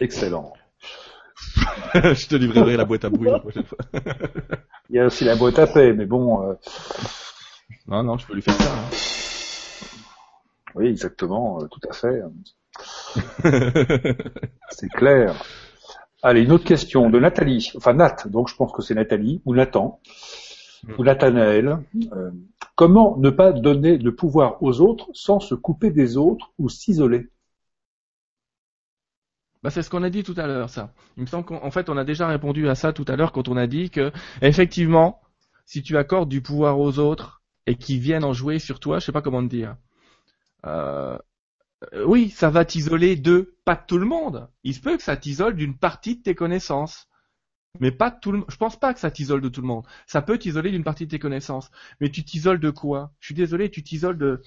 Excellent. [laughs] je te livrerai la boîte à bruit la prochaine fois. [laughs] Il y a aussi la boîte à paix, mais bon. Euh... Non, non, je peux lui faire ça. Hein. Oui, exactement, euh, tout à fait. [laughs] c'est clair. Allez, une autre question de Nathalie, enfin Nat, donc je pense que c'est Nathalie, ou Nathan, ou Nathanaël. Euh, comment ne pas donner le pouvoir aux autres sans se couper des autres ou s'isoler? Bah, c'est ce qu'on a dit tout à l'heure, ça. Il me semble qu'en fait, on a déjà répondu à ça tout à l'heure quand on a dit que, effectivement, si tu accordes du pouvoir aux autres et qu'ils viennent en jouer sur toi, je sais pas comment te dire. Euh, oui, ça va t'isoler de pas de tout le monde. Il se peut que ça t'isole d'une partie de tes connaissances. Mais pas tout le Je pense pas que ça t'isole de tout le monde. Ça peut t'isoler d'une partie de tes connaissances. Mais tu t'isoles de quoi? Je suis désolé, tu t'isoles de,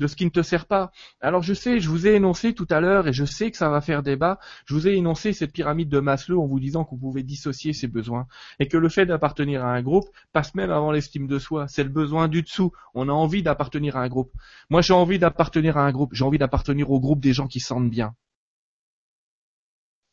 de ce qui ne te sert pas. Alors je sais, je vous ai énoncé tout à l'heure, et je sais que ça va faire débat, je vous ai énoncé cette pyramide de Maslow en vous disant que vous pouvez dissocier ses besoins. Et que le fait d'appartenir à un groupe passe même avant l'estime de soi. C'est le besoin du dessous. On a envie d'appartenir à un groupe. Moi j'ai envie d'appartenir à un groupe. J'ai envie d'appartenir au groupe des gens qui sentent bien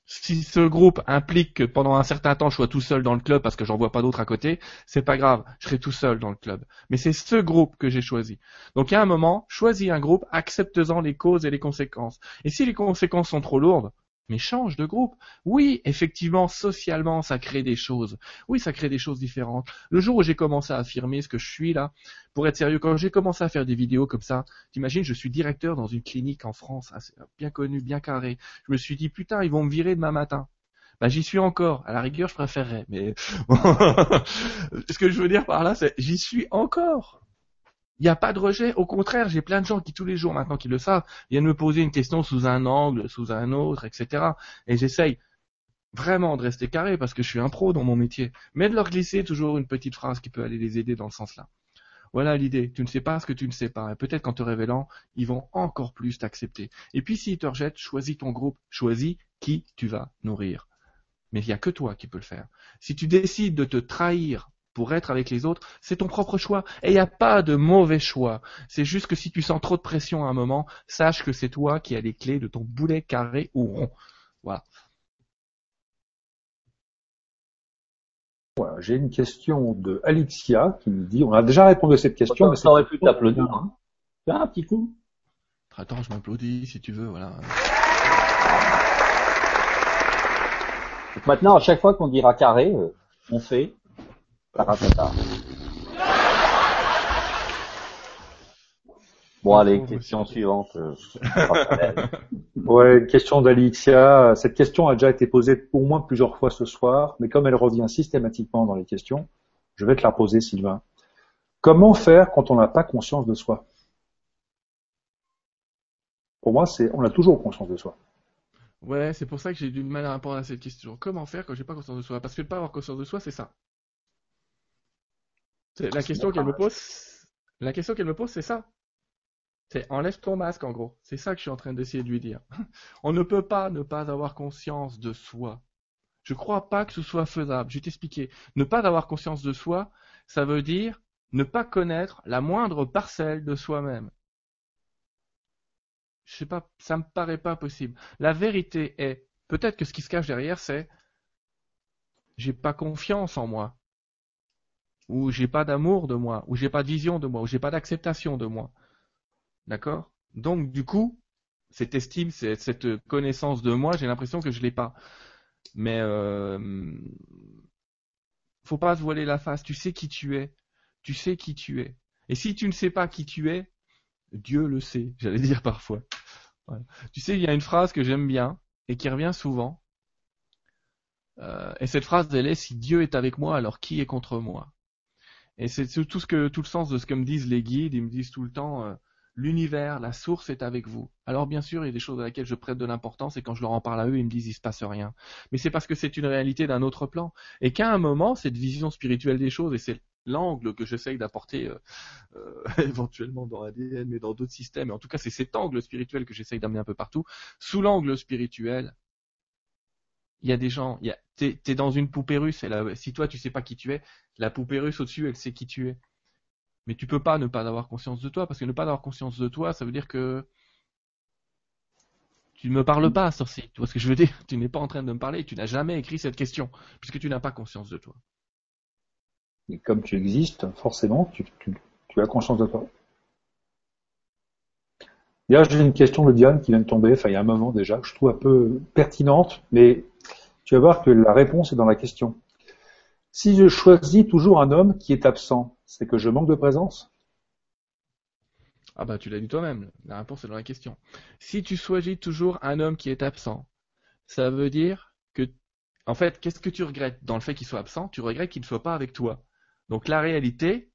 si ce groupe implique que pendant un certain temps je sois tout seul dans le club parce que j'en vois pas d'autres à côté, c'est pas grave, je serai tout seul dans le club. Mais c'est ce groupe que j'ai choisi. Donc à un moment, choisis un groupe, accepte-en les causes et les conséquences. Et si les conséquences sont trop lourdes, mais change de groupe. Oui, effectivement, socialement, ça crée des choses. Oui, ça crée des choses différentes. Le jour où j'ai commencé à affirmer ce que je suis là, pour être sérieux, quand j'ai commencé à faire des vidéos comme ça, t'imagines, je suis directeur dans une clinique en France, bien connue, bien carré. Je me suis dit, putain, ils vont me virer demain matin. Bah, j'y suis encore. À la rigueur, je préférerais, mais [laughs] ce que je veux dire par là, c'est j'y suis encore. Il n'y a pas de rejet. Au contraire, j'ai plein de gens qui tous les jours maintenant qui le savent viennent me poser une question sous un angle, sous un autre, etc. Et j'essaye vraiment de rester carré parce que je suis un pro dans mon métier, mais de leur glisser toujours une petite phrase qui peut aller les aider dans le sens-là. Voilà l'idée. Tu ne sais pas ce que tu ne sais pas. Et peut-être qu'en te révélant, ils vont encore plus t'accepter. Et puis s'ils te rejettent, choisis ton groupe. Choisis qui tu vas nourrir. Mais il n'y a que toi qui peux le faire. Si tu décides de te trahir pour être avec les autres, c'est ton propre choix. Et il n'y a pas de mauvais choix. C'est juste que si tu sens trop de pression à un moment, sache que c'est toi qui as les clés de ton boulet carré ou rond. Voilà. Voilà, j'ai une question de Alexia qui nous dit, on a déjà répondu à cette question. mais ça aurait pu t'applaudir. Hein. un petit coup. Attends, je m'applaudis si tu veux, voilà. maintenant, à chaque fois qu'on dira carré, euh, on fait Bon allez, question suivante. Euh, [laughs] ouais, question d'Alixia. Cette question a déjà été posée au moins plusieurs fois ce soir, mais comme elle revient systématiquement dans les questions, je vais te la poser, Sylvain. Comment faire quand on n'a pas conscience de soi? Pour moi, c'est on a toujours conscience de soi. Ouais, c'est pour ça que j'ai du mal à répondre à cette question. Comment faire quand j'ai pas conscience de soi? Parce que ne pas avoir conscience de soi, c'est ça. La question qu'elle me pose, c'est ça. C'est enlève ton masque en gros. C'est ça que je suis en train d'essayer de lui dire. [laughs] On ne peut pas ne pas avoir conscience de soi. Je crois pas que ce soit faisable. Je vais t'expliquer. Ne pas avoir conscience de soi, ça veut dire ne pas connaître la moindre parcelle de soi-même. Je sais pas, ça me paraît pas possible. La vérité est, peut-être que ce qui se cache derrière, c'est j'ai pas confiance en moi où j'ai pas d'amour de moi, où j'ai pas de vision de moi, où j'ai pas d'acceptation de moi. D'accord? Donc du coup, cette estime, cette connaissance de moi, j'ai l'impression que je l'ai pas. Mais euh, faut pas se voiler la face. Tu sais qui tu es. Tu sais qui tu es. Et si tu ne sais pas qui tu es, Dieu le sait. [laughs] J'allais dire parfois. Tu sais, il y a une phrase que j'aime bien et qui revient souvent. Euh, et cette phrase, elle est si Dieu est avec moi, alors qui est contre moi? Et c'est tout ce tout le sens de ce que me disent les guides. Ils me disent tout le temps euh, l'univers, la source est avec vous. Alors bien sûr, il y a des choses à laquelle je prête de l'importance et quand je leur en parle à eux, ils me disent il se passe rien. Mais c'est parce que c'est une réalité d'un autre plan et qu'à un moment, cette vision spirituelle des choses et c'est l'angle que j'essaye d'apporter euh, euh, [laughs] éventuellement dans ADN mais dans d'autres systèmes. Et en tout cas, c'est cet angle spirituel que j'essaye d'amener un peu partout. Sous l'angle spirituel, il y a des gens, t'es, es dans une poupée russe, si toi tu sais pas qui tu es, la poupée russe au-dessus, elle sait qui tu es. Mais tu peux pas ne pas avoir conscience de toi, parce que ne pas avoir conscience de toi, ça veut dire que tu ne me parles pas, sorcier. Tu vois ce que je veux dire? Tu n'es pas en train de me parler, tu n'as jamais écrit cette question, puisque tu n'as pas conscience de toi. Et comme tu existes, forcément, tu, as conscience de toi. D'ailleurs, j'ai une question de Diane qui vient de tomber, enfin il y a un moment déjà, que je trouve un peu pertinente, mais tu vas voir que la réponse est dans la question. Si je choisis toujours un homme qui est absent, c'est que je manque de présence? Ah bah tu l'as dit toi-même, la réponse est dans la question. Si tu choisis toujours un homme qui est absent, ça veut dire que, en fait, qu'est-ce que tu regrettes dans le fait qu'il soit absent? Tu regrettes qu'il ne soit pas avec toi. Donc la réalité,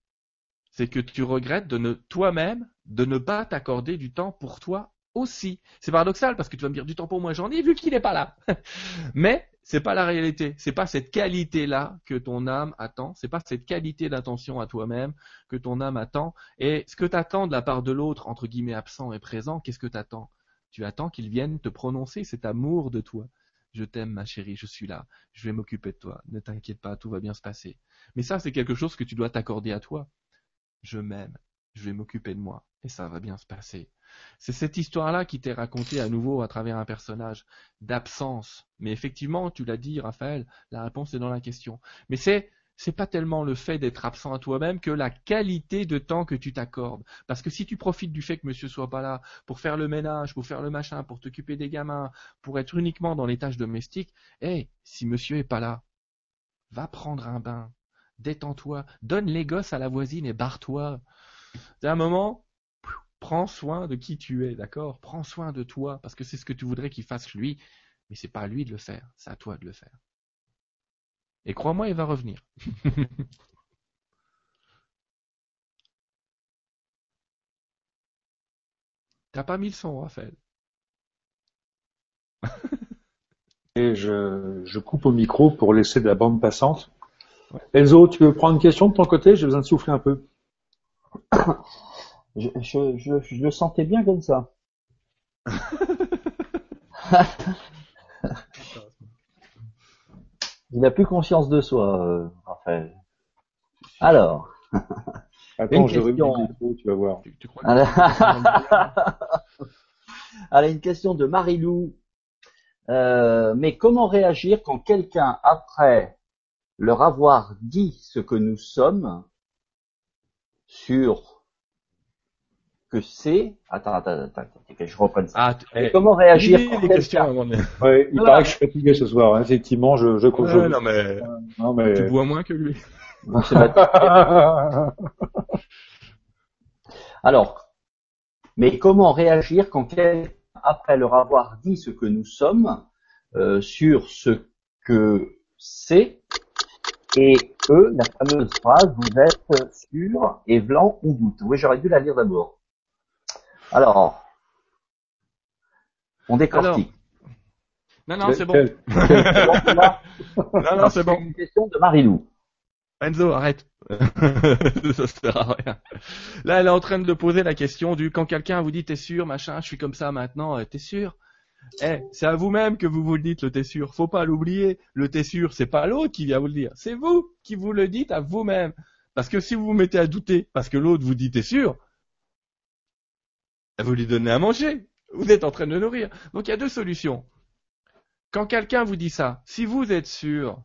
c'est que tu regrettes de ne toi-même de ne pas t'accorder du temps pour toi aussi. C'est paradoxal parce que tu vas me dire du temps pour moi, j'en ai vu qu'il n'est pas là. [laughs] Mais c'est pas la réalité. C'est pas cette qualité-là que ton âme attend. C'est pas cette qualité d'attention à toi-même que ton âme attend. Et ce que t'attends de la part de l'autre, entre guillemets absent et présent, qu'est-ce que t'attends? Tu attends qu'il vienne te prononcer cet amour de toi. Je t'aime, ma chérie, je suis là. Je vais m'occuper de toi. Ne t'inquiète pas, tout va bien se passer. Mais ça, c'est quelque chose que tu dois t'accorder à toi. Je m'aime. Je vais m'occuper de moi. Et ça va bien se passer. C'est cette histoire-là qui t'est racontée à nouveau à travers un personnage d'absence. Mais effectivement, tu l'as dit, Raphaël, la réponse est dans la question. Mais c'est c'est pas tellement le fait d'être absent à toi-même que la qualité de temps que tu t'accordes. Parce que si tu profites du fait que monsieur soit pas là pour faire le ménage, pour faire le machin, pour t'occuper des gamins, pour être uniquement dans les tâches domestiques, hé, si monsieur est pas là, va prendre un bain, détends-toi, donne les gosses à la voisine et barre-toi. C'est un moment, prends soin de qui tu es, d'accord? Prends soin de toi, parce que c'est ce que tu voudrais qu'il fasse lui, mais c'est pas à lui de le faire, c'est à toi de le faire. Et crois-moi, il va revenir. [laughs] T'as pas mis le son, Raphaël. [laughs] Et je, je coupe au micro pour laisser de la bande passante. Enzo, tu veux prendre une question de ton côté? J'ai besoin de souffler un peu. [coughs] Je, je, je, je le sentais bien comme ça. [laughs] Il n'a plus conscience de soi, euh, Raphaël. Alors. [laughs] Attends, Une je remets question. tu vas voir. Tu, tu crois que... [laughs] Alors, une question de Marilou. Euh, mais comment réagir quand quelqu'un, après leur avoir dit ce que nous sommes, sur que c'est... Attends, attends, attends, attends, que je reprenne ça. Ah, Mais eh, comment réagir quand les questions Ouais, il paraît que je suis fatigué ce soir. hein. Effectivement, je, je, je- Ouais, non, mais non, mais- tu bois moins que lui. [laughs] Alors, mais comment réagir quand quelqu'un, après leur avoir dit ce que nous sommes, euh, sur ce que c'est, et que la fameuse phrase, vous êtes sûr et blanc ou doute. Oui, j'aurais dû la lire d'abord. Alors, on décortique. Non, non, c'est bon. Non, non, c'est bon. une question de Marilou. Enzo, arrête. ça sert à rien. Là, elle est en train de poser la question du quand quelqu'un vous dit t'es sûr, machin, je suis comme ça maintenant, euh, t'es sûr? Eh, c'est à vous-même que vous vous le dites le t'es sûr. Faut pas l'oublier. Le t'es sûr, c'est pas l'autre qui vient vous le dire. C'est vous qui vous le dites à vous-même. Parce que si vous vous mettez à douter, parce que l'autre vous dit t'es sûr, vous lui donnez à manger. Vous êtes en train de le nourrir. Donc il y a deux solutions. Quand quelqu'un vous dit ça, si vous êtes sûr,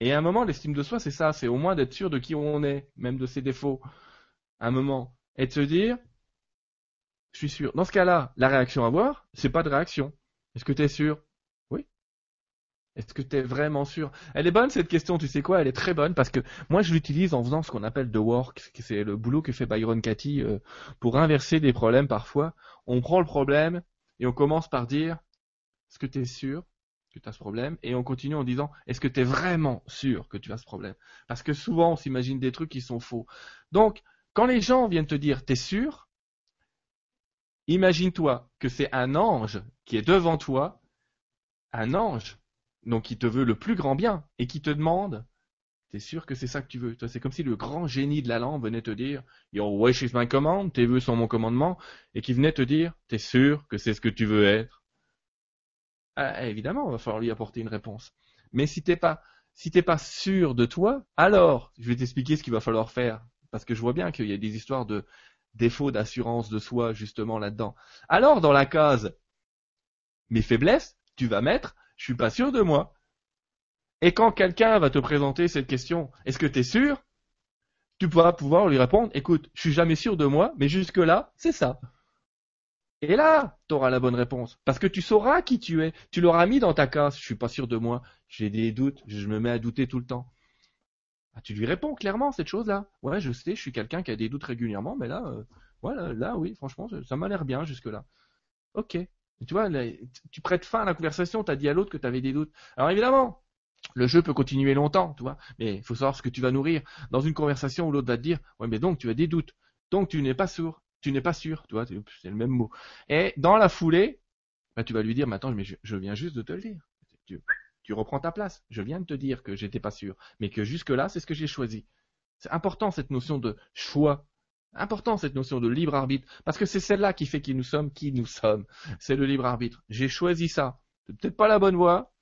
et à un moment, l'estime de soi, c'est ça, c'est au moins d'être sûr de qui on est, même de ses défauts. Un moment. Et de se dire, je suis sûr. Dans ce cas-là, la réaction à avoir, c'est pas de réaction. Est-ce que tu es sûr? Oui. Est-ce que tu es vraiment sûr? Elle est bonne cette question, tu sais quoi? Elle est très bonne parce que moi je l'utilise en faisant ce qu'on appelle the work, c'est le boulot que fait Byron Katie euh, pour inverser des problèmes parfois. On prend le problème et on commence par dire, est-ce que tu es sûr que tu as ce problème? Et on continue en disant est-ce que tu es vraiment sûr que tu as ce problème? Parce que souvent on s'imagine des trucs qui sont faux. Donc quand les gens viennent te dire t'es sûr Imagine-toi que c'est un ange qui est devant toi, un ange, donc qui te veut le plus grand bien et qui te demande T'es sûr que c'est ça que tu veux? C'est comme si le grand génie de la lampe venait te dire Your wish is my command, tes vœux sont mon commandement, et qui venait te dire T'es sûr que c'est ce que tu veux être? Ah, évidemment, il va falloir lui apporter une réponse. Mais si t'es pas, si t'es pas sûr de toi, alors je vais t'expliquer ce qu'il va falloir faire, parce que je vois bien qu'il y a des histoires de défaut d'assurance de soi justement là-dedans. Alors dans la case mes faiblesses, tu vas mettre je suis pas sûr de moi. Et quand quelqu'un va te présenter cette question, est-ce que tu es sûr? Tu pourras pouvoir lui répondre écoute, je suis jamais sûr de moi, mais jusque là, c'est ça. Et là, tu auras la bonne réponse. Parce que tu sauras qui tu es. Tu l'auras mis dans ta case. Je suis pas sûr de moi. J'ai des doutes. Je me mets à douter tout le temps. Ah, tu lui réponds clairement cette chose-là. Ouais, je sais, je suis quelqu'un qui a des doutes régulièrement, mais là, euh, voilà, là, oui, franchement, ça, m'a l'air bien jusque-là. Ok. Tu vois, tu prêtes fin à la conversation. T'as dit à l'autre que tu avais des doutes. Alors évidemment, le jeu peut continuer longtemps, tu vois, mais il faut savoir ce que tu vas nourrir. Dans une conversation où l'autre va te dire, ouais, mais donc tu as des doutes. Donc tu n'es pas sourd tu n'es pas sûr, tu vois, c'est le même mot. Et dans la foulée, bah, tu vas lui dire, mais attends, mais je, viens juste de te le dire. Tu reprends ta place. Je viens de te dire que j'étais pas sûr, mais que jusque là, c'est ce que j'ai choisi. C'est important cette notion de choix. Important cette notion de libre arbitre, parce que c'est celle-là qui fait qui nous sommes, qui nous sommes. C'est le libre arbitre. J'ai choisi ça. C'est peut-être pas la bonne voie.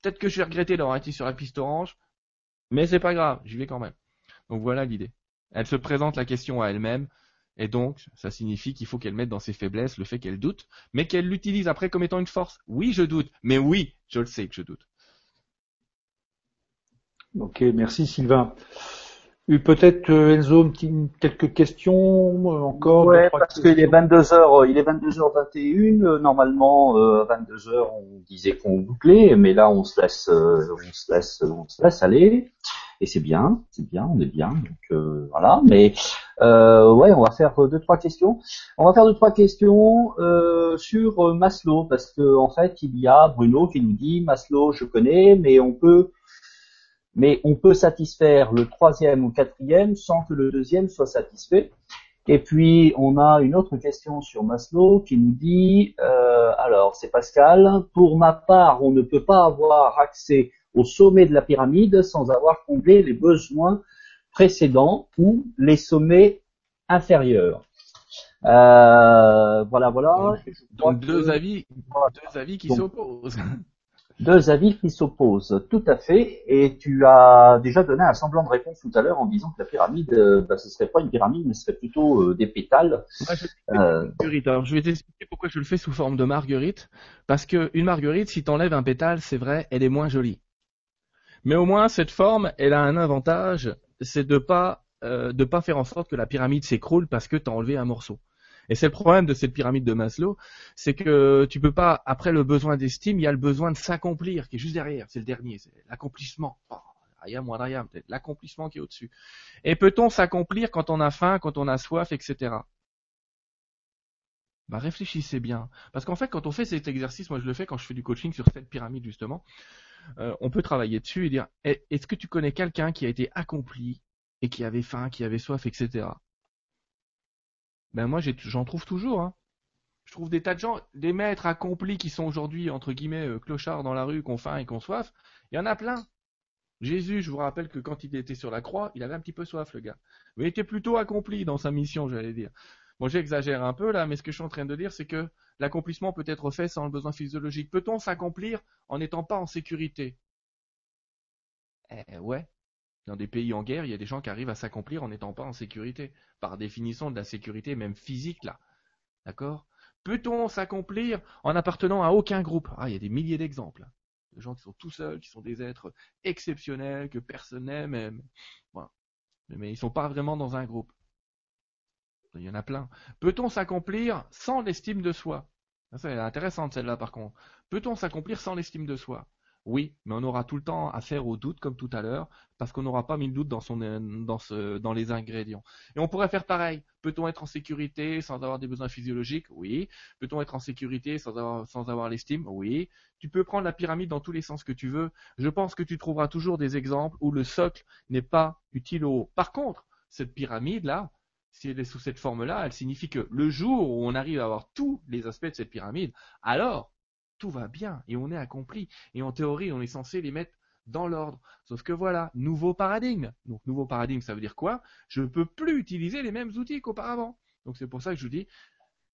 Peut-être que je vais regretter d'avoir été sur la piste orange, mais c'est pas grave, j'y vais quand même. Donc voilà l'idée. Elle se présente la question à elle-même, et donc ça signifie qu'il faut qu'elle mette dans ses faiblesses le fait qu'elle doute, mais qu'elle l'utilise après comme étant une force. Oui, je doute, mais oui, je le sais que je doute. Ok, merci Sylvain. Peut-être euh, Enzo, quelques questions euh, encore. Ouais, parce qu'il est 22 h il est 22h21. Normalement, à 22 h on disait qu'on bouclait, mais là on se laisse, on se laisse, on se laisse aller. Et c'est bien, c'est bien, on est bien. Donc voilà. Mais euh, ouais, on va faire deux trois questions. On va faire deux trois questions euh, sur Maslow parce que en fait il y a Bruno qui nous dit Maslow je connais, mais on peut mais on peut satisfaire le troisième ou quatrième sans que le deuxième soit satisfait. Et puis on a une autre question sur Maslow qui nous dit, euh, alors c'est Pascal, pour ma part on ne peut pas avoir accès au sommet de la pyramide sans avoir comblé les besoins précédents ou les sommets inférieurs. Euh, voilà, voilà. Donc, deux avis, deux avis qui s'opposent. [laughs] deux avis qui s'opposent, tout à fait. Et tu as déjà donné un semblant de réponse tout à l'heure en disant que la pyramide, euh, bah, ce serait pas une pyramide, mais ce serait plutôt euh, des pétales. euh... Alors, je vais t'expliquer pourquoi je le fais sous forme de marguerite. Parce que une marguerite, si t'enlèves un pétale, c'est vrai, elle est moins jolie. Mais au moins, cette forme, elle a un avantage, c'est de pas euh, de pas faire en sorte que la pyramide s'écroule parce que t'as enlevé un morceau. Et c'est le problème de cette pyramide de Maslow, c'est que tu peux pas, après le besoin d'estime, il y a le besoin de s'accomplir qui est juste derrière, c'est le dernier, c'est l'accomplissement. Oh, peut-être, l'accomplissement qui est au-dessus. Et peut-on s'accomplir quand on a faim, quand on a soif, etc. Bah réfléchissez bien, parce qu'en fait, quand on fait cet exercice, moi je le fais quand je fais du coaching sur cette pyramide justement, euh, on peut travailler dessus et dire eh, est-ce que tu connais quelqu'un qui a été accompli et qui avait faim, qui avait soif, etc. Ben moi j'en trouve toujours. Hein. Je trouve des tas de gens, des maîtres accomplis qui sont aujourd'hui entre guillemets euh, clochards dans la rue, qu'on faim et qu'on soif. Il y en a plein. Jésus, je vous rappelle que quand il était sur la croix, il avait un petit peu soif le gars. Mais il était plutôt accompli dans sa mission, j'allais dire. Bon, j'exagère un peu là, mais ce que je suis en train de dire, c'est que l'accomplissement peut être fait sans le besoin physiologique. Peut-on s'accomplir en n'étant pas en sécurité? Eh ouais, dans des pays en guerre, il y a des gens qui arrivent à s'accomplir en n'étant pas en sécurité. Par définition de la sécurité, même physique, là. D'accord? Peut-on s'accomplir en appartenant à aucun groupe? Ah, il y a des milliers d'exemples. De gens qui sont tout seuls, qui sont des êtres exceptionnels, que personne n'aime. Mais, mais ils sont pas vraiment dans un groupe. Il y en a plein. Peut-on s'accomplir sans l'estime de soi? C'est intéressant celle-là par contre. Peut-on s'accomplir sans l'estime de soi? Oui, mais on aura tout le temps affaire au doute, comme tout à l'heure, parce qu'on n'aura pas mis le doute dans, les ingrédients. Et on pourrait faire pareil. Peut-on être en sécurité sans avoir des besoins physiologiques? Oui. Peut-on être en sécurité sans avoir, sans avoir l'estime? Oui. Tu peux prendre la pyramide dans tous les sens que tu veux. Je pense que tu trouveras toujours des exemples où le socle n'est pas utile au haut. Par contre, cette pyramide-là, si elle est sous cette forme-là, elle signifie que le jour où on arrive à avoir tous les aspects de cette pyramide, alors tout va bien et on est accompli. Et en théorie, on est censé les mettre dans l'ordre. Sauf que voilà, nouveau paradigme. Donc nouveau paradigme, ça veut dire quoi? Je ne peux plus utiliser les mêmes outils qu'auparavant. Donc c'est pour ça que je vous dis,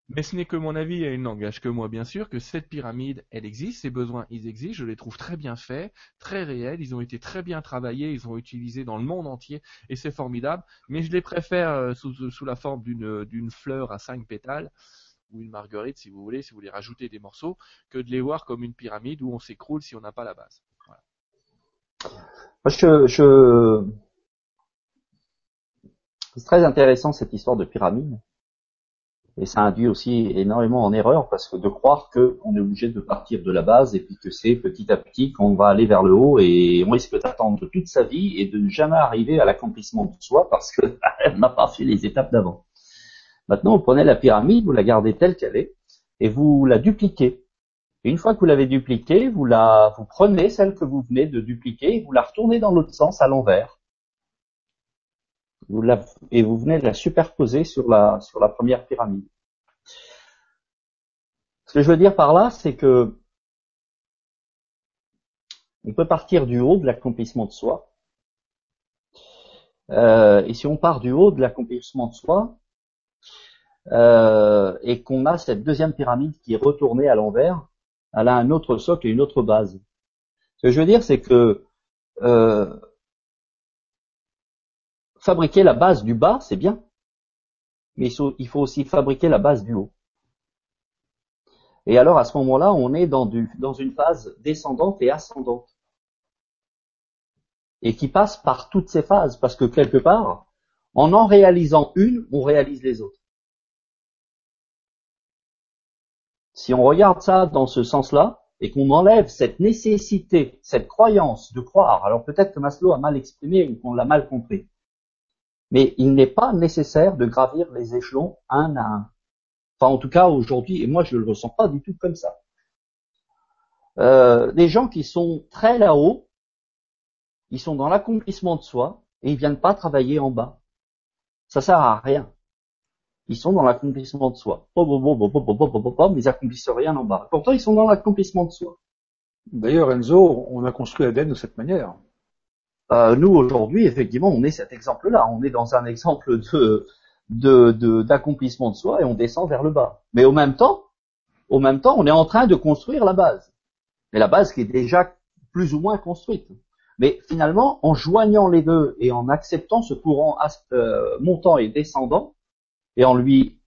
mais ce n'est que mon avis et il n'engage que moi bien sûr, que cette pyramide, elle existe, ces besoins, ils existent, je les trouve très bien faits, très réels, ils ont été très bien travaillés, ils ont utilisés dans le monde entier et c'est formidable, mais je les préfère euh, sous, sous la forme d'une fleur à cinq pétales ou une marguerite si vous voulez, si vous voulez rajouter des morceaux, que de les voir comme une pyramide où on s'écroule si on n'a pas la base. je, C'est très intéressant cette histoire de pyramide. Et ça induit aussi énormément en erreur parce que de croire qu'on est obligé de partir de la base et puis que c'est petit à petit qu'on va aller vers le haut et on risque d'attendre toute sa vie et de ne jamais arriver à l'accomplissement de soi parce qu'on [laughs] n'a pas fait les étapes d'avant. Maintenant, vous prenez la pyramide, vous la gardez telle qu'elle est, et vous la dupliquez. Une fois que vous l'avez dupliquée, vous la, vous prenez celle que vous venez de dupliquer, et vous la retournez dans l'autre sens à l'envers. Vous la, et vous venez de la superposer sur la, sur la première pyramide. Ce que je veux dire par là, c'est que On peut partir du haut de l'accomplissement de soi. Euh, et si on part du haut de l'accomplissement de soi, euh, et qu'on a cette deuxième pyramide qui est retournée à l'envers, elle a un autre socle et une autre base. Ce que je veux dire, c'est que euh, fabriquer la base du bas, c'est bien, mais il faut aussi fabriquer la base du haut. Et alors à ce moment-là, on est dans, du, dans une phase descendante et ascendante. Et qui passe par toutes ces phases, parce que quelque part, en en réalisant une, on réalise les autres. Si on regarde ça dans ce sens-là, et qu'on enlève cette nécessité, cette croyance de croire, alors peut-être que Maslow a mal exprimé ou qu'on l'a mal compris, mais il n'est pas nécessaire de gravir les échelons un à un. Enfin, en tout cas, aujourd'hui, et moi je ne le ressens pas du tout comme ça. Euh, des gens qui sont très là-haut, ils sont dans l'accomplissement de soi, et ils viennent pas travailler en bas. Ça sert à rien. Ils sont dans l'accomplissement de soi. Mais ils accomplissent rien en bas. Pourtant, ils sont dans l'accomplissement de soi. D'ailleurs, Enzo, on a construit Aden de cette manière. Euh, nous, aujourd'hui, effectivement, on est cet exemple-là. On est dans un exemple de de d'accomplissement de, soi et on descend vers le bas. Mais au même temps, au même temps, on est en train de construire la base. Mais la base qui est déjà plus ou moins construite. Mais finalement, en joignant les deux et en acceptant ce courant euh, montant et descendant, et en lui,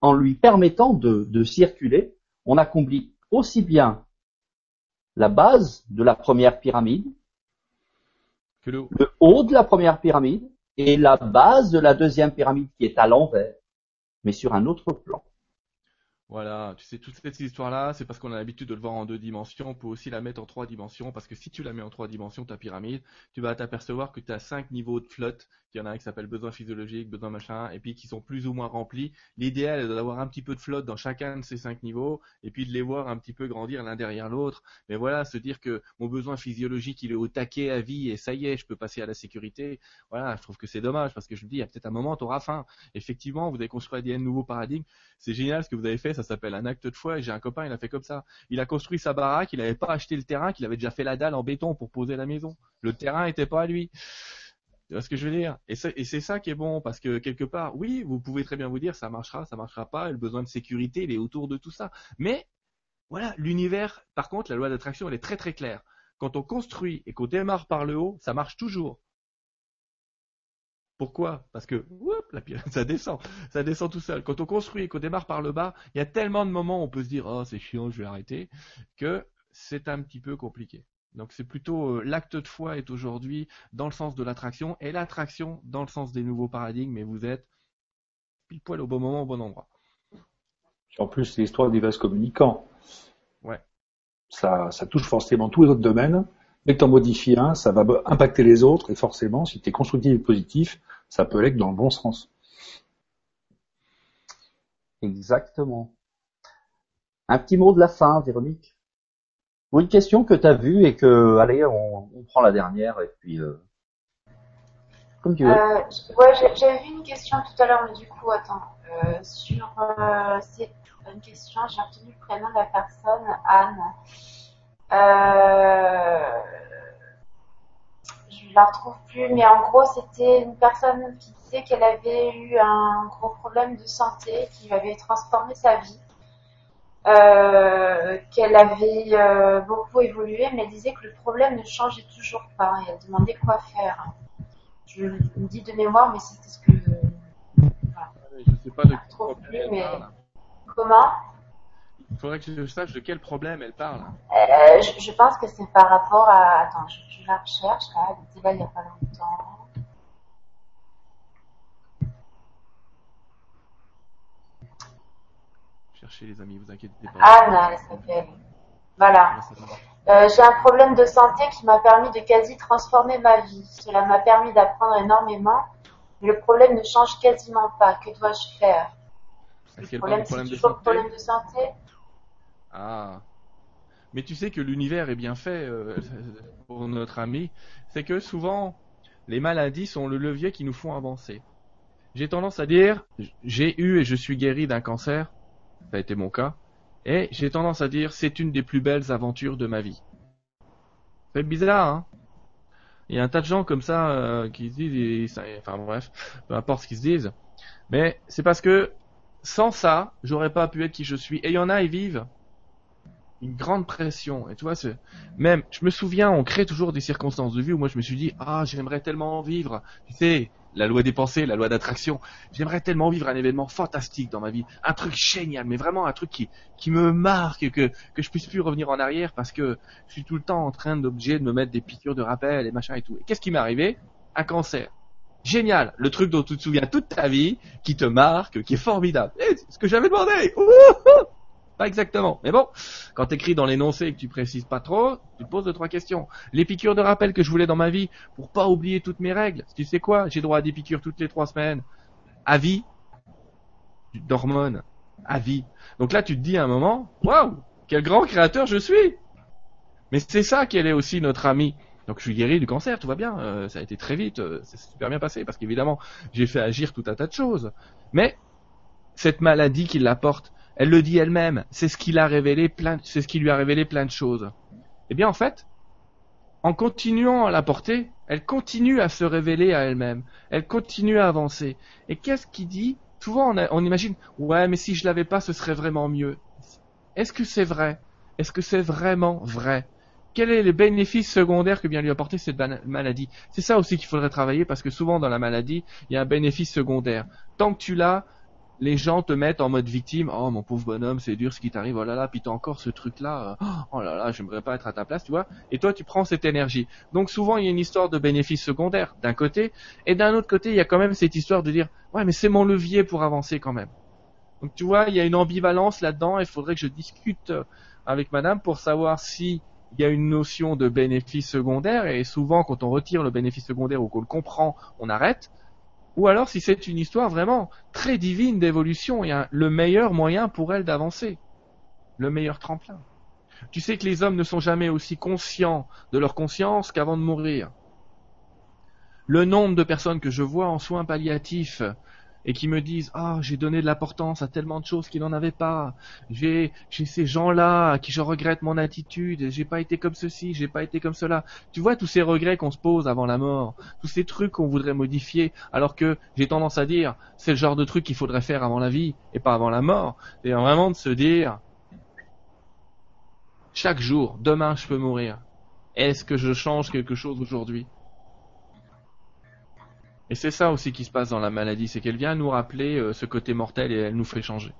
en lui permettant de, de circuler, on accomplit aussi bien la base de la première pyramide, que le haut de la première pyramide et la base de la deuxième pyramide qui est à l'envers, mais sur un autre plan. Voilà, tu sais, toute cette histoire-là, c'est parce qu'on a l'habitude de le voir en deux dimensions, on peut aussi la mettre en trois dimensions, parce que si tu la mets en trois dimensions, ta pyramide, tu vas t'apercevoir que tu as cinq niveaux de flotte, il y en a un qui s'appelle besoin physiologique, besoin machin, et puis qui sont plus ou moins remplis. L'idéal est d'avoir un petit peu de flotte dans chacun de ces cinq niveaux, et puis de les voir un petit peu grandir l'un derrière l'autre. Mais voilà, se dire que mon besoin physiologique, il est au taquet à vie, et ça y est, je peux passer à la sécurité. Voilà, je trouve que c'est dommage, parce que je me dis, il y a peut-être un moment, tu auras faim. Effectivement, vous avez construit des nouveaux paradigmes, c'est génial ce que vous avez fait, ça s'appelle un acte de foi et j'ai un copain, il a fait comme ça. Il a construit sa baraque, il n'avait pas acheté le terrain, qu'il avait déjà fait la dalle en béton pour poser la maison. Le terrain n'était pas à lui. Tu vois ce que je veux dire? Et c'est ça qui est bon, parce que quelque part, oui, vous pouvez très bien vous dire, ça marchera, ça marchera pas, et le besoin de sécurité, il est autour de tout ça. Mais, voilà, l'univers, par contre, la loi d'attraction, elle est très très claire. Quand on construit et qu'on démarre par le haut, ça marche toujours. Pourquoi? Parce que la [laughs] ça descend, ça descend tout seul. Quand on construit et qu'on démarre par le bas, il y a tellement de moments où on peut se dire oh c'est chiant, je vais arrêter, que c'est un petit peu compliqué. Donc c'est plutôt euh, l'acte de foi est aujourd'hui dans le sens de l'attraction et l'attraction dans le sens des nouveaux paradigmes. Mais vous êtes pile poil au bon moment, au bon endroit. En plus, c'est l'histoire des vases communicants. Ouais. Ça, ça touche forcément tous les autres domaines. Dès que tu en modifies un, ça va impacter les autres, et forcément, si tu es constructif et positif, ça peut aller que dans le bon sens. Exactement. Un petit mot de la fin, Véronique. Ou une question que tu as vue et que, allez, on, prend la dernière et puis, euh, comme tu veux. Euh, ouais, j'avais vu une question tout à l'heure, mais du coup, attends, euh, sur, c'est une question, j'ai retenu le prénom de la personne, Anne. Euh, je la retrouve plus, mais en gros, c'était une personne qui disait qu'elle avait eu un gros problème de santé qui avait transformé sa vie. Euh, qu'elle avait euh, beaucoup évolué, mais elle disait que le problème ne changeait toujours pas et elle demandait quoi faire. Je me dis de mémoire, mais c'était ce que. Voilà. Je sais pas de plus, mais. Comment? Il faudrait que je sache de quel problème elle parle. Euh, je, pense que c'est par rapport à. Attends, je, la recherche là. Elle était là il n'y a pas longtemps. Cherchez les amis, vous inquiétez pas. Anne, elle s'appelle. Voilà. Euh, j'ai un problème de santé qui m'a permis de quasi transformer ma vie. Cela m'a permis d'apprendre énormément, mais le problème ne change quasiment pas. Que dois-je faire? Le problème, c'est toujours le problème de santé ah. Mais tu sais que l'univers est bien fait euh, [laughs] pour notre ami. C'est que souvent, les maladies sont le levier qui nous font avancer. J'ai tendance à dire, j'ai eu et je suis guéri d'un cancer. Ça a été mon cas. Et j'ai tendance à dire, c'est une des plus belles aventures de ma vie. C'est bizarre, hein Il y a un tas de gens comme ça euh, qui se disent, enfin bref, peu importe ce qu'ils se disent, mais c'est parce que sans ça, j'aurais pas pu être qui je suis. Et il y en a, ils vivent une grande pression. Et tu vois, même, je me souviens, on crée toujours des circonstances de vie où moi je me suis dit, ah, j'aimerais tellement vivre. Tu sais, la loi des pensées, la loi d'attraction. J'aimerais tellement vivre un événement fantastique dans ma vie, un truc génial, mais vraiment un truc qui qui me marque, que que je puisse plus revenir en arrière parce que je suis tout le temps en train d'objet de me mettre des piqûres de rappel et machin et tout. Et qu'est-ce qui m'est arrivé? Un cancer. Génial, le truc dont tu te souviens toute ta vie, qui te marque, qui est formidable. Eh, c'est ce que j'avais demandé. Pas exactement. Mais bon, quand t'écris dans l'énoncé et que tu précises pas trop, tu te poses deux, trois questions. Les piqûres de rappel que je voulais dans ma vie, pour pas oublier toutes mes règles. Tu sais quoi? J'ai droit à des piqûres toutes les trois semaines. À vie. D'hormones. À vie. Donc là, tu te dis à un moment, waouh, quel grand créateur je suis! Mais c'est ça qu'elle est aussi notre amie. Donc je suis guéri du cancer, tout va bien, euh, ça a été très vite, euh, c'est super bien passé parce qu'évidemment j'ai fait agir tout un tas de choses. Mais cette maladie qui l'apporte, elle le dit elle-même. C'est ce qui l'a révélé c'est ce qui lui a révélé plein de choses. Eh bien, en fait, en continuant à la porter, elle continue à se révéler à elle-même. Elle continue à avancer. Et qu'est-ce qui dit? Souvent, on, on, imagine, ouais, mais si je l'avais pas, ce serait vraiment mieux. Est-ce que c'est vrai? Est-ce que c'est vraiment vrai? Quel est le bénéfice secondaire que vient lui apporter cette maladie? C'est ça aussi qu'il faudrait travailler parce que souvent dans la maladie, il y a un bénéfice secondaire. Tant que tu l'as, les gens te mettent en mode victime. Oh mon pauvre bonhomme, c'est dur ce qui t'arrive. Oh là là, puis t'as encore ce truc là. Oh là là, j'aimerais pas être à ta place, tu vois. Et toi, tu prends cette énergie. Donc souvent, il y a une histoire de bénéfice secondaire d'un côté, et d'un autre côté, il y a quand même cette histoire de dire ouais, mais c'est mon levier pour avancer quand même. Donc tu vois, il y a une ambivalence là-dedans. Il faudrait que je discute avec Madame pour savoir si il y a une notion de bénéfice secondaire et souvent quand on retire le bénéfice secondaire ou qu'on le comprend, on arrête ou alors si c'est une histoire vraiment très divine d'évolution et le meilleur moyen pour elle d'avancer, le meilleur tremplin. Tu sais que les hommes ne sont jamais aussi conscients de leur conscience qu'avant de mourir. Le nombre de personnes que je vois en soins palliatifs et qui me disent ah j'ai donné de l'importance à tellement de choses qui n'en avaient pas. J'ai j'ai ces gens là à qui je regrette mon attitude. J'ai pas été comme ceci j'ai pas été comme cela. Tu vois tous ces regrets qu'on se pose avant la mort tous ces trucs qu'on voudrait modifier alors que j'ai tendance à dire c'est le genre de truc qu'il faudrait faire avant la vie et pas avant la mort. Et vraiment de se dire chaque jour demain je peux mourir. Est-ce que je change quelque chose aujourd'hui? Et c'est ça aussi qui se passe dans la maladie, c'est qu'elle vient nous rappeler euh, ce côté mortel et elle nous fait changer.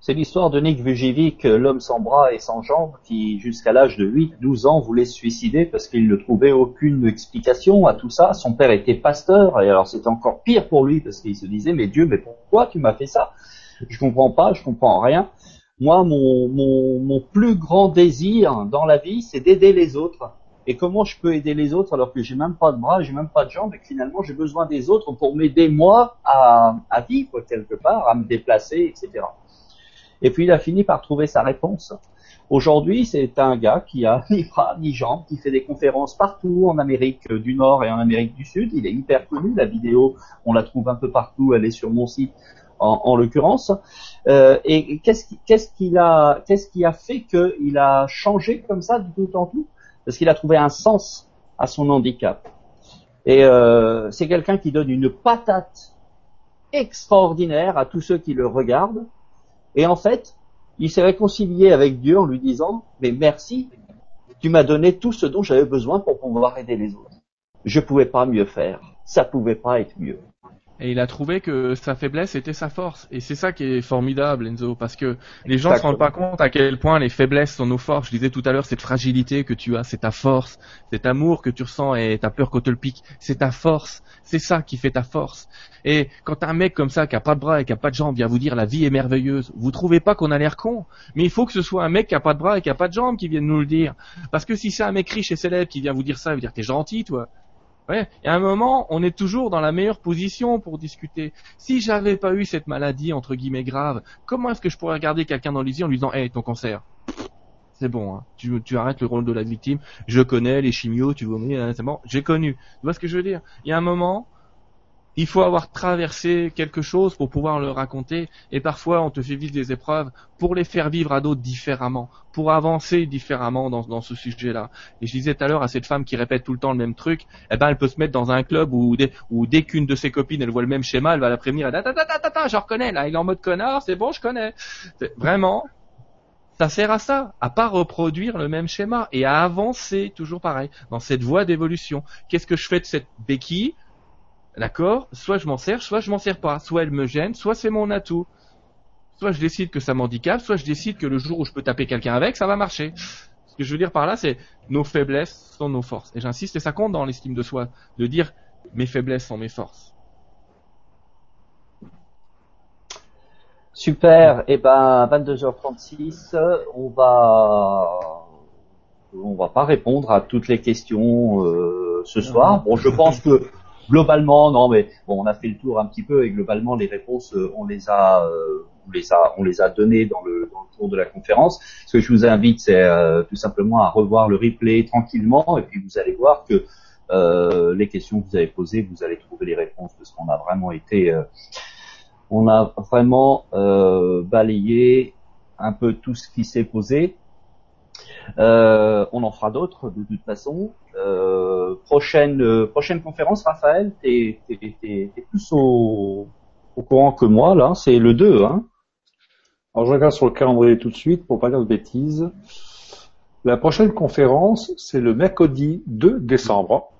C'est l'histoire de Nick Vujicic, l'homme sans bras et sans jambes, qui jusqu'à l'âge de 8-12 ans voulait se suicider parce qu'il ne trouvait aucune explication à tout ça. Son père était pasteur et alors c'était encore pire pour lui parce qu'il se disait mais Dieu, mais pourquoi tu m'as fait ça? Je comprends pas, je comprends rien. Moi, mon plus grand désir dans la vie, c'est d'aider les autres et comment je peux aider les autres alors que j'ai même pas de bras, j'ai même pas de jambes et que finalement j'ai besoin des autres pour m'aider moi à, vivre quelque part, à me déplacer, etc. Et puis il a fini par trouver sa réponse. Aujourd'hui, c'est un gars qui a [laughs] ni bras ni jambes, qui fait des conférences partout en Amérique du Nord et en Amérique du Sud. Il est hyper connu. La vidéo, on la trouve un peu partout. Elle est sur mon site, en, en l'occurrence. Euh, et qu'est-ce qu'il a, qu'est-ce qui a fait qu'il a changé comme ça du tout en tout? Parce qu'il a trouvé un sens à son handicap. Et euh, c'est quelqu'un qui donne une patate extraordinaire à tous ceux qui le regardent. Et en fait, il s'est réconcilié avec Dieu en lui disant, mais merci, tu m'as donné tout ce dont j'avais besoin pour pouvoir aider les autres. Je pouvais pas mieux faire. Ça pouvait pas être mieux et il a trouvé que sa faiblesse était sa force. Et c'est ça qui est formidable, Enzo, parce que les gens ne se rendent pas compte à quel point les faiblesses sont nos forces. Je disais tout à l'heure, cette fragilité que tu as, c'est ta force. Cet amour que tu ressens et ta peur qu'on te le pique, c'est ta force. C'est ça qui fait ta force. Et quand un mec comme ça, qui a pas de bras et qui a pas de jambes, vient vous dire la vie est merveilleuse, vous trouvez pas qu'on a l'air con Mais il faut que ce soit un mec qui a pas de bras et qui a pas de jambes qui vienne nous le dire. Parce que si c'est un mec riche et célèbre qui vient vous dire ça, il veut dire t'es gentil, toi. Ouais. Et à un moment, on est toujours dans la meilleure position pour discuter. Si j'avais pas eu cette maladie entre guillemets grave, comment est-ce que je pourrais regarder quelqu'un dans les yeux en lui disant, hey, ton cancer, c'est bon, hein. tu, arrêtes le rôle de la victime. Je connais les chimios, tu vomis, hein, c'est bon, j'ai connu. Tu vois ce que je veux dire? Il y a un moment, il faut avoir traversé quelque chose pour pouvoir le raconter et parfois on te fait vivre des épreuves pour les faire vivre à d'autres différemment, pour avancer différemment dans, ce sujet-là. Et je disais tout à l'heure à cette femme qui répète tout le temps le même truc, eh ben elle peut se mettre dans un club où dès, qu'une de ses copines elle voit le même schéma, elle va la prévenir, elle dit, je reconnais, là il est en mode connard, c'est bon, je connais. Vraiment, ça sert à ça, à pas reproduire le même schéma et à avancer toujours pareil dans cette voie d'évolution. Qu'est-ce que je fais de cette béquille? D'accord? Soit je m'en sers, soit je m'en sers pas. Soit elle me gêne, soit c'est mon atout. Soit je décide que ça m'handicape, soit je décide que le jour où je peux taper quelqu'un avec, ça va marcher. Ce que je veux dire par là, c'est nos faiblesses sont nos forces. Et j'insiste, et ça compte dans l'estime de soi, de dire mes faiblesses sont mes forces. Super. Et eh ben, 22h36, on va, on va pas répondre à toutes les questions euh, ce soir. Bon, je pense que globalement, non, mais bon, on a fait le tour un petit peu et globalement, les réponses, euh, on les a, euh, on les a, on les a données dans le, dans le cours de la conférence. Ce que je vous invite, c'est euh, tout simplement à revoir le replay tranquillement et puis vous allez voir que les questions que vous avez posées, vous allez trouver les réponses parce qu'on a vraiment été, on a vraiment balayé un peu tout ce qui s'est posé. Euh, on en fera d'autres de toute façon. Euh, prochaine euh, prochaine conférence, Raphaël, t'es es, plus au, au courant que moi là. C'est le 2, hein Alors je regarde sur le calendrier tout de suite pour pas dire de bêtises. La prochaine conférence, c'est le mercredi 2 décembre.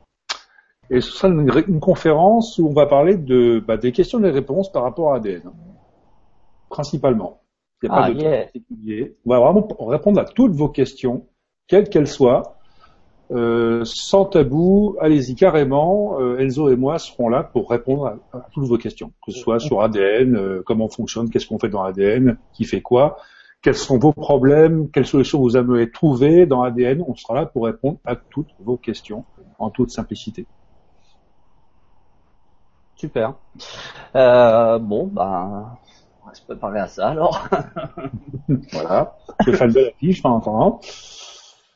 Et ce sera une, conférence où on va parler de, bah, des questions et des réponses par rapport à ADN. Principalement. Il n'y a pas ah, de particulier. On va vraiment répondre à toutes vos questions, quelles qu'elles soient. Euh, sans tabou, allez-y carrément. Euh, Enzo et moi serons là pour répondre à, toutes vos questions, que ce soit sur ADN, euh, comment fonctionne, qu'est-ce qu'on fait dans ADN, qui fait quoi, quels sont vos problèmes, quelles solutions vous aimeriez trouver dans ADN. On sera là pour répondre à toutes vos questions en toute simplicité. Super. Euh, bon, ben, on va se préparer à ça alors. [laughs] voilà. Je vais faire une belle affiche en attendant.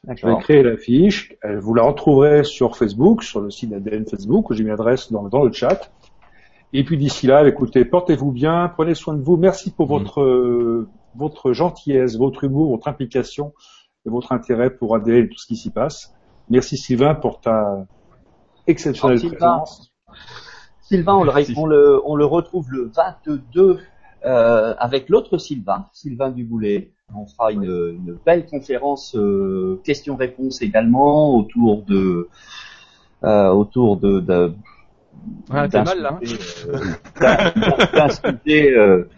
Je vais créer l'affiche. Vous la retrouverez sur Facebook, sur le site d'ADN Facebook, où j'ai mis l'adresse dans, dans le chat. Et puis d'ici là, écoutez, portez-vous bien, prenez soin de vous. Merci pour mm. votre euh, votre gentillesse, votre humour, votre implication et votre intérêt pour ADN et tout ce qui s'y passe. Merci Sylvain pour ta exceptionnelle présence. Sylvain, on le, on le retrouve le 22 euh, avec l'autre Sylvain, Sylvain Duboulet. On fera une, une belle conférence euh, questions-réponses également autour de euh, autour de, de ouais, d'un mal, là, hein. sujet, [laughs] euh,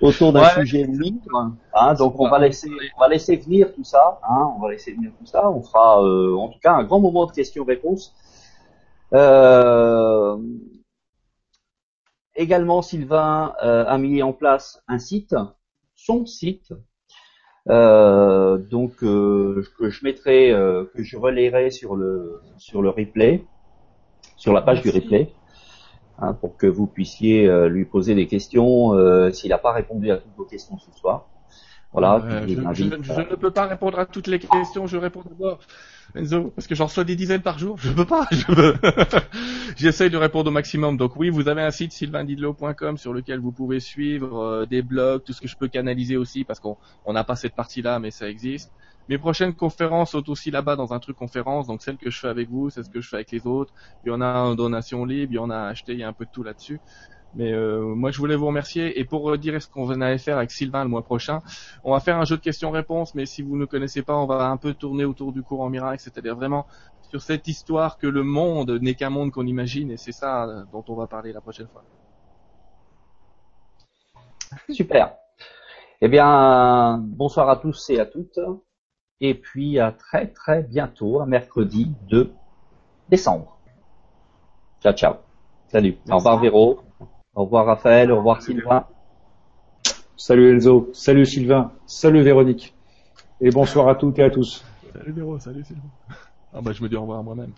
autour d'un sujet libre. Hein, donc on va laisser on va laisser venir tout ça. Hein, on va laisser venir tout ça. On fera euh, en tout cas un grand moment de questions-réponses. Euh, Également, Sylvain euh, a mis en place un site, son site, euh, donc euh, que je mettrai, que je relayerai sur le sur le replay, sur la page du replay, hein, pour que vous puissiez lui poser des questions s'il n'a pas répondu à toutes vos questions ce soir. Voilà. je, ne peux pas répondre à toutes les questions. Je réponds d'abord Enzo, parce que j'en reçois des dizaines par jour? Je peux pas. Je peux. [laughs] J'essaye de répondre au maximum. Donc oui, vous avez un site sylvaindidlo.com sur lequel vous pouvez suivre euh, des blogs, tout ce que je peux canaliser aussi, parce qu'on n'a pas cette partie-là, mais ça existe. Mes prochaines conférences sont aussi là-bas dans un truc conférence, donc celle que je fais avec vous, c'est ce que je fais avec les autres. Il y en a en donation libre, il y en a acheté, il y a un peu de tout là-dessus. Mais euh, moi, je voulais vous remercier. Et pour dire ce qu'on allait faire avec Sylvain le mois prochain, on va faire un jeu de questions-réponses. Mais si vous ne connaissez pas, on va un peu tourner autour du courant miracle, c'est-à-dire vraiment sur cette histoire que le monde n'est qu'un monde qu'on imagine. Et c'est ça euh, dont on va parler la prochaine fois. [laughs] Super. Eh bien, bonsoir à tous et à toutes. Et puis à très très bientôt, un mercredi 2 décembre. Ciao, ciao. Salut. Au revoir Véro. Au revoir Raphaël, au revoir Sylvain. Salut Enzo, salut Sylvain, salut Véronique. Et bonsoir à toutes et à tous. Salut Véro, salut Sylvain. Ah bah je me dis au revoir à moi-même.